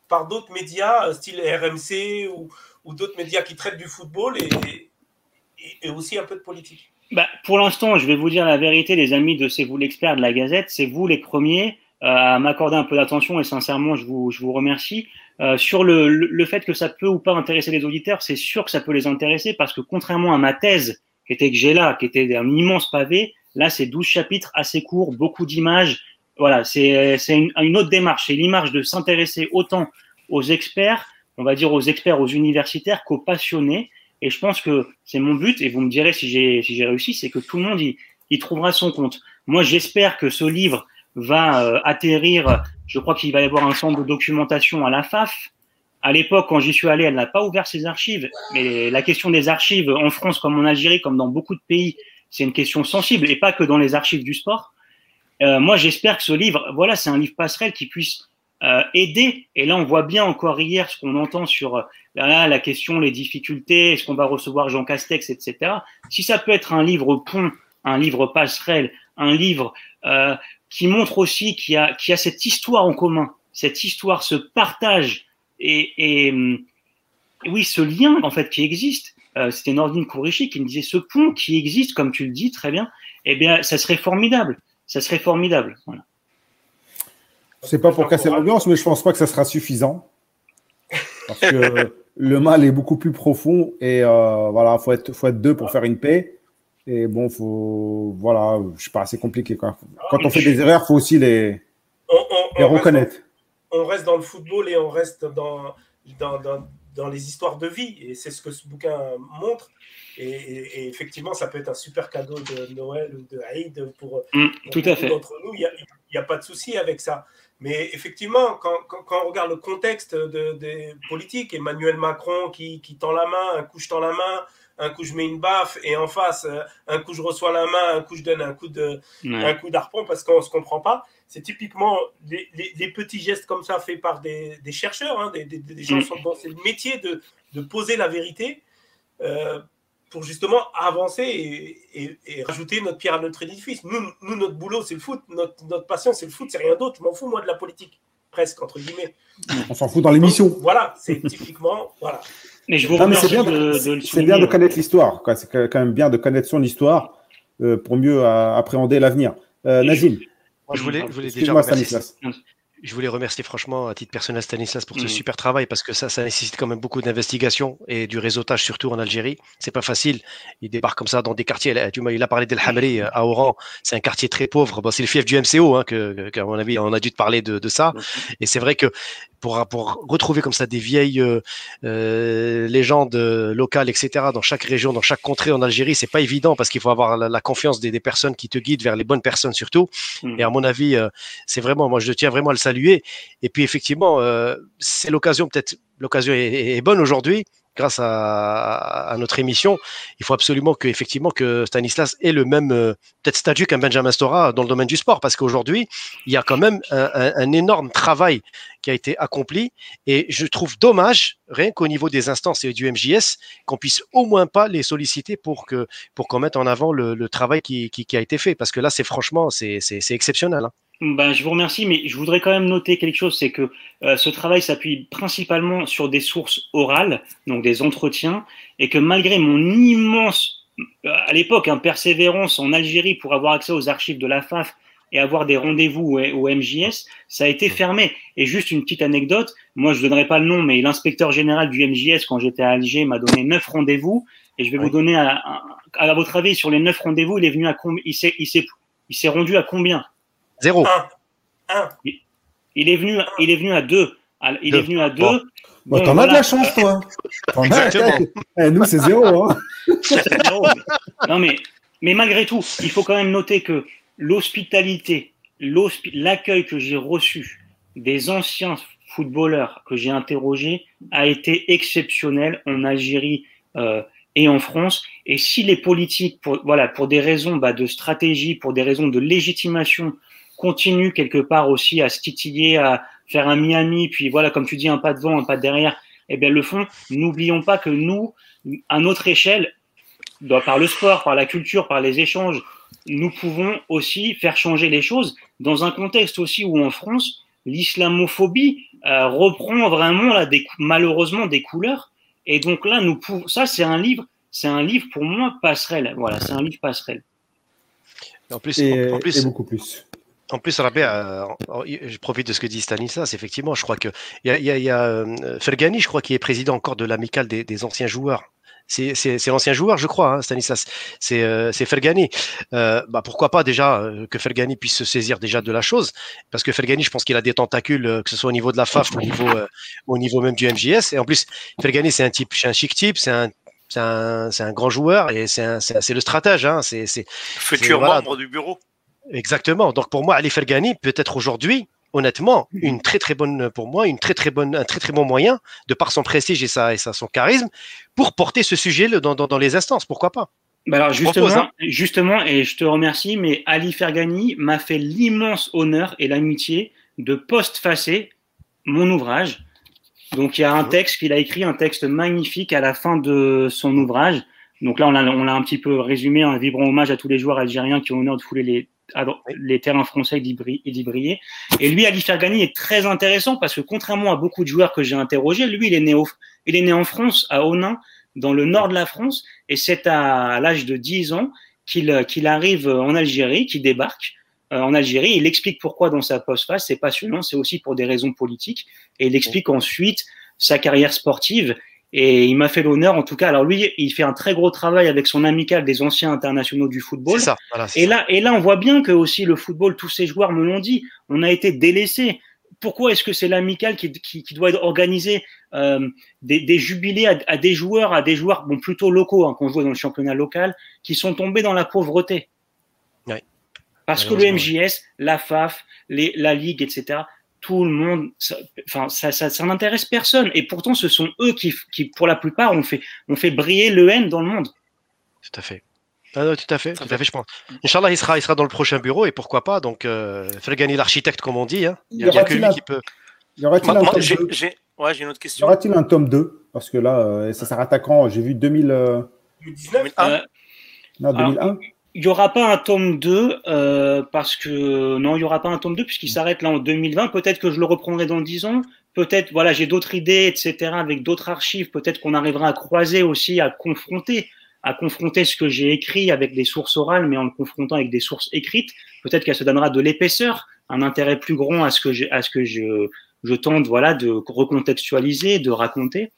par d'autres médias, euh, style RMC ou, d'autres médias qui traitent du football et, aussi un peu de politique. Bah, pour l'instant, je vais vous dire la vérité, les amis de C'est vous l'expert de la Gazette. C'est vous les premiers euh, à m'accorder un peu d'attention et sincèrement, je vous, je vous remercie. Euh, sur le, le, fait que ça peut ou pas intéresser les auditeurs, c'est sûr que ça peut les intéresser parce que contrairement à ma thèse qui était que j'ai là, qui était un immense pavé, là c'est 12 chapitres assez courts, beaucoup d'images. Voilà, c'est une autre démarche. C'est l'image de s'intéresser autant aux experts, on va dire aux experts, aux universitaires qu'aux passionnés. Et je pense que c'est mon but, et vous me direz si j'ai si réussi, c'est que tout le monde y, trouvera son compte. Moi, j'espère que ce livre va euh, atterrir. Je crois qu'il va y avoir un centre de documentation à la FAF. À l'époque, quand j'y suis allé, elle n'a pas ouvert ses archives. Mais la question des archives en France, comme en Algérie, comme dans beaucoup de pays, c'est une question sensible, et pas que dans les archives du sport. Euh, moi, j'espère que ce livre, voilà, c'est un livre passerelle qui puisse euh, aider. Et là, on voit bien encore hier ce qu'on entend sur euh, la question, les difficultés, est-ce qu'on va recevoir Jean Castex, etc. Si ça peut être un livre pont, un livre passerelle, un livre euh, qui montre aussi qu'il y, a, y a cette histoire en commun, cette histoire, ce partage et, et, oui, ce lien en fait qui existe. Euh, C'était Nordine Kourichi qui me disait ce pont qui existe, comme tu le dis très bien. Eh bien, ça serait formidable. Ça serait formidable. Voilà. C'est pas pour casser l'ambiance, mais je pense pas que ça sera suffisant. Parce que le mal est beaucoup plus profond et euh, voilà, faut être, faut être deux pour faire une paix. Et bon, faut, voilà, je sais pas, c'est compliqué. Quand on fait des erreurs, faut aussi les, reconnaître. on reste dans le football et on reste dans, dans, dans, les histoires de vie. Et c'est ce que ce bouquin montre. Et, effectivement, ça peut être un super cadeau de Noël ou de Haïd pour, mm, tout à fait. d'entre nous. Il n'y a, a, pas de souci avec ça. Mais effectivement, quand, quand, on regarde le contexte des politiques, Emmanuel Macron qui, qui, tend la main, un coup je tends la main, un coup je mets une baffe, et en face, euh, un coup je reçois la main, un coup je donne un coup de, un coup d'arpon parce qu'on se comprend pas. C'est typiquement des, des, petits gestes comme ça faits par des, des chercheurs, hein, des, des, gens qui mm. sont c'est le métier de, de, poser la vérité. Euh, pour justement avancer et, rajouter notre pierre à notre édifice. Nous, nous notre boulot, c'est le foot. Notre, notre passion, c'est le foot. C'est rien d'autre. Je m'en fous, moi, de la politique. Presque, entre guillemets. On s'en fout dans l'émission. Voilà, c'est typiquement. Voilà. Mais je vous remercie c'est bien de, C'est bien de connaître l'histoire. C'est quand même bien de connaître son histoire euh, pour mieux euh, appréhender l'avenir. Euh, Nazim. Je, voulais, je voulais déjà remercier, je voulais remercier franchement à titre personnel Stanislas pour ce mm. super travail parce que ça, ça nécessite quand même beaucoup d'investigation et du réseautage surtout en Algérie. C'est pas facile. Il débarque comme ça dans des quartiers. Il a parlé d'El Hamri euh, à Oran. C'est un quartier très pauvre. Bon, c'est le fief du MCO, hein, que, qu'à mon avis, on a dû te parler de, de ça. Et c'est vrai que pour, pour retrouver comme ça des vieilles euh, euh, légendes locales, etc. dans chaque région, dans chaque contrée en Algérie, c'est pas évident parce qu'il faut avoir la, confiance des, des, personnes qui te guident vers les bonnes personnes surtout. Mm. Et à mon avis, euh, c'est vraiment, moi je tiens vraiment à le saluer. Et puis effectivement, euh, c'est l'occasion, peut-être l'occasion est, bonne aujourd'hui grâce à, notre émission, il faut absolument que effectivement que Stanislas ait le même euh, peut-être statut qu'un Benjamin Stora dans le domaine du sport, parce qu'aujourd'hui il y a quand même un, énorme travail qui a été accompli, et je trouve dommage rien qu'au niveau des instances et du MJS qu'on puisse au moins pas les solliciter pour que pour qu'on mette en avant le, travail qui, qui, a été fait, parce que là c'est franchement c'est exceptionnel. Hein. Ben, je vous remercie, mais je voudrais quand même noter quelque chose, c'est que euh, ce travail s'appuie principalement sur des sources orales, donc des entretiens, et que malgré mon immense, euh, à l'époque, hein, persévérance en Algérie pour avoir accès aux archives de la FAF, et avoir des rendez-vous au, MJS, ça a été fermé. Et juste une petite anecdote, moi je ne donnerai pas le nom, mais l'inspecteur général du MJS, quand j'étais à Alger, m'a donné neuf rendez-vous. Et je vais vous donner, à, à, votre avis, sur les neuf rendez-vous, il est venu à combien il s'est rendu à combien? Zéro. Un. Il, il est venu, il est venu à deux. Il Deux. est venu à deux. Bon. Bon, Bon, T'en as de la chance, toi. T'en as- Exactement. Eh, nous, c'est zéro. Hein. Non, mais- non, mais, mais malgré tout, il faut quand même noter que l'hospitalité, l'hospi- l'accueil que j'ai reçu des anciens footballeurs que j'ai interrogés a été exceptionnel en Algérie euh, et en France. Et si les politiques, pour, voilà, pour des raisons bah, de stratégie, pour des raisons de légitimation, continuent quelque part aussi à se titiller, à faire un Miami, puis voilà, comme tu dis, un pas devant, un pas derrière, eh bien, le font. N'oublions pas que nous, à notre échelle, par le sport, par la culture, par les échanges, nous pouvons aussi faire changer les choses dans un contexte aussi où en France, l'islamophobie euh, reprend vraiment là, des, malheureusement des couleurs. Et donc là, nous pouvons, ça c'est un livre, c'est un livre pour moi passerelle. Voilà, c'est un livre passerelle. En plus, Et, en, en plus, et beaucoup plus. En plus, Rabia, je profite de ce que dit Stanislas. Effectivement, je crois que il y a, y a, il y a euh, Fergani, je crois, qui est président encore de l'amicale des, des anciens joueurs. C'est l'ancien joueur, je crois, hein, Stanislas. C'est euh, Fergani. Euh, bah, pourquoi pas déjà euh, que Fergani puisse se saisir déjà de la chose, parce que Fergani, je pense qu'il a des tentacules, que ce soit au niveau de la FAF, au niveau, au niveau même du MJS. Et en plus, Fergani, c'est un type, c'est un chic type, c'est un c'est un, c'est un grand joueur et c'est le stratège. Hein, c'est c'est Futur voilà. membre du bureau. Exactement. Donc pour moi, Ali Fergani peut être aujourd'hui, honnêtement, une très très bonne pour moi, une très très bonne, un très très bon moyen de par son prestige et sa et sa, son charisme pour porter ce sujet dans, dans, dans les instances. Pourquoi pas? Bah alors propose, justement, hein. justement, et je te remercie, mais Ali Fergani m'a fait l'immense honneur et l'amitié de postfacer mon ouvrage. Donc il y a un Mhm. texte qu'il a écrit, un texte magnifique à la fin de son ouvrage. Donc là, on l'a on l'a un petit peu résumé, un vibrant hommage à tous les joueurs algériens qui ont l'honneur de fouler les, à- les terrains français bri- et d'y briller. Et lui, Ali Fergani est très intéressant parce que contrairement à beaucoup de joueurs que j'ai interrogés, lui, il est né, au, il est né en France, à Onin, dans le nord de la France, et c'est à l'âge de 10 ans qu'il qu'il arrive en Algérie, qu'il débarque euh, en Algérie. Il explique pourquoi dans sa postface, c'est passionnant, c'est aussi pour des raisons politiques, et il explique ensuite sa carrière sportive. Et il m'a fait l'honneur, en tout cas. Alors lui, il fait un très gros travail avec son amical des anciens internationaux du football. Ça. Voilà, Et ça. là, et là, on voit bien que aussi le football, tous ces joueurs me l'ont dit, on a été délaissés. Pourquoi est-ce que c'est l'amical qui, qui, qui doit organiser euh, des, des jubilés à, à des joueurs, à des joueurs bon plutôt locaux, hein, qu'on joue dans le championnat local, qui sont tombés dans la pauvreté? Ouais. Parce que le MJS, la FAF, les, la Ligue, etc. Tout le monde, ça, enfin, ça, ça, ça n'intéresse personne. Et pourtant, ce sont eux qui, qui, pour la plupart, ont fait, ont fait briller le N dans le monde. Tout à fait. Ah, non, tout à fait, tout à fait, je pense. Inch'Allah, il sera, il sera dans le prochain bureau et pourquoi pas. Donc, euh, Fergani, l'architecte, comme on dit, hein. il n'y a, il que lui un- qui peut. Y aura-t-il un, moi, tome j'ai- 2 j'ai- ouais, j'ai une autre Y question. aura-t-il un tome 2 Parce que là, euh, ça s'arrête à quand? J'ai vu 2000, euh, 2019 2001. Euh, non, 2001. Il n'y aura pas un tome 2 euh, parce que non, il n'y aura pas un tome 2 puisqu'il s'arrête là en 2020. Peut-être que je le reprendrai dans 10 ans. Peut-être, voilà, j'ai d'autres idées, etc. Avec d'autres archives. Peut-être qu'on arrivera à croiser aussi, à confronter, à confronter ce que j'ai écrit avec des sources orales, mais en le confrontant avec des sources écrites. Peut-être qu'elle se donnera de l'épaisseur, un intérêt plus grand à ce que j'ai, à ce que je, je tente, voilà, de recontextualiser, de raconter.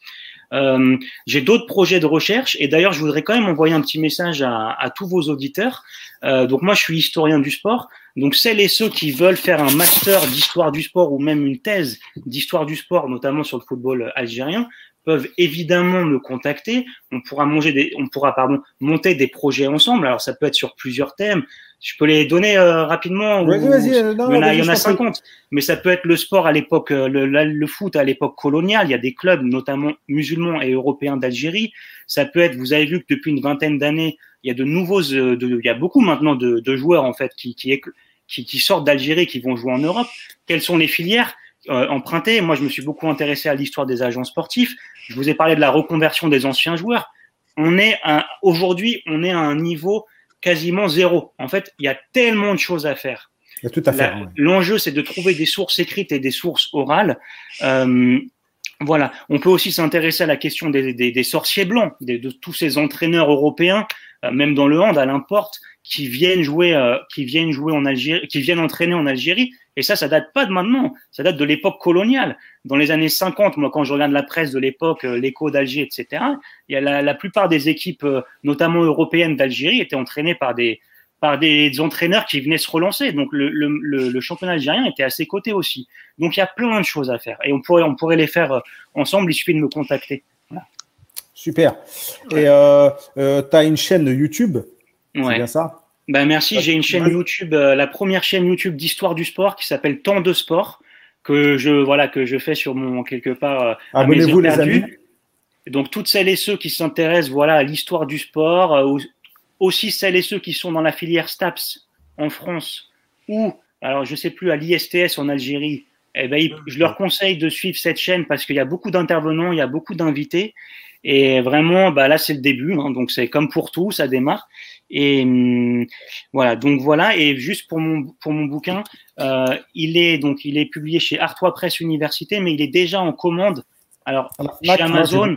Euh, j'ai d'autres projets de recherche et d'ailleurs, je voudrais quand même envoyer un petit message à, à tous vos auditeurs. Euh, donc moi, je suis historien du sport. Donc celles et ceux qui veulent faire un master d'histoire du sport ou même une thèse d'histoire du sport, notamment sur le football algérien, peuvent évidemment me contacter. On pourra manger des, on pourra pardon monter des projets ensemble. Alors ça peut être sur plusieurs thèmes. Je peux les donner euh, rapidement. Vas-y, vas-y. euh, non, il y en a, y en a t'en prie. 50. Mais ça peut être le sport à l'époque, euh, le, le foot à l'époque coloniale. Il y a des clubs, notamment musulmans et européens d'Algérie. Ça peut être, vous avez vu que depuis une vingtaine d'années, il y a de nouveaux, euh, de, il y a beaucoup maintenant de, de joueurs en fait qui, qui, qui, qui sortent d'Algérie, qui vont jouer en Europe. Quelles sont les filières euh, empruntées? Moi, je me suis beaucoup intéressé à l'histoire des agents sportifs. Je vous ai parlé de la reconversion des anciens joueurs. On est aujourd'hui, on est à un niveau quasiment zéro. En fait, il y a tellement de choses à faire. Il y a tout à ouais. L'enjeu, c'est de trouver des sources écrites et des sources orales. Euh, Voilà. On peut aussi s'intéresser à la question des, des, des sorciers blancs, des, de tous ces entraîneurs européens, euh, même dans le hand, à l'importe, qui viennent jouer, euh, qui viennent jouer en Algérie, qui viennent entraîner en Algérie. Et ça, ça date pas de maintenant. Ça date de l'époque coloniale. Dans les années 50, moi, quand je regarde la presse de l'époque, euh, l'écho d'Alger, etc., il y a la, la, plupart des équipes, notamment européennes d'Algérie, étaient entraînées par des, par des entraîneurs qui venaient se relancer. Donc le, le, le, championnat algérien était à ses côtés aussi. Donc il y a plein de choses à faire et on pourrait, on pourrait les faire euh, ensemble. Il suffit de me contacter. Voilà. Super. Et euh, euh, tu as une chaîne YouTube? Ouais. C'est bien ça? Ben, Merci. J'ai une chaîne YouTube, euh, la première chaîne YouTube d'histoire du sport qui s'appelle Temps de sport que je voilà que je fais sur mon quelque part. Euh, Abonnez-vous les amis. Donc toutes celles et ceux qui s'intéressent voilà à l'histoire du sport, euh, aussi celles et ceux qui sont dans la filière STAPS en France ou, alors je sais plus, à l'ISTS en Algérie, eh ben, je leur conseille de suivre cette chaîne parce qu'il y a beaucoup d'intervenants, il y a beaucoup d'invités. Et vraiment, bah là, c'est le début. Hein, donc, c'est comme pour tout, ça démarre. Et hum, voilà. Donc voilà. Et juste pour mon pour mon bouquin, euh, il est donc il est publié chez Artois Presse Université, mais il est déjà en commande. Alors chez Amazon,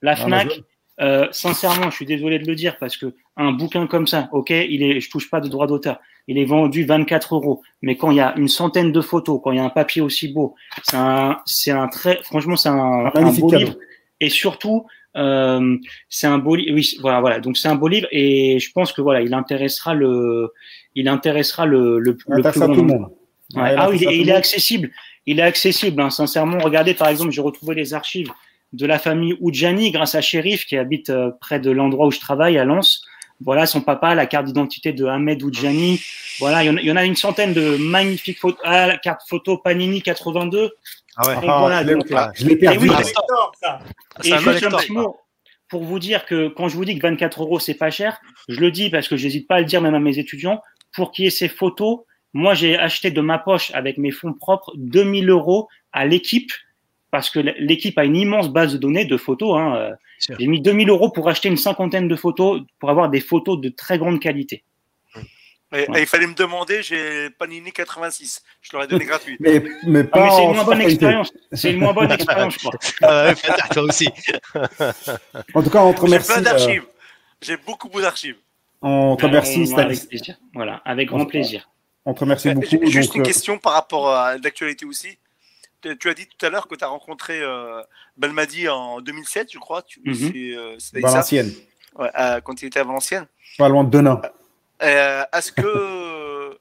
la Fnac, euh, sincèrement, je suis désolé de le dire parce que un bouquin comme ça, ok, il est, je touche pas de droit d'auteur, il est vendu 24 euros. Mais quand il y a une centaine de photos, quand il y a un papier aussi beau, c'est un, c'est un très, franchement, c'est un, un, beau livre. Et surtout, euh, c'est un beau livre. Oui, voilà, voilà. Donc c'est un beau livre et je pense que voilà, il intéressera le, il intéressera le, le, le plus grand nombre. Ouais. ah oui, il, il est accessible. Il est accessible. Hein. Sincèrement, regardez par exemple, j'ai retrouvé les archives de la famille Oudjani grâce à Shérif qui habite euh, près de l'endroit où je travaille à Lens. Voilà son papa, la carte d'identité de Ahmed Oudjani. Voilà, il y, en a, une centaine de magnifiques photos. Ah, la carte photo Panini 82. Ah ouais. Ah, voilà, donc, je l'ai perdu. Et, et juste un petit mot pour vous dire que quand je vous dis que 24 euros c'est pas cher, je le dis parce que j'hésite pas à le dire même à mes étudiants. Pour qu'il y ait ces photos, moi j'ai acheté de ma poche avec mes fonds propres 2000 euros à l'équipe parce que l'équipe a une immense base de données de photos. Hein. J'ai mis 2000 euros pour acheter une cinquantaine de photos, pour avoir des photos de très grande qualité. Et, il fallait me demander, j'ai Panini 86, je l'aurais donné gratuit. mais, mais, ah, mais c'est une moins bonne expérience. C'est une moins bonne expérience, je crois. Ah toi aussi. en tout cas, on te remercie. J'ai plein d'archives. J'ai beaucoup, beaucoup d'archives. On te remercie, Stanislas. Voilà, avec grand plaisir. On te remercie beaucoup. Juste une question par rapport à l'actualité aussi tu as dit tout à l'heure que tu as rencontré euh, Belmadi en 2007, je crois. Tu, mm -hmm. c'est, Valenciennes. Ouais, euh, quand il était à Valenciennes. Pas loin de Denain. Euh, est-ce que,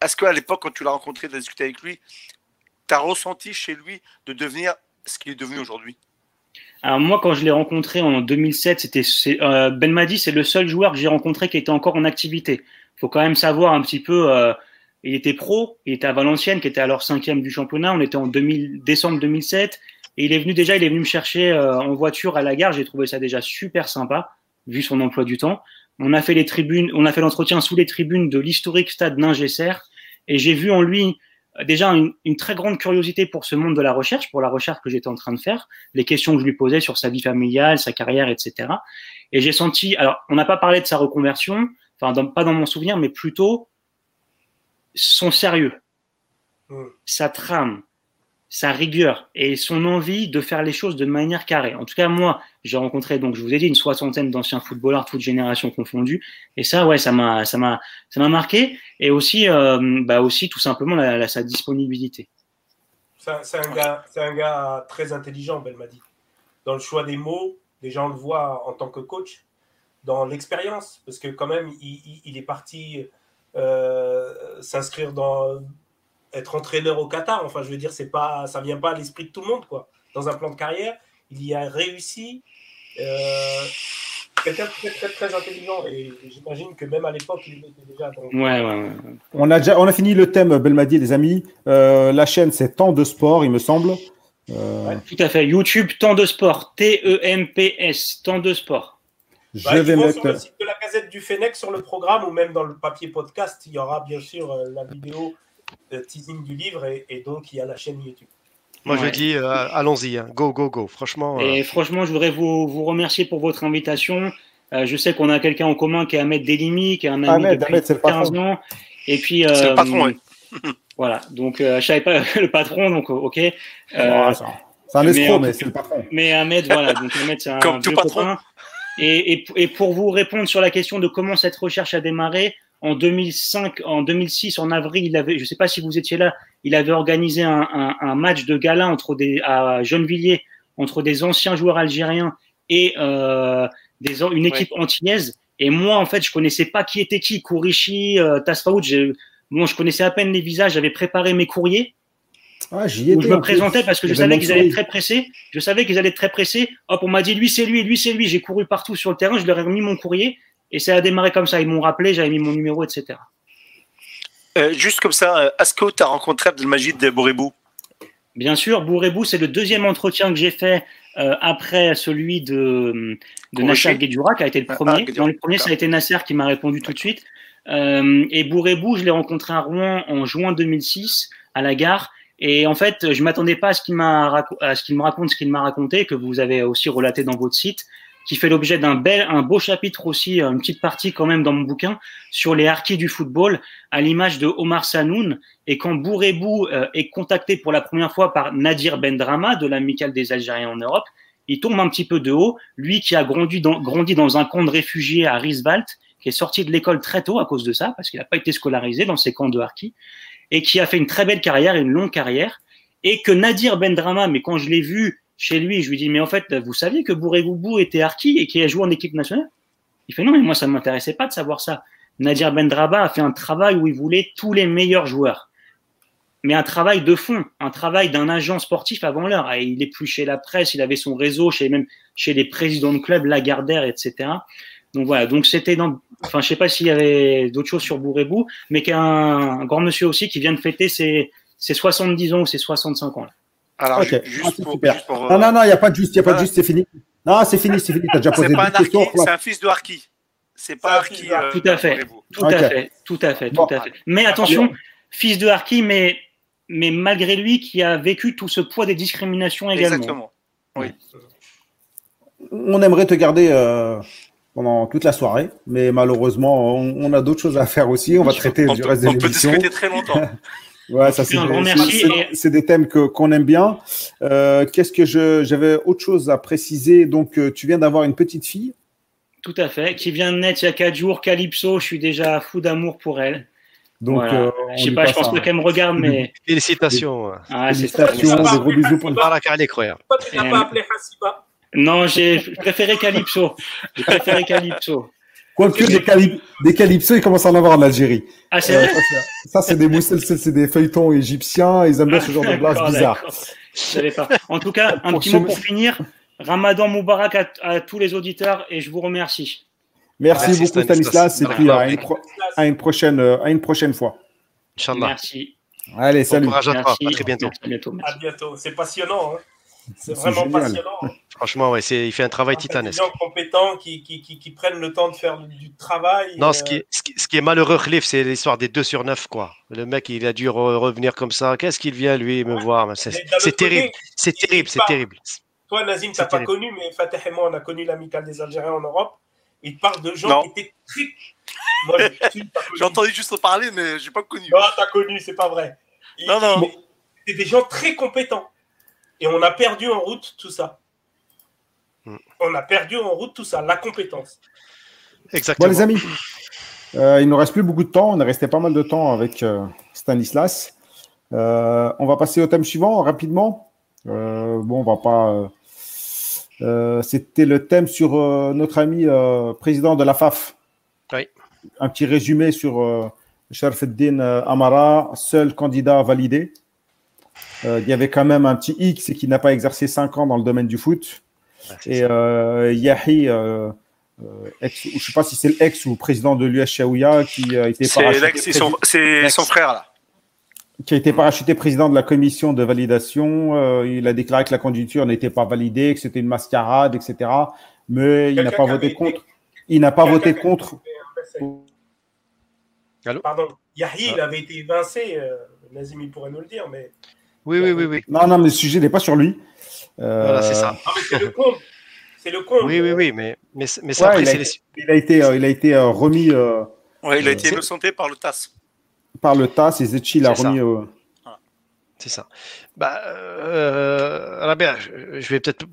est-ce qu'à l'époque, quand tu l'as rencontré, tu as discuté avec lui, tu as ressenti chez lui de devenir ce qu'il est devenu aujourd'hui? Alors moi, quand je l'ai rencontré en 2007, c'était euh, Belmadi, c'est le seul joueur que j'ai rencontré qui était encore en activité. Il faut quand même savoir un petit peu euh, il était pro, il était à Valenciennes, qui était alors cinquième du championnat. On était en 2000, décembre 2007. Et il est venu déjà, il est venu me chercher euh, en voiture à la gare. J'ai trouvé ça déjà super sympa, vu son emploi du temps. On a fait les tribunes, on a fait l'entretien sous les tribunes de l'historique stade Ningesser. Et j'ai vu en lui euh, déjà une, une, très grande curiosité pour ce monde de la recherche, pour la recherche que j'étais en train de faire, les questions que je lui posais sur sa vie familiale, sa carrière, etc. Et j'ai senti, alors on n'a pas parlé de sa reconversion, enfin pas dans mon souvenir, mais plutôt son sérieux, mm. sa trame, sa rigueur et son envie de faire les choses de manière carrée. En tout cas, moi, j'ai rencontré, donc je vous ai dit, une soixantaine d'anciens footballeurs, toutes générations confondues. Et ça, ouais, ça m'a, ça m'a, ça m'a marqué. Et aussi, euh, bah aussi, tout simplement, la, la, sa disponibilité. C'est un, gars, un gars très intelligent, Belmadi. Dans le choix des mots, les gens le voient en tant que coach, dans l'expérience, parce que quand même, il, il est parti s'inscrire dans être entraîneur au Qatar. Enfin, je veux dire, c'est pas, ça vient pas à l'esprit de tout le monde, quoi. Dans un plan de carrière, il y a réussi. Euh, quelqu'un de très, très, très intelligent. Et j'imagine que même à l'époque, il était déjà. Dans... Ouais, ouais, ouais. On a déjà, on a fini le thème Belmadi, les amis. Euh, la chaîne, c'est Temps de sport, il me semble. Euh... Ouais, tout à fait. YouTube, Temps de sport. T-E-M-P-S. Temps de sport. Je bah, vais mettre. Sur le site de la Gazette du Fennec, sur le programme, ou même dans le papier podcast, il y aura bien sûr euh, la vidéo de teasing du livre et, et, donc il y a la chaîne YouTube. Moi, ouais. je dis, euh, allons-y, hein. go, go, go. Franchement. Euh... Et franchement, je voudrais vous, vous remercier pour votre invitation. Euh, je sais qu'on a quelqu'un en commun qui est Ahmed Delimi, qui est un ami Ahmed, depuis Ahmed, 15 ans. Et puis. c'est le patron, oui. voilà, donc je savais pas le patron, donc ok. Oh, C'est un escroc, mais c'est le patron. Mais Ahmed, voilà, donc Ahmed, c'est un Comme tout patron. copain. Et, et, et pour vous répondre sur la question de comment cette recherche a démarré, en 2005, en 2006, en avril, il avait, je ne sais pas si vous étiez là, il avait organisé un, un, un match de gala entre des, à Gennevilliers entre des anciens joueurs algériens et euh, des, une équipe antillaise. Et moi, en fait, je connaissais pas qui était qui, Kourichi, euh, Tasfaoud. je- Bon, je connaissais à peine les visages. J'avais préparé mes courriers Ah, j'y où étais. je me présentais parce que je y avait savais qu'ils allaient être très pressés. Je savais qu'ils allaient être très pressés. Hop, on m'a dit lui c'est lui, lui c'est lui. J'ai couru partout sur le terrain. Je leur ai remis mon courrier et ça a démarré comme ça. Ils m'ont rappelé, j'avais mis mon numéro, etc. Euh, juste comme ça, euh, que tu as rencontré Abdelmajid Bourébou Bien sûr, Bourébou, c'est le deuxième entretien que j'ai fait euh, après celui de, de. Nasser Guedjoura, qui a été le Ah, premier. ah, Dans le premier, ça a été Nasser qui m'a répondu tout de suite. Euh, et Bourébou, je l'ai rencontré à Rouen en juin 2006, à la gare. Et en fait, je m'attendais pas à ce qu'il me raconte ce qu'il m'a raconté, que vous avez aussi relaté dans votre site, qui fait l'objet d'un bel, un beau chapitre aussi, une petite partie quand même dans mon bouquin sur les harkis du football, à l'image de Omar Sanoun. Et quand Bourébou euh, est contacté pour la première fois par Nadir Bendrama de l'amicale des Algériens en Europe, il tombe un petit peu de haut. Lui qui a grandi dans, grandi dans un camp de réfugiés à Rieswald, qui est sorti de l'école très tôt à cause de ça, parce qu'il n'a pas été scolarisé dans ces camps de harkis, et qui a fait une très belle carrière une longue carrière. Et que Nadir Bendrama, mais quand je l'ai vu chez lui, je lui dis, mais en fait, vous saviez que Bourébou était harki et qu'il a joué en équipe nationale? Il fait, non, mais moi, ça ne m'intéressait pas de savoir ça. Nadir Bendraba a fait un travail où il voulait tous les meilleurs joueurs. Mais un travail de fond, un travail d'un agent sportif avant l'heure. Il épluchait la presse, il avait son réseau, chez même chez les présidents de clubs, Lagardère, etc. Donc voilà, donc c'était dans. Enfin, je sais pas s'il y avait d'autres choses sur Bourébou, mais qu'un un grand monsieur aussi qui vient de fêter ses, ses 70 ans ou ses 65 ans. Là. Alors, Ah, juste c'est pour, super. juste pour, Non, non, non, il n'y a pas de juste, il n'y a pas de Ah. juste, c'est fini. Non, c'est fini, c'est fini. Tu as déjà posé c'est pas un deux questions. Harki, c'est un fils de Harki. C'est pas Harki. euh, Tout à fait. Tout à fait, tout à fait, tout Bon. à fait. Mais attention, fils de Harki, mais, mais malgré lui, qui a vécu tout ce poids des discriminations également. Exactement. On aimerait te garder euh, pendant toute la soirée, mais malheureusement, on, a d'autres choses à faire aussi. On va traiter du reste on de l'émission. On peut discuter très longtemps. ouais, ça c'est des thèmes que qu'on aime bien. Euh, qu'est-ce que je j'avais autre chose à préciser? Donc, euh, tu viens d'avoir une petite fille. Tout à fait, qui vient de naître il y a quatre jours, Calypso. Je suis déjà fou d'amour pour elle. Donc, voilà. euh, je sais pas, je pense pas qu'elle me regarde, mais. Félicitations. Ah, Félicitations, des gros bisous pour le Pas la carrière. Pourquoi tu pas appelé Hassiba non, j'ai préféré Calypso. J'ai préféré Calypso. Quoique des, calyp des calypsos, ils commencent à en avoir en Algérie. Ah, c'est Euh, vrai ça, c'est- ça, c'est des moussels, c'est des feuilletons égyptiens. Ils aiment bien ce genre de blagues d'accord. Je savais pas. En tout cas, un petit mot pour finir. Ramadan Moubarak à, à tous les auditeurs et je vous remercie. Merci, Merci, beaucoup Stanislas. Stanislas, et puis à une, pro- à une prochaine, euh, à une prochaine fois. Inch'Allah. Merci. Allez, Bon salut. courage à toi. Merci. À très bientôt. Merci, à bientôt. Bientôt. C'est passionnant. hein. C'est C'est vraiment génial. passionnant. Franchement, ouais, c'est, il fait un travail Des titanesque. gens compétents qui, qui, qui, qui prennent le temps de faire du travail. Non, euh, ce qui, est, ce, qui, ce qui est malheureux, Khalif, c'est l'histoire des 2 sur 9, quoi. Le mec, il a dû re- revenir comme ça. Qu'est-ce qu'il vient, lui, me voir C'est, c'est terrible. C'est terrible, c'est terrible. Toi, Nazim, tu C'est n'as pas connu, mais Fateh et moi, on a connu l'amicale des Algériens en Europe. Il parle de gens Non. qui étaient très. J'ai entendu juste parler, mais j'ai pas connu. Non, t'as connu, c'est pas vrai. Il- Non, non. C'était des gens très compétents. Et on a perdu en route tout ça. On a perdu en route tout ça, la compétence. Bon, Exactement. les amis, euh, il ne nous reste plus beaucoup de temps. On est resté pas mal de temps avec euh, Stanislas. Euh, on va passer au thème suivant rapidement. Euh, bon, on va pas. euh, euh, C'était le thème sur euh, notre ami euh, président de la FAF. Oui. Un petit résumé sur euh, Sharfeddin Amara, seul candidat validé. Euh, il y avait quand même un petit X et qui n'a pas exercé 5 ans dans le domaine du foot. Et euh, Yahi, euh, euh, ex, ou je ne sais pas si c'est l'ex ou président de l'US Chaouia qui a été parachuté, c'est son, frère, là. qui a été parachuté président de la commission de validation. Euh, il a déclaré que la candidature n'était pas validée, que c'était une mascarade, etc. Mais il n'a pas voté contre. Il n'a pas voté contre. Allô Pardon, Yahi, Ah. il avait été évincé. Euh, Nazim, il pourrait nous le dire, mais. Oui, oui, oui, oui. Non, non, mais le sujet n'est pas sur lui. Euh, Voilà, c'est ça. Ah, mais c'est le comble. C'est le comble. Oui, oui, oui, mais, mais, mais ça, Ouais, après, il a les- Il a été, euh, il a été euh, remis euh, Ouais, il a été innocenté par le TAS. par le TAS et Zetchi l'a remis. euh, C'est ça. Bah, euh, je vais peut-être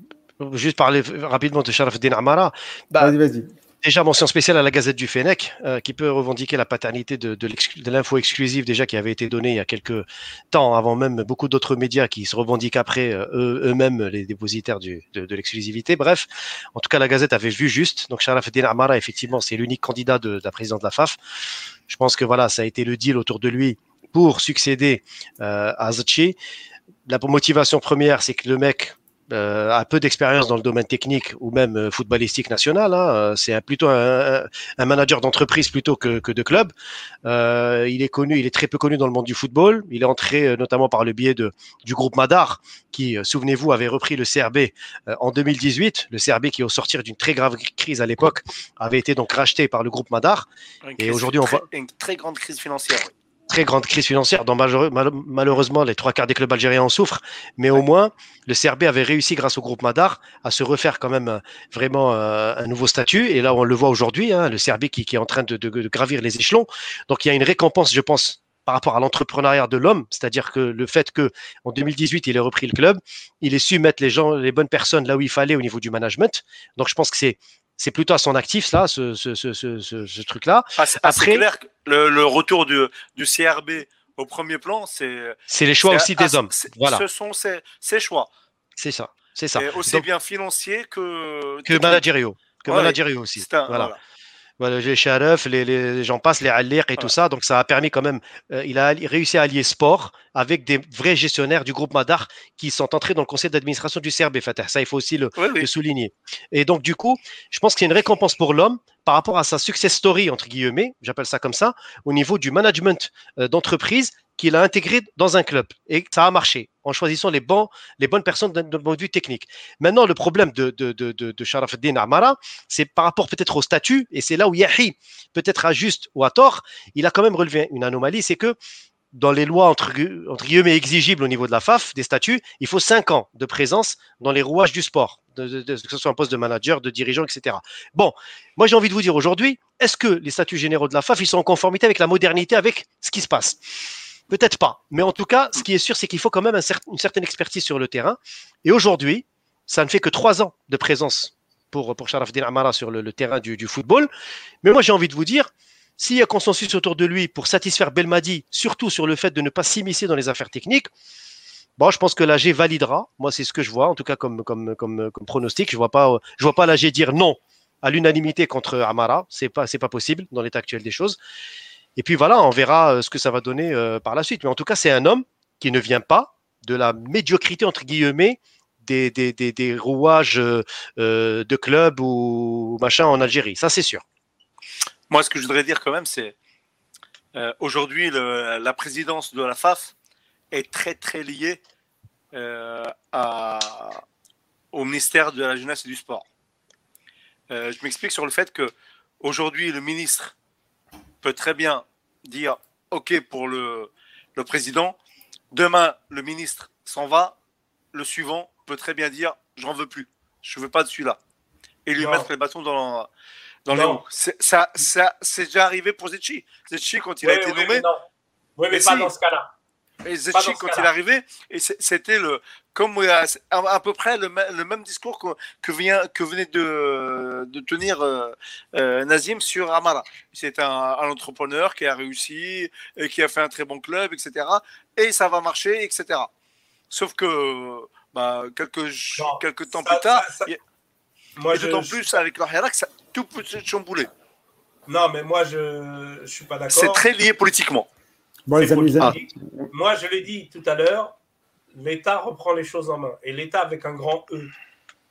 juste parler rapidement de Sharaf Amara. Bah, vas-y, vas-y. Déjà, mention spéciale à la Gazette du Fennec, euh, qui peut revendiquer la paternité de, l'info exclusive déjà qui avait été donnée il y a quelques temps, avant même beaucoup d'autres médias qui se revendiquent après euh, eux-mêmes les dépositaires de, l'exclusivité. Bref, en tout cas, la Gazette avait vu juste. Donc, Sharaf Amara, effectivement, c'est l'unique candidat de, la présidence de la FAF. Je pense que voilà, ça a été le deal autour de lui pour succéder euh, à Zachi. La motivation première, c'est que le mec euh, a peu d'expérience dans le domaine technique ou même euh, footballistique national. Hein. Euh, c'est plutôt un, un manager d'entreprise plutôt que, que, de club. Euh, il est connu, il est très peu connu dans le monde du football. Il est entré notamment par le biais de, du groupe Madar, qui, souvenez-vous, avait repris le CRB en 2018. Le CRB qui, au sortir d'une très grave crise à l'époque, avait été donc racheté par le groupe Madar. et aujourd'hui, on voit une très grande crise financière très grande crise financière dont malheureusement les trois quarts des clubs algériens en souffrent, mais au moins le CRB avait réussi grâce au groupe Madar à se refaire quand même euh, vraiment euh, un nouveau statut et là on le voit aujourd'hui, hein, le CRB qui, qui, est en train de, de, de, gravir les échelons. Donc il y a une récompense, je pense, par rapport à l'entrepreneuriat de l'homme, c'est-à-dire que le fait que en 2018 il ait repris le club, il ait su mettre les gens, les bonnes personnes là où il fallait au niveau du management. Donc je pense que c'est c'est plutôt à son actif là, ce, ce, ce, ce truc-là. Ah, ah, Après, clair que le, le, retour du, du CRB au premier plan, c'est c'est les choix aussi des hommes. Voilà. Ce sont ses, ses choix. C'est ça, c'est ça. Et aussi bien financier que que managériaux, que ouais, aussi. Un, voilà. voilà voilà, les Sharef, les, les gens passent, les Alir et tout ça. Donc, ça a permis quand même, euh, il a réussi à allier sport avec des vrais gestionnaires du groupe Madar qui sont entrés dans le conseil d'administration du CRB Fatah. Ça, il faut aussi le, oui, oui. le, souligner. Et donc, du coup, je pense qu'il y a une récompense pour l'homme par rapport à sa success story, entre guillemets, j'appelle ça comme ça, au niveau du management euh, d'entreprise qu'il a intégré dans un club. Et ça a marché en choisissant les, bons, les bonnes personnes d'un point de vue technique. Maintenant, le problème de, de, de, de, Sharaf Amara, c'est par rapport peut-être au statut, et c'est là où Yahi, peut-être à juste ou à tort, il a quand même relevé une anomalie, c'est que dans les lois entre, guillemets exigibles au niveau de la FAF, des statuts, il faut cinq ans de présence dans les rouages du sport, que ce soit un poste de manager, de dirigeant, etc. Bon, moi j'ai envie de vous dire aujourd'hui, est-ce que les statuts généraux de la FAF, ils sont en conformité avec la modernité, avec ce qui se passe? Peut-être pas. Mais en tout cas, ce qui est sûr, c'est qu'il faut quand même un une certaine expertise sur le terrain. Et aujourd'hui, ça ne fait que trois ans de présence pour, pour Sharafdin Amara sur le, terrain du, football. Mais moi, j'ai envie de vous dire, s'il y a consensus autour de lui pour satisfaire Belmadi, surtout sur le fait de ne pas s'immiscer dans les affaires techniques, bon, je pense que l'AG validera. Moi, c'est ce que je vois, en tout cas comme, comme, comme, pronostic. Je vois pas, pas l'AG dire non à l'unanimité contre Amara. C'est pas, pas possible dans l'état actuel des choses. Et puis voilà, on verra euh, ce que ça va donner euh, par la suite. Mais en tout cas, c'est un homme qui ne vient pas de la médiocrité, entre guillemets, des, des, des, rouages euh, de clubs ou machin en Algérie. Ça, c'est sûr. Moi, ce que je voudrais dire quand même, c'est euh, aujourd'hui, la présidence de la FAF est très, très liée au ministère de la Jeunesse et du Sport. Je m'explique sur le fait que aujourd'hui, le ministre peut très bien dire OK pour le, le président. Demain, le ministre s'en va. Le suivant peut très bien dire J'en veux plus. Je ne veux pas de celui-là. Et lui non. mettre les bâtons dans, dans les roues. Ça, ça, c'est déjà arrivé pour Zetchi. Zetchi, quand il oui, a été oui, nommé. Mais. Oui, mais, mais pas si. dans ce cas-là. Et Zetchi, quand il est arrivé, et c'était le, comme à, à, peu près le, le, même discours que, que, vient, que venait de, de tenir euh, euh, Nazim sur Amara. C'est un, un, entrepreneur qui a réussi, et qui a fait un très bon club, etc. Et ça va marcher, etc. Sauf que bah, quelques, non, quelques temps ça, plus tard, ça, ça... Moi, et d'autant plus avec le Hirak, ça tout peut se chambouler. Non, mais moi, je ne suis pas d'accord. C'est très lié politiquement. Bon, les amis, ah. Moi, je l'ai dit tout à l'heure, l'État reprend les choses en main. Et l'État avec un grand E.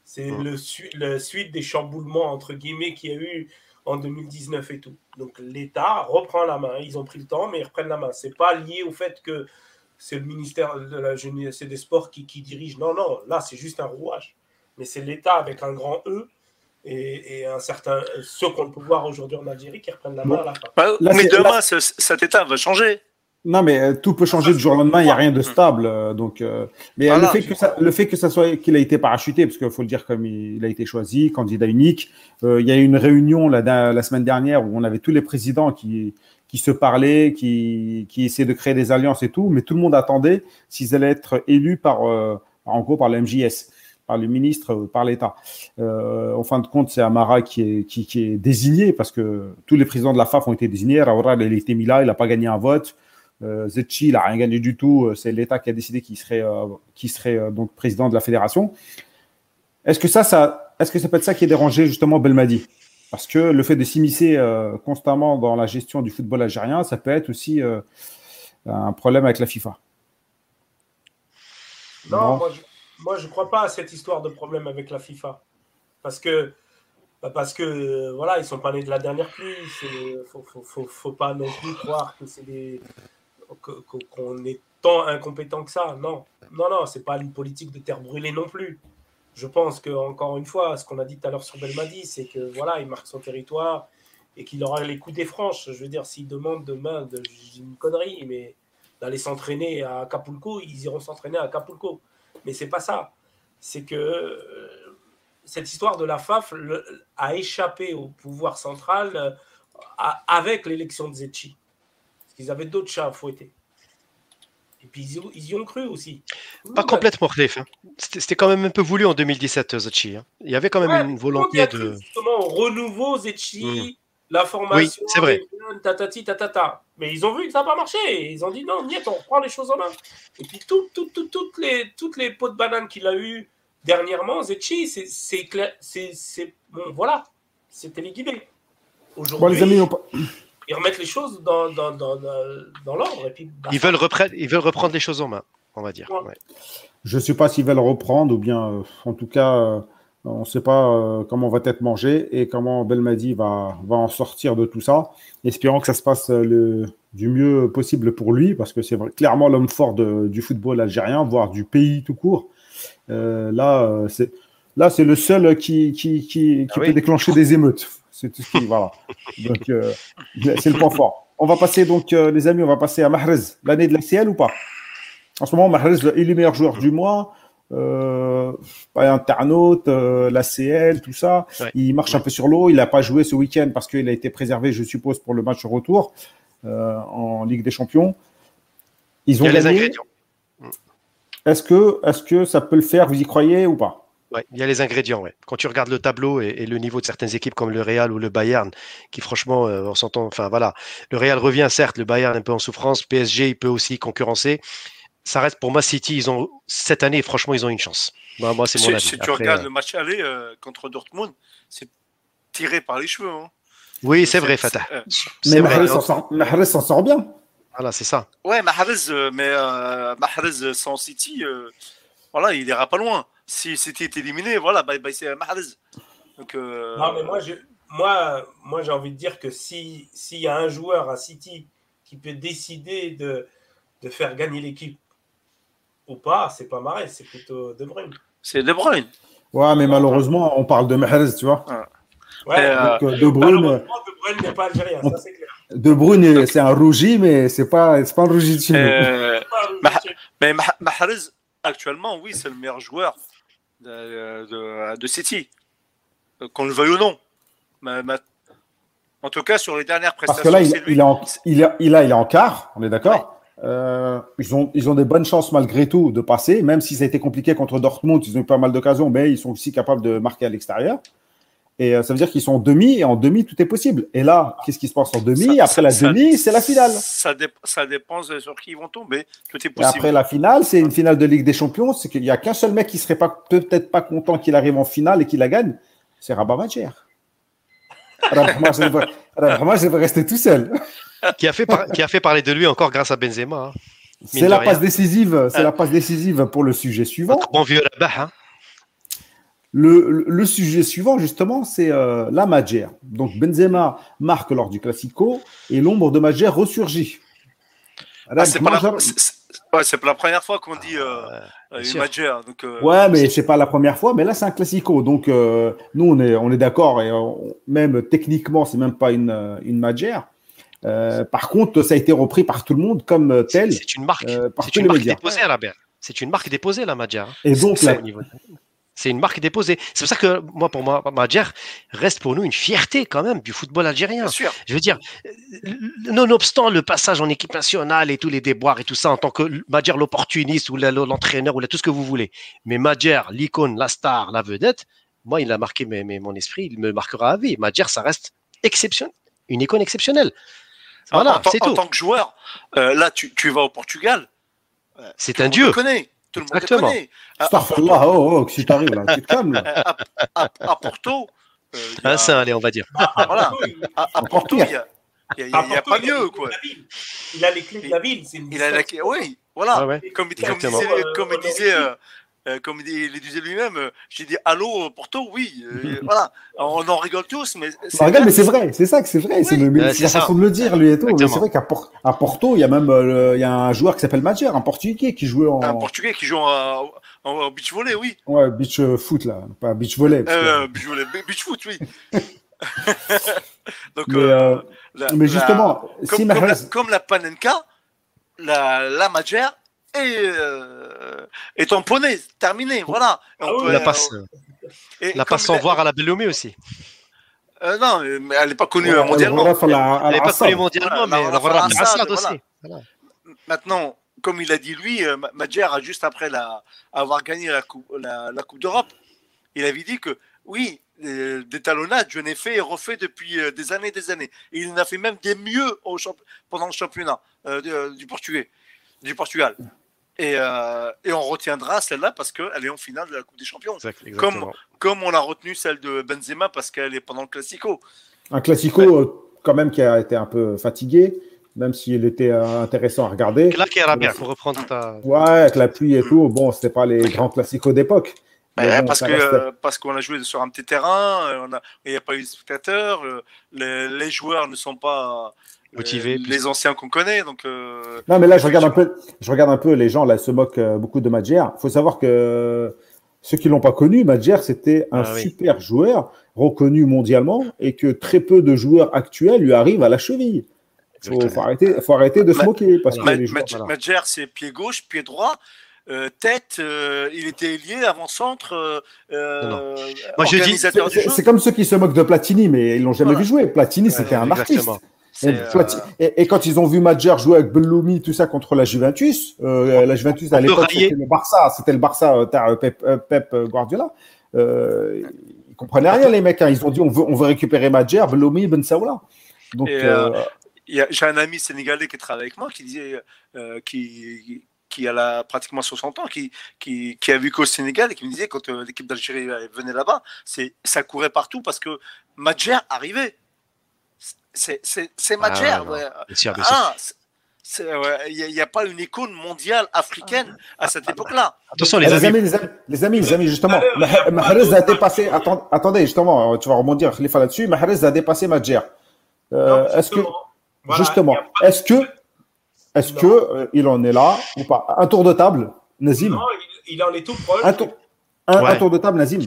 C'est mmh. le, su le, suite des chamboulements, entre guillemets, qu'il y a eu en 2019 et tout. Donc l'État reprend la main. Ils ont pris le temps, mais ils reprennent la main. Ce n'est pas lié au fait que c'est le ministère de la jeunesse et des sports qui, qui dirige. Non, non, là, c'est juste un rouage. Mais c'est l'État avec un grand E et, et, un certain, ceux qu'on peut voir aujourd'hui en Algérie qui reprennent la main bon. à la fin. Bah, là, mais demain, là... cet état va changer. Non, mais euh, tout peut changer du jour au lendemain. Il n'y a rien de stable. Euh, donc, euh, mais voilà, le fait que ça, le fait que ça soit qu'il a été parachuté, parce qu'il faut le dire comme il, il, a été choisi, candidat unique. Euh, il y a eu une réunion là, la semaine dernière où on avait tous les présidents qui qui se parlaient, qui, qui essayaient de créer des alliances et tout, mais tout le monde attendait s'ils allaient être élus par, euh, en gros, par le MJS, par le ministre, euh, par l'État. Euh, en fin de compte, c'est Amara qui est, qui, qui est désigné parce que tous les présidents de la FAF ont été désignés. Raoura, il a été mis là, il n'a pas gagné un vote. Euh, Zetchi, il n'a rien gagné du tout. C'est l'État qui a décidé qu'il serait, euh, serait euh, donc président de la fédération. Est-ce que ça, ça, est-ce que ça peut être ça qui est dérangé justement Belmadi? Parce que le fait de s'immiscer euh, constamment dans la gestion du football algérien, ça peut être aussi euh, un problème avec la FIFA. Non, Non. moi je, je crois pas à cette histoire de problème avec la FIFA. Parce que, bah, parce que euh, voilà, ils sont pas nés de la dernière pluie. Il faut, faut, faut, faut pas non plus croire que c'est des qu'on est tant incompétent que ça. Non, non, non, c'est pas une politique de terre brûlée non plus. Je pense que encore une fois, ce qu'on a dit tout à l'heure sur Belmadi, c'est que voilà, il marque son territoire et qu'il aura les coups des franches. Je veux dire, s'il demande demain, de, une connerie, mais d'aller s'entraîner à Acapulco, ils iront s'entraîner à Acapulco. Mais c'est pas ça. C'est que euh, cette histoire de la FAF a échappé au pouvoir central euh, avec l'élection de Zetchi. Qu'ils avaient d'autres chats à fouetter. Et puis ils y, ils y ont cru aussi. Pas Ouais. complètement, Khalif. hein. C'était quand même un peu voulu en 2017, Zachi. hein. Il y avait quand même Ouais, une volonté de. Justement, au renouveau Zetchi, Mhm. la formation, Oui, c'est vrai. tatati, tatata. Mais ils ont vu que ça n'a pas marché. Ils ont dit non, niet, on reprend les choses en main. Et puis tout, tout, tout- toutes, les, toutes les pots de banane qu'il a eu dernièrement, Zetchi, c'est- clair. c'est Bon, voilà. C'était liquidé. Bon, Aujourd'hui, les amis, on pa- ils remettent les choses dans, dans, dans, l'ordre. Et puis, bah, Ils veulent, reprendre, ils veulent reprendre les choses en main, on va dire. Ouais. ouais. je ne sais pas s'ils veulent reprendre ou bien, euh, en tout cas, euh, on ne sait pas euh, comment va être mangé et comment Belmadi va, va en sortir de tout ça. Espérons que ça se passe le, du mieux possible pour lui, parce que c'est vrai- clairement l'homme fort de- du football algérien, voire du pays tout court. Euh, là, c'est là, c'est le seul qui, qui, qui, qui Ah peut oui. déclencher des émeutes. C'est tout ce qui, voilà. Donc, euh, c'est le point fort. On va passer donc, euh, les amis, on va passer à Mahrez. L'année de la CL ou pas? En ce moment, Mahrez il est le meilleur joueur du mois. Euh, pas internaute, euh, la CL, tout ça. Ouais. Il marche un peu sur l'eau. Il n'a pas joué ce week-end parce qu'il a été préservé, je suppose, pour le match retour en Ligue des Champions. Ils Il ont y a les ingrédients. Est-ce que, est-ce que ça peut le faire Vous y croyez ou pas? Ouais, il y a les ingrédients. Ouais. Quand tu regardes le tableau et, et le niveau de certaines équipes comme le Real ou le Bayern, qui franchement, euh, on s'entend. Enfin voilà, le Real revient certes, le Bayern un peu en souffrance, PSG il peut aussi concurrencer. Ça reste pour moi City. Ils ont cette année, franchement, ils ont une chance. Moi, moi c'est mon avis. si tu Après, regardes euh, le match aller euh, contre Dortmund, c'est tiré par les cheveux. hein. Oui, c'est vrai, Fatah. euh, Mais. Mahrez s'en sort, bien. Voilà, c'est ça. Ouais, Mahrez, euh, mais euh, Mahrez sans City, euh, voilà, il ira pas loin. Si City est éliminé, voilà, bye bye, c'est Mahrez. Donc, euh, Non, mais moi, je, moi, moi, j'ai envie de dire que si s'il y a un joueur à City qui peut décider de, de faire gagner l'équipe ou pas, c'est pas Marais, c'est plutôt De Bruyne. c'est De Bruyne. Ouais, mais malheureusement, on parle de Mahrez, tu vois. Ouais, euh, Donc, euh, de Bruyne, malheureusement, De Bruyne n'est pas algérien, ça c'est clair. de Bruyne, c'est un rougi, mais c'est pas, c'est pas un rougi de nous. Euh, mais Mah- Mahrez, actuellement, oui, c'est le meilleur joueur de, de, de City. Euh, Qu'on le veuille ou non. En tout cas, sur les dernières Parce prestations, que là, il, lui. il est en, il, est- il est en quart, on est d'accord. Euh, ils, ont, ils ont des bonnes chances malgré tout de passer, même si ça a été compliqué contre Dortmund, ils ont eu pas mal d'occasions, mais ils sont aussi capables de marquer à l'extérieur. Et euh, ça veut dire qu'ils sont en demi, et en demi, tout est possible. Et là, qu'est-ce qui se passe en demi Ça- Après la ça- demi, c'est la finale. Ça, dé- ça dépend sur qui ils vont tomber. Tout est Et après la finale, c'est une finale de Ligue des Champions. C'est qu'il n'y a qu'un seul mec qui serait pas peut-être pas content qu'il arrive en finale et qu'il la gagne. C'est Rabat Madjer. Rabat Rabat devrait rester tout seul. Qui a, fait par- qui a fait parler de lui encore grâce à Benzema. hein. C'est la passe décisive. C'est Ah. la passe décisive pour le sujet suivant. Notre bon vieux Rabah. hein. Le, sujet suivant, justement, c'est euh, la Madjer. Donc Benzema marque lors du Classico et l'ombre de Madjer ressurgit. Ah, c'est pas, la... ouais, pas première fois qu'on dit euh, Ouais, euh, une Donc, euh, Ouais, mais c'est pas la première fois, mais là c'est un classico. Donc euh, nous on est on est d'accord et on- même techniquement c'est même pas une une. Euh, par contre, ça a été repris par tout le monde comme tel. C'est une marque. euh, C'est une marque déposée à la C'est une marque déposée, la Madja. hein. Et donc C'est la, au niveau- C'est une marque déposée. C'est pour ça que moi, pour moi, Madjer reste pour nous une fierté quand même du football algérien. Bien sûr. Je veux dire, euh, nonobstant le passage en équipe nationale et tous les déboires et tout ça, en tant que Madjer l'opportuniste ou l'entraîneur ou tout ce que vous voulez, mais Madjer, l'icône, la star, la vedette, moi, il a marqué mes- mes- mon esprit, il me marquera à vie. Madjer, ça reste exceptionnel, une icône exceptionnelle. En- Voilà, en, tant- c'est en tout. tant que joueur, euh, là, tu, tu vas au Portugal. euh, C'est tout un dieu. le connaît. Tout le monde le Exactement. connaît. À, à oh, oh, que tu t'arrives là, tu te calmes là. à- à- à Porto, euh, il y a- Un saint, allez, on va dire. Voilà. à, à Encore Porto, il n'y a, y a- il y À a- il y a Porto, pas les mieux. clés Quoi. de la ville. Il a les clés de la ville. c'est une Il a la... distance. Oui, voilà. Ouais, ouais. Comme, comme, disait, Euh, comme disait, euh, euh, comme il disait lui-même, euh, j'ai dit allô Porto, oui, euh, voilà, on en rigole tous, mais Bah, regarde, mais c'est vrai, c'est ça que c'est vrai, c'est c'est c'est la ça. façon de le dire lui et tout. C'est vrai qu'à Por- Porto, il y a même euh, il y a un joueur qui s'appelle Madjer, un Portugais qui jouait en un Portugais qui joue en, en, en beach volley, oui, ouais, beach euh, foot là, pas beach volley. que- euh, beach, volley, beach foot, oui. Donc, mais, euh, euh, la- mais la- justement, si comme, comme, la, comme la Panenka, la, la est, euh, est tamponnée, terminée, voilà. Et on Ah oui, peut- La passe, et la passe sans voir à la Bellomé aussi. euh, non, mais elle n'est pas connue Ouais, euh, mondialement. Elle n'est pas connue mondialement, Voilà, mais la- la- aussi. Voilà. Maintenant, comme il a dit lui, euh, Ma- Madjer a juste après la, avoir gagné la Coupe, la, la coupe d'Europe, il avait dit que oui, euh, des talonnades, je n'ai fait et refait depuis euh, des années et des années. Et il en a fait même des mieux au champ- pendant le championnat euh, de- du, Portugais, du Portugal. Et, euh, et on retiendra celle-là parce qu'elle est en finale de la Coupe des Champions. Exact- exactement. Comme on a retenu celle de Benzema parce qu'elle est pendant le Classico. Un classico euh, quand même qui a été un peu fatigué, même s'il était euh, intéressant à regarder. Là, qui bien pour reprendre ta. Ouais, avec la pluie et tout, bon, c'était pas les grands classicos d'époque. Bon, parce que euh, qu'on a joué sur un petit terrain, il n'y a pas eu de spectateurs, euh, les, les joueurs ne sont pas euh, Motivés, les anciens qu'on connaît, donc euh, Non, mais là, je regarde un peu, je regarde un peu les gens, là, ils se moquent euh, beaucoup de Madjer. Il faut savoir que ceux qui l'ont pas connu, Madjer, c'était un Ah oui. super joueur, reconnu mondialement, et que très peu de joueurs actuels lui arrivent à la cheville. Faut, Exactement. faut arrêter, faut arrêter de se Ma- moquer, parce que Ma- Ma- voilà. C'est pied gauche, pied droit. euh, tête, euh, il était lié avant-centre, euh, euh, Moi, je dis- c'est comme ceux qui se moquent de Platini, mais ils l'ont jamais Voilà. vu jouer. Platini, c'était un Exactement. artiste. Et, euh, et- et quand ils ont vu Madjer jouer avec Belloumi, tout ça contre la Juventus, euh, la Juventus à l'époque c'était le Barça, c'était le Barça euh, Pep, Pep, Guardiola. Euh, ils comprenaient rien les mecs. hein. Ils ont dit on veut, on veut récupérer Madjer, Belloumi, Ben Saoula. Donc euh, J'ai un ami sénégalais qui travaille avec moi qui disait, qui, qui a la, pratiquement 60 ans, qui, qui, qui a vécu au Sénégal et qui me disait quand l'équipe d'Algérie venait là-bas, c'est ça courait partout parce que Madjer arrivait. C'est c'est- c'est Madjer. Ah, ouais. Ah, il n'y a, pas une icône mondiale africaine à cette époque-là. Attention, les les, amis. amis, les amis, les amis, les amis, justement, Mah- Mahrez a dépassé. Attends, attendez, justement, euh, tu vas rebondir, Khalifa là-dessus. Mahrez a dépassé Madjer. Euh, est-ce que justement, voilà, pas- est-ce que, est-ce que euh, il en est là ou pas? Un tour de table, Nazim. Non, il, il en est tout proche. Un tour, un, Ouais. un tour de table, Nazim.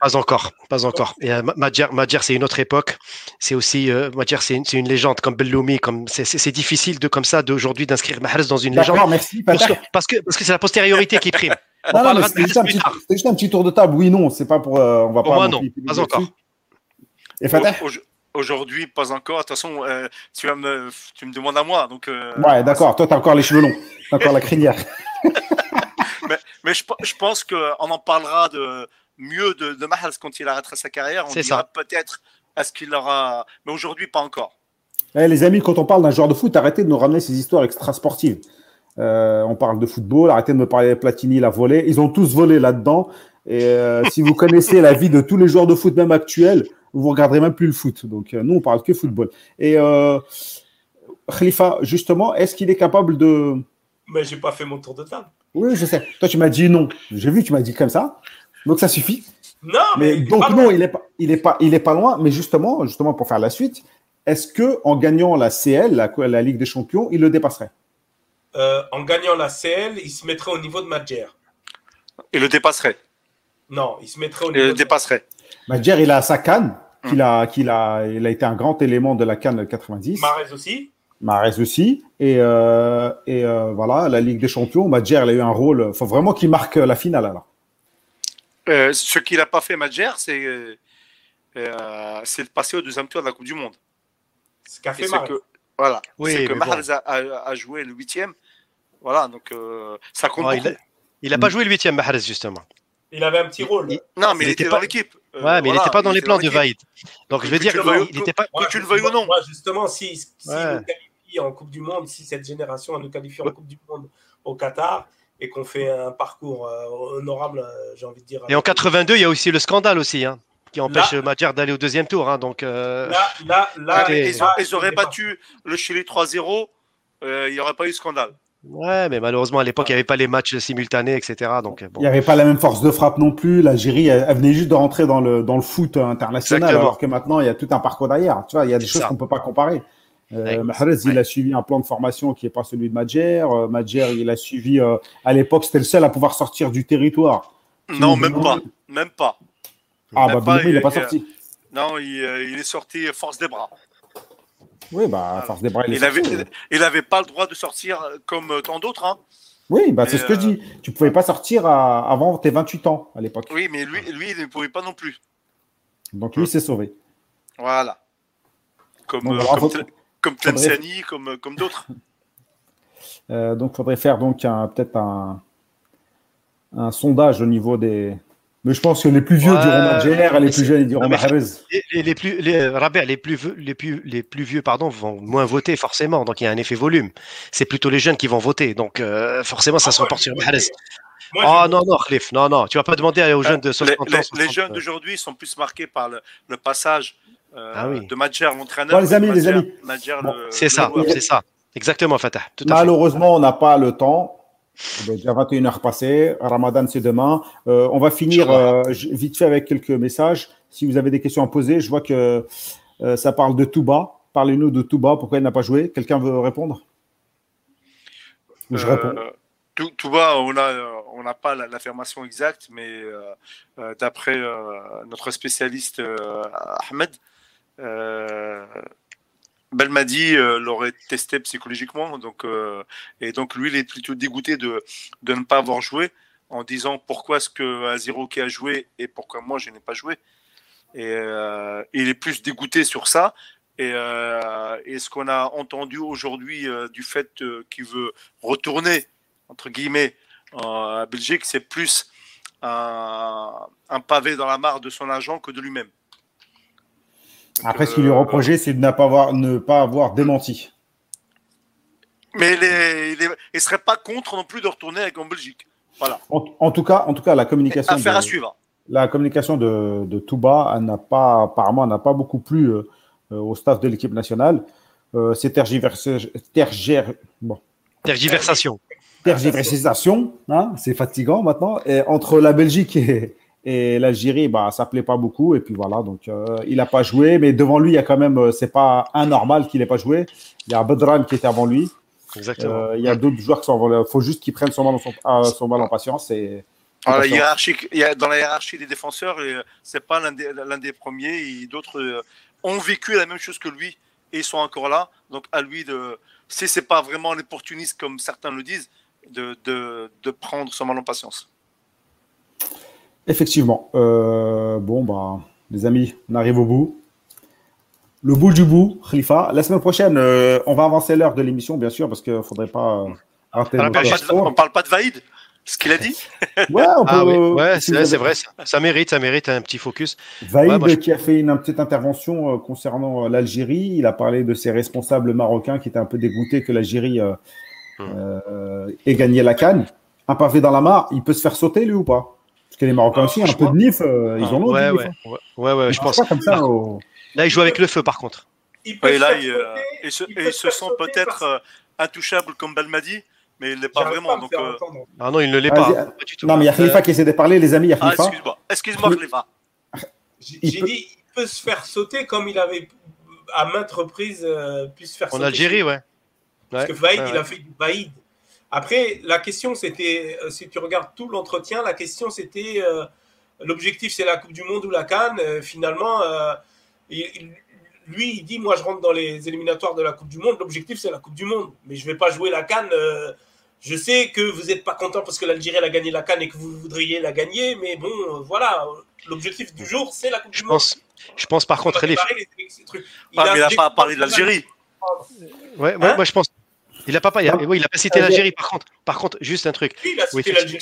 Pas encore, pas encore. Et euh, Madjer, Madjer, c'est une autre époque. C'est aussi euh, Madjer, c'est une, c'est une légende comme Belloumi. Comme c'est, c'est- c'est difficile de comme ça d'aujourd'hui d'inscrire Mahrez dans une légende D'accord, merci. parce que parce que parce que c'est la postériorité qui prime. On Non, non, mais c'était juste, un petit- juste un tour de table. Oui, non, c'est pas pour. euh, on va Pour pas. moi, non, pas encore. Et Fatah Au- au- Aujourd'hui, pas encore. De toute façon, euh, tu, vas me, tu me demandes à moi. Donc, euh, Ouais, d'accord. Toi, t'as encore les cheveux longs. T'as encore la crinière. Mais je, pe- je pense qu'on en parlera de mieux de, de Mahrez quand il arrêtera sa carrière. On dira peut-être à ce qu'il aura. Mais aujourd'hui, pas encore. Eh, les amis, quand on parle d'un joueur de foot, arrêtez de nous ramener ces histoires extra-sportives. Euh, on parle de football, arrêtez de me parler de Platini, la volée. Ils ont tous volé là-dedans. Et euh, si vous connaissez la vie de tous les joueurs de foot, même actuels, vous regarderez même plus le foot. Donc euh, nous, on parle que football. Et euh, Khalifa, justement, est-ce qu'il est capable de... Mais j'ai pas fait mon tour de table. Oui, je sais. Toi, tu m'as dit non. J'ai vu, tu m'as dit comme ça. Donc ça suffit. Non, Mais mais, donc pas non, il est pas, il est pas, il est pas loin. Mais justement, justement pour faire la suite, est-ce que en gagnant la CL, la, la Ligue des Champions, il le dépasserait? Euh, en gagnant la CL, il se mettrait au niveau de Madjer. Il le dépasserait. Non, il se mettrait au Il niveau le de dépasserait. Madjer, il a sa canne, qu'il a, qu'il a, il a été un grand élément de la canne 90. Mahrez aussi. Mahrez aussi. Et, euh, et euh, voilà, la Ligue des Champions, Madjer, il a eu un rôle. Il faut vraiment qu'il marque la finale alors. Euh, ce qu'il n'a pas fait Madjer, c'est euh, euh, de passer au deuxième tour de la Coupe du Monde. Ce qu'a fait que, voilà, Oui, c'est que bon. Mahrez a, a- a joué le huitième. Voilà, donc euh, ça compte Ah, il beaucoup. a- Il n'a pas joué le huitième, Mahrez, justement. Il avait un petit rôle. il- Non, mais il il, était était pas- dans l'équipe. Euh, Ouais, mais il n'était pas dans les plans de. Vaïd. Donc, je veux dire, il n'était pas. Que tu le veuilles ou non. Moi, justement, si, si Ouais. nous qualifie en Coupe du Monde, si cette génération nous qualifie en Coupe du Monde au Qatar et qu'on fait un parcours euh, honorable, euh, j'ai envie de dire. Et en 82, il y a aussi le scandale aussi, hein, qui empêche Là- Madjer d'aller au deuxième tour. hein, donc, euh, Là, là, là, ils, là, ils auraient battu le Chili 3-0, euh, il n'y aurait pas eu de scandale. ouais, mais malheureusement, à l'époque, il n'y avait pas les matchs simultanés, etc. Donc, Il n'y avait pas la même force de frappe non plus. L'Algérie, elle, elle venait juste de rentrer dans le, dans le foot international, Exactement. alors que maintenant, il y a tout un parcours derrière. Tu vois, il y a des choses qu'on ne peut pas comparer. Euh, Ouais. Mahrez, il a suivi un plan de formation qui n'est pas celui de Madjer. Euh, Madjer, il a suivi, euh, à l'époque, c'était le seul à pouvoir sortir du territoire. Non, même pas. Même pas. Ah, Même bah, pas, il n'est pas sorti. Non, il, euh, il est sorti force des bras. Oui, bah, force des bras, il est Il avait, sorti. il avait pas le droit de sortir euh, comme euh, tant d'autres. Hein. Oui, bah, c'est ce que je euh, dis. Tu pouvais pas sortir à- avant tes 28 ans à l'époque. Oui, mais lui, lui, il ne pouvait pas non plus. Donc lui, c'est sauvé. Voilà. Comme, euh, alors, comme, faut- Tel- comme faudrait- Tlemceni, comme, euh, comme d'autres. Euh, donc, faudrait faire donc un- peut-être un, un sondage au niveau des. Mais je pense que les plus vieux Ouais, diront Madjer, et les plus jeunes diront Mahrez. Les, les- plus, les, Rabert, les plus, vieux- les plus, les plus vieux, pardon, vont moins voter forcément. Donc il y a un effet volume. C'est plutôt les jeunes qui vont voter. Donc euh, forcément, ça se Ah, reporte sur Mahrez. Ah j'ai- non, non, Khalif, non, non. Tu vas pas demander aux jeunes de Les, 60 ans. les- 60, les jeunes d'aujourd'hui sont plus marqués par le, le passage euh, Ah oui. de Madjer, l'entraîneur. Bon, les amis, que les Madjer- amis. Madjer, Bon, le- C'est ça, c'est ça. Exactement, Fatah. Tout à fait. Malheureusement, on n'a pas le temps. Il est déjà 21h passé. Ramadan, c'est demain. Euh, on va finir euh, vite fait avec quelques messages. Si vous avez des questions à poser, je vois que euh, ça parle de Touba. Parlez-nous de Touba. Pourquoi il n'a pas joué? Quelqu'un veut répondre? Je réponds. Bas, on a, on n'a pas la- l'affirmation exacte, mais euh, d'après euh, notre spécialiste euh, Ahmed, euh, Belmadi euh, l'aurait testé psychologiquement, donc euh, et donc lui, il est plutôt dégoûté de, de ne pas avoir joué, en disant pourquoi est-ce que qui a joué et pourquoi moi je n'ai pas joué. Et euh, il est plus dégoûté sur ça. Et, et ce qu'on a entendu aujourd'hui du fait qu'il veut retourner entre guillemets à Belgique, c'est plus un, un pavé dans la mare de son agent que de lui-même. Après, ce qu'il lui reprochait, c'est de n'a pas avoir- ne pas avoir démenti. Mais il il serait pas contre non plus de retourner avec en Belgique. Voilà. En, en tout cas, en tout cas, la communication. Affaire de- à suivre. la communication de, de Touba n'a pas, apparemment, n'a pas beaucoup plu euh, euh, au staff de l'équipe nationale. Euh, ces tergiversa- tergère- bon, Tergiversation. tergiversations, hein, c'est fatigant maintenant. Et entre la Belgique et, et l'Algérie, bah, ça plaît pas beaucoup. Et puis voilà, donc euh, il n'a pas joué, mais devant lui, il y a quand même, euh, c'est pas anormal qu'il n'ait pas joué. Il y a Bedran qui était avant lui. Exactement. Euh, il y a d'autres joueurs qui sont avant lui. Il faut juste qu'il prenne son mal en, son, euh, son mal en patience. Et, Alors, la Attention. hiérarchie, il y a- dans la hiérarchie des défenseurs, c'est pas l'un des, premiers. D'autres ont vécu la même chose que lui et ils sont encore là. Donc à lui de, si c'est pas vraiment un opportuniste comme certains le disent, de, de, de prendre son mal en patience. Effectivement. Euh, bon, bah, les amis, on arrive au bout. Le bout du bout, Khalifa. La semaine prochaine, euh, on va avancer l'heure de l'émission, bien sûr, parce qu'il ne faudrait pas euh, On notre parle, pas de, on parle pas de Vaïd, ce qu'il a dit. Ouais, on peut. Ah oui, ouais, si c'est vrai, ça, ça mérite, ça mérite un petit focus. Vaïd Ouais, moi, je- qui a fait une, petite intervention euh, concernant euh, l'Algérie. Il a parlé de ses responsables marocains qui étaient un peu dégoûtés que l'Algérie euh, Hmm. euh, ait gagné la canne. Un pavé dans la mare, il peut se faire sauter lui ou pas? Que les Marocains Ah, aussi, un peu de nif, euh, ils Ah, en ont. ouais, du nif, ouais, hein. ouais, ouais, ouais, Ils je pense. pas comme ça. au- Là, il joue avec le feu, par contre. Il peut Et là, il, euh, il se, il et il se se faire sent peut-être euh, intouchable comme Belmadi, mais il n'est pas vraiment. Donc, euh. Ah non, il ne l'est pas. euh, pas du tout. Non, mais il y a Khalifa Euh, qui essaie de parler, les amis. Il y a Ah, Khalifa. excuse-moi, excuse-moi, Khalifa. J'ai il peut- dit, il peut se faire sauter comme il avait à maintes reprises euh, pu se faire En sauter. Algérie, ouais. Parce Ouais, que Vaïd, ouais, il a fait du Vaïd. Après, la question, c'était, euh, si tu regardes tout l'entretien, la question, c'était, euh, l'objectif, c'est la Coupe du Monde ou la Cannes. Euh, finalement, euh, il- il- lui, il dit, moi, je rentre dans les éliminatoires de la Coupe du Monde. L'objectif, c'est la Coupe du Monde. Mais je vais pas jouer la Cannes euh, Je sais que vous n'êtes pas content parce que l'Algérie a gagné la Cannes et que vous voudriez la gagner, mais bon, euh, voilà, l'objectif du jour, c'est la Coupe Je du Monde. pense, je pense par contre, préparer les- ces trucs. Ah, mais il n'a pas parlé de l'Algérie. ouais, ouais, Hein moi je pense. Il a pas, pas, il a, oui, il pas cité Euh, l'Algérie. Par contre, par contre, juste un truc. Oui, il a Oui, cité c'est- l'Algérie.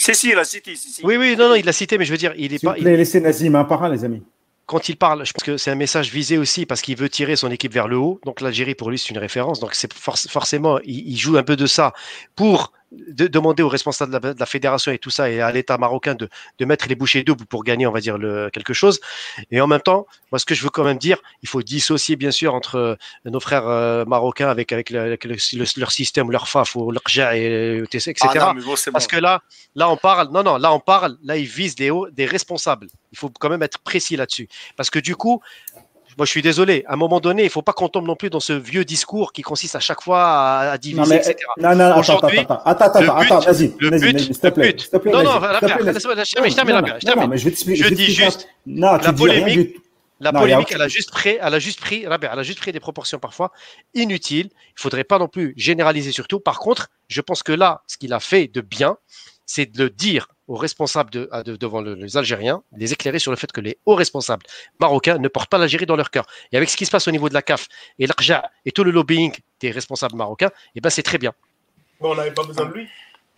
Si, si, si. Oui, oui, non, non, il l'a cité, mais je veux dire, il est S'il vous pas. il- plaît, laissez Nazim un par un, les amis. quand il parle, je pense que c'est un message visé aussi parce qu'il veut tirer son équipe vers le haut. Donc l'Algérie pour lui c'est une référence. Donc c'est forc- forcément il, il joue un peu de ça pour de- demander aux responsables de la, de la fédération et tout ça et à l'État marocain de, de mettre les bouchées doubles pour gagner, on va dire le, quelque chose. Et en même temps, moi ce que je veux quand même dire, il faut dissocier bien sûr entre euh, nos frères euh, marocains avec avec, le- avec le- le- leur système, leur FAF ou leur JA et etc. Ah non, mais bon, c'est bon. Parce que là, là, on parle, non, non, là, on parle, là, ils visent des, hauts- des responsables. Il faut quand même être précis là-dessus. Parce que du coup, moi, je suis désolé, à un moment donné, il faut pas qu'on tombe non plus dans ce vieux discours qui consiste à chaque fois à, à diviser, Non, mais, etc. non, non, non, attends, Aujourd'hui, attends, attends, attends, le attends, but- attends, vas-y, Le but, s'il te plaît, Non, non, laisse- je termine, je termine, je termine. dis juste, la polémique. La Non, a polémique, elle a juste pris, elle a juste pris, elle a juste pris des proportions parfois inutiles. Il faudrait pas non plus généraliser surtout. Par contre, je pense que là, ce qu'il a fait de bien, c'est de le dire aux responsables de, à- de- devant le- les Algériens, les éclairer sur le fait que les hauts responsables marocains ne portent pas l'Algérie dans leur cœur. Et avec ce qui se passe au niveau de la CAF et l'Arja et tout le lobbying des responsables marocains, eh ben c'est très bien. Bon, on n'avait pas besoin de lui.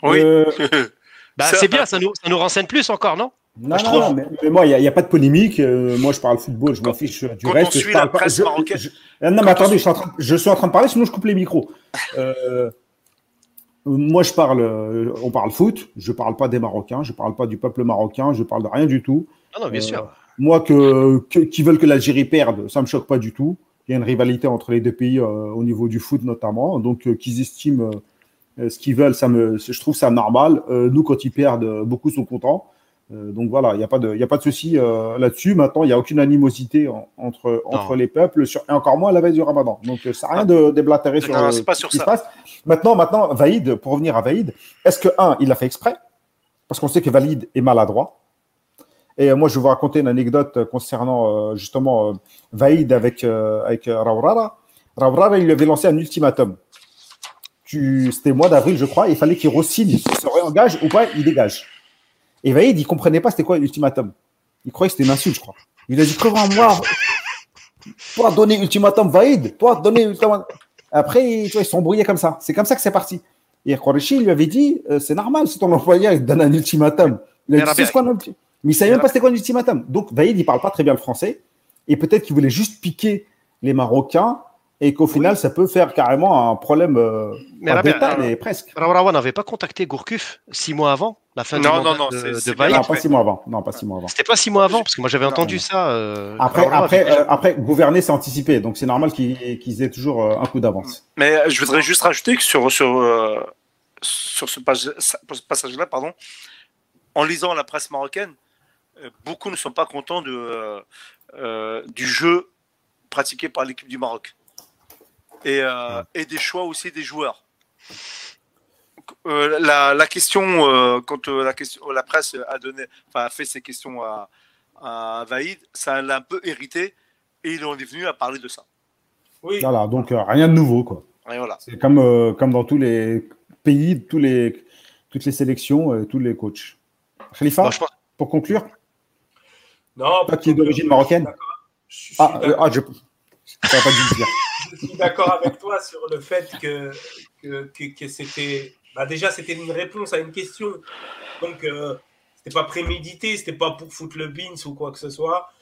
Oui. Euh, Bah, c'est bien, ça nous, ça nous renseigne plus encore, non? Non, je non, trouve. non, mais, mais moi, il n'y a, pas de polémique. euh, moi, je parle football, je m'en fiche euh, du quand on reste. je suit parle la presse je- marocaine- je- Ah, non, quand mais on attendez, je suis, en train, je suis en train de parler, sinon je coupe les micros. Euh, moi, je parle, euh, on parle foot, je parle pas des Marocains, je parle pas du peuple marocain, je parle de rien du tout. Non, non, bien Euh, sûr. Moi, que, que- qui veulent que l'Algérie perde, ça me choque pas du tout. Il y a une rivalité entre les deux pays euh, au niveau du foot notamment, donc euh, qu'ils estiment ce qu'ils veulent, ça me, je trouve ça normal. Nous, quand ils perdent, beaucoup sont contents. Euh, donc voilà, il n'y a pas de, y a pas de souci euh, là-dessus. Maintenant, il n'y a aucune animosité en- entre entre les peuples, sur, et encore moins à la veille du Ramadan. Donc euh, ça n'a rien de déblatérer sur Non, ce sur qui ça. se passe. Maintenant, maintenant, Vaïd, pour revenir à Vaïd, est-ce que un, il l'a fait exprès? Parce qu'on sait que Valide est maladroit. Et moi, je vais vous raconter une anecdote concernant euh, justement euh, Vaïd avec, avec Raurara. Raurara, il lui avait lancé un ultimatum. Tu- C'était mois d'avril, je crois. Il fallait qu'il re-signe, se réengage ou pas, il dégage. Et Vaïd, il comprenait pas c'était quoi l'ultimatum. Il croyait que c'était une insulte, je crois. Il a dit comment moi, toi donner ultimatum Vaïd, toi donner ultimatum. Après, tu vois, ils sont embrouillés comme ça. C'est comme ça que c'est parti. Et Khoreshi lui avait dit euh, c'est normal si ton employeur il donne un ultimatum. Il Mais a dit, c'est quoi un Mais il savait même pas c'était quoi un ultimatum. Donc Vaïd, il parle pas très bien le français. Et peut-être qu'il voulait juste piquer les Marocains et qu'au final, ça peut faire carrément un problème euh, Mais pas presque. Raourawa n'avait pas contacté Gourcuff six mois avant la fin du Non, mandat non, non, de, c'est- de Non, pas six mois avant. Non, pas six mois avant. C'était pas six mois avant, parce que moi j'avais entendu non. ça. euh, Après, après, avait euh, après, gouverner, c'est anticiper. Donc, c'est normal qu'ils aient toujours euh, un coup d'avance. Mais je voudrais juste rajouter que sur, sur, euh, sur ce passage-là, pardon, en lisant la presse marocaine, beaucoup ne sont pas contents de, euh, euh, du jeu pratiqué par l'équipe du Maroc et, euh, et des choix aussi des joueurs. Euh, la, la question, euh, quand euh, la, question, la presse a, donné, a fait ses questions à, à Vaïd, ça l'a un peu hérité et ils en est venu à parler de ça. Oui, Voilà, donc euh, rien de nouveau, quoi. Voilà. C'est comme, euh, comme dans tous les pays, tous les, toutes les sélections, euh, tous les coachs. Khalifa, je pense- pour conclure, non, toi qui es d'origine marocaine. je suis Ah, euh, ah je. Ça pas dû le dire. Je suis d'accord avec toi sur le fait que, que, c'était. Bah déjà, c'était une réponse à une question. Donc, euh, c'était pas prémédité, c'était pas pour foutre le beans ou quoi que ce soit.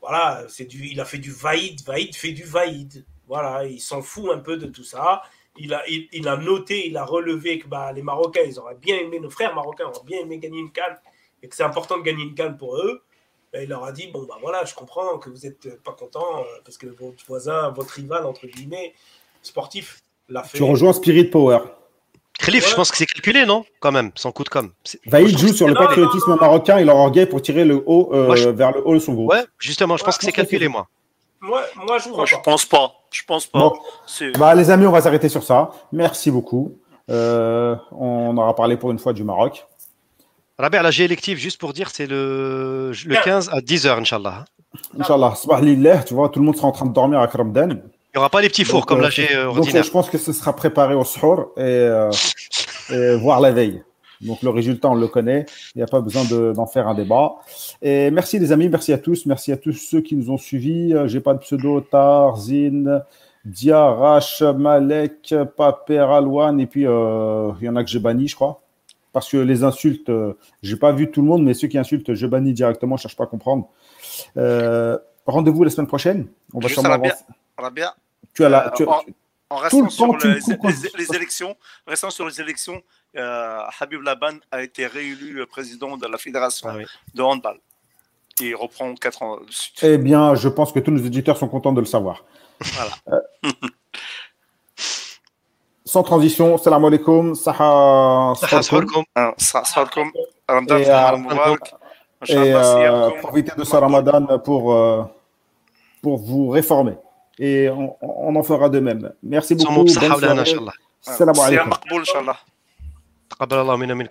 Voilà, c'est du, il a fait du vaïd, vaïd fait du vaïd. Voilà, il s'en fout un peu de tout ça. Il a, il a noté, il a relevé que bah, les Marocains, ils auraient bien aimé, nos frères marocains auraient bien aimé gagner une canne et que c'est important de gagner une canne pour eux. Et il leur a dit bon, bah voilà, je comprends que vous n'êtes pas content euh, parce que votre voisin, votre rival, entre guillemets, sportif, l'a fait. Tu rejoins Spirit Power. Khalif, Ouais. je pense que c'est calculé, non Quand même, sans coup de com? Vaïd joue sur le Non, non, patriotisme marocain et leur orgueil pour tirer le haut, euh, Moi, je- vers le haut de son groupe. Ouais, justement, je pense que c'est calculé, moi. Moi, moi, je Moi, je pense pas. Je pense pas. Bon. Bah, les amis, on va s'arrêter sur ça. Merci beaucoup. Euh, on aura parlé pour une fois du Maroc. Rabia, la G élective, juste pour dire, c'est le, le Bien. 15 à 10h, Inch'Allah. Inch'Allah, tu vois, tout le monde sera en train de dormir avec Ramadan. Il n'y aura pas les petits fours Donc, comme euh, la G euh, Donc, ordinaire. je pense que ce sera préparé au suhour et euh, et voir la veille. Donc le résultat, on le connaît. Il n'y a pas besoin de- d'en faire un débat. Et merci les amis, merci à tous. Merci à tous ceux qui nous ont suivis. Euh, J'ai pas de pseudo, Tarzine, Dia, Rach, Malek, Paper, Alwan. Et puis euh, il y en a que j'ai banni, je crois. Parce que les insultes, euh, j'ai pas vu tout le monde, mais ceux qui insultent, je bannis directement, je cherche pas à comprendre. Euh, Rendez-vous la semaine prochaine. On va Juste Rabia. Rabia, Tu as la, euh, tu en- en restant le sur les, élections, restant sur les élections, euh, Habib Laban a été réélu président de la fédération Ah oui. de handball. Et il reprend 4 ans de suite. Eh bien, je pense que tous nos éditeurs sont contents de le savoir. Voilà. Euh, sans transition, salam alaikum, saha صحة sahakum. سحوركم Ah, ça- ça va comme Ramadan Et, Tahar euh, Moubarak. et Inch'Allah, euh, siyakum. profitez de ce ramadan pour, euh, pour vous réformer. Et on, on en fera de même. Merci beaucoup. صوموا بصحة Bonne والهنا إن soirée. شاء الله Salam Siyam alaikum. maqboul, Inch'Allah. تقبل الله منا منكم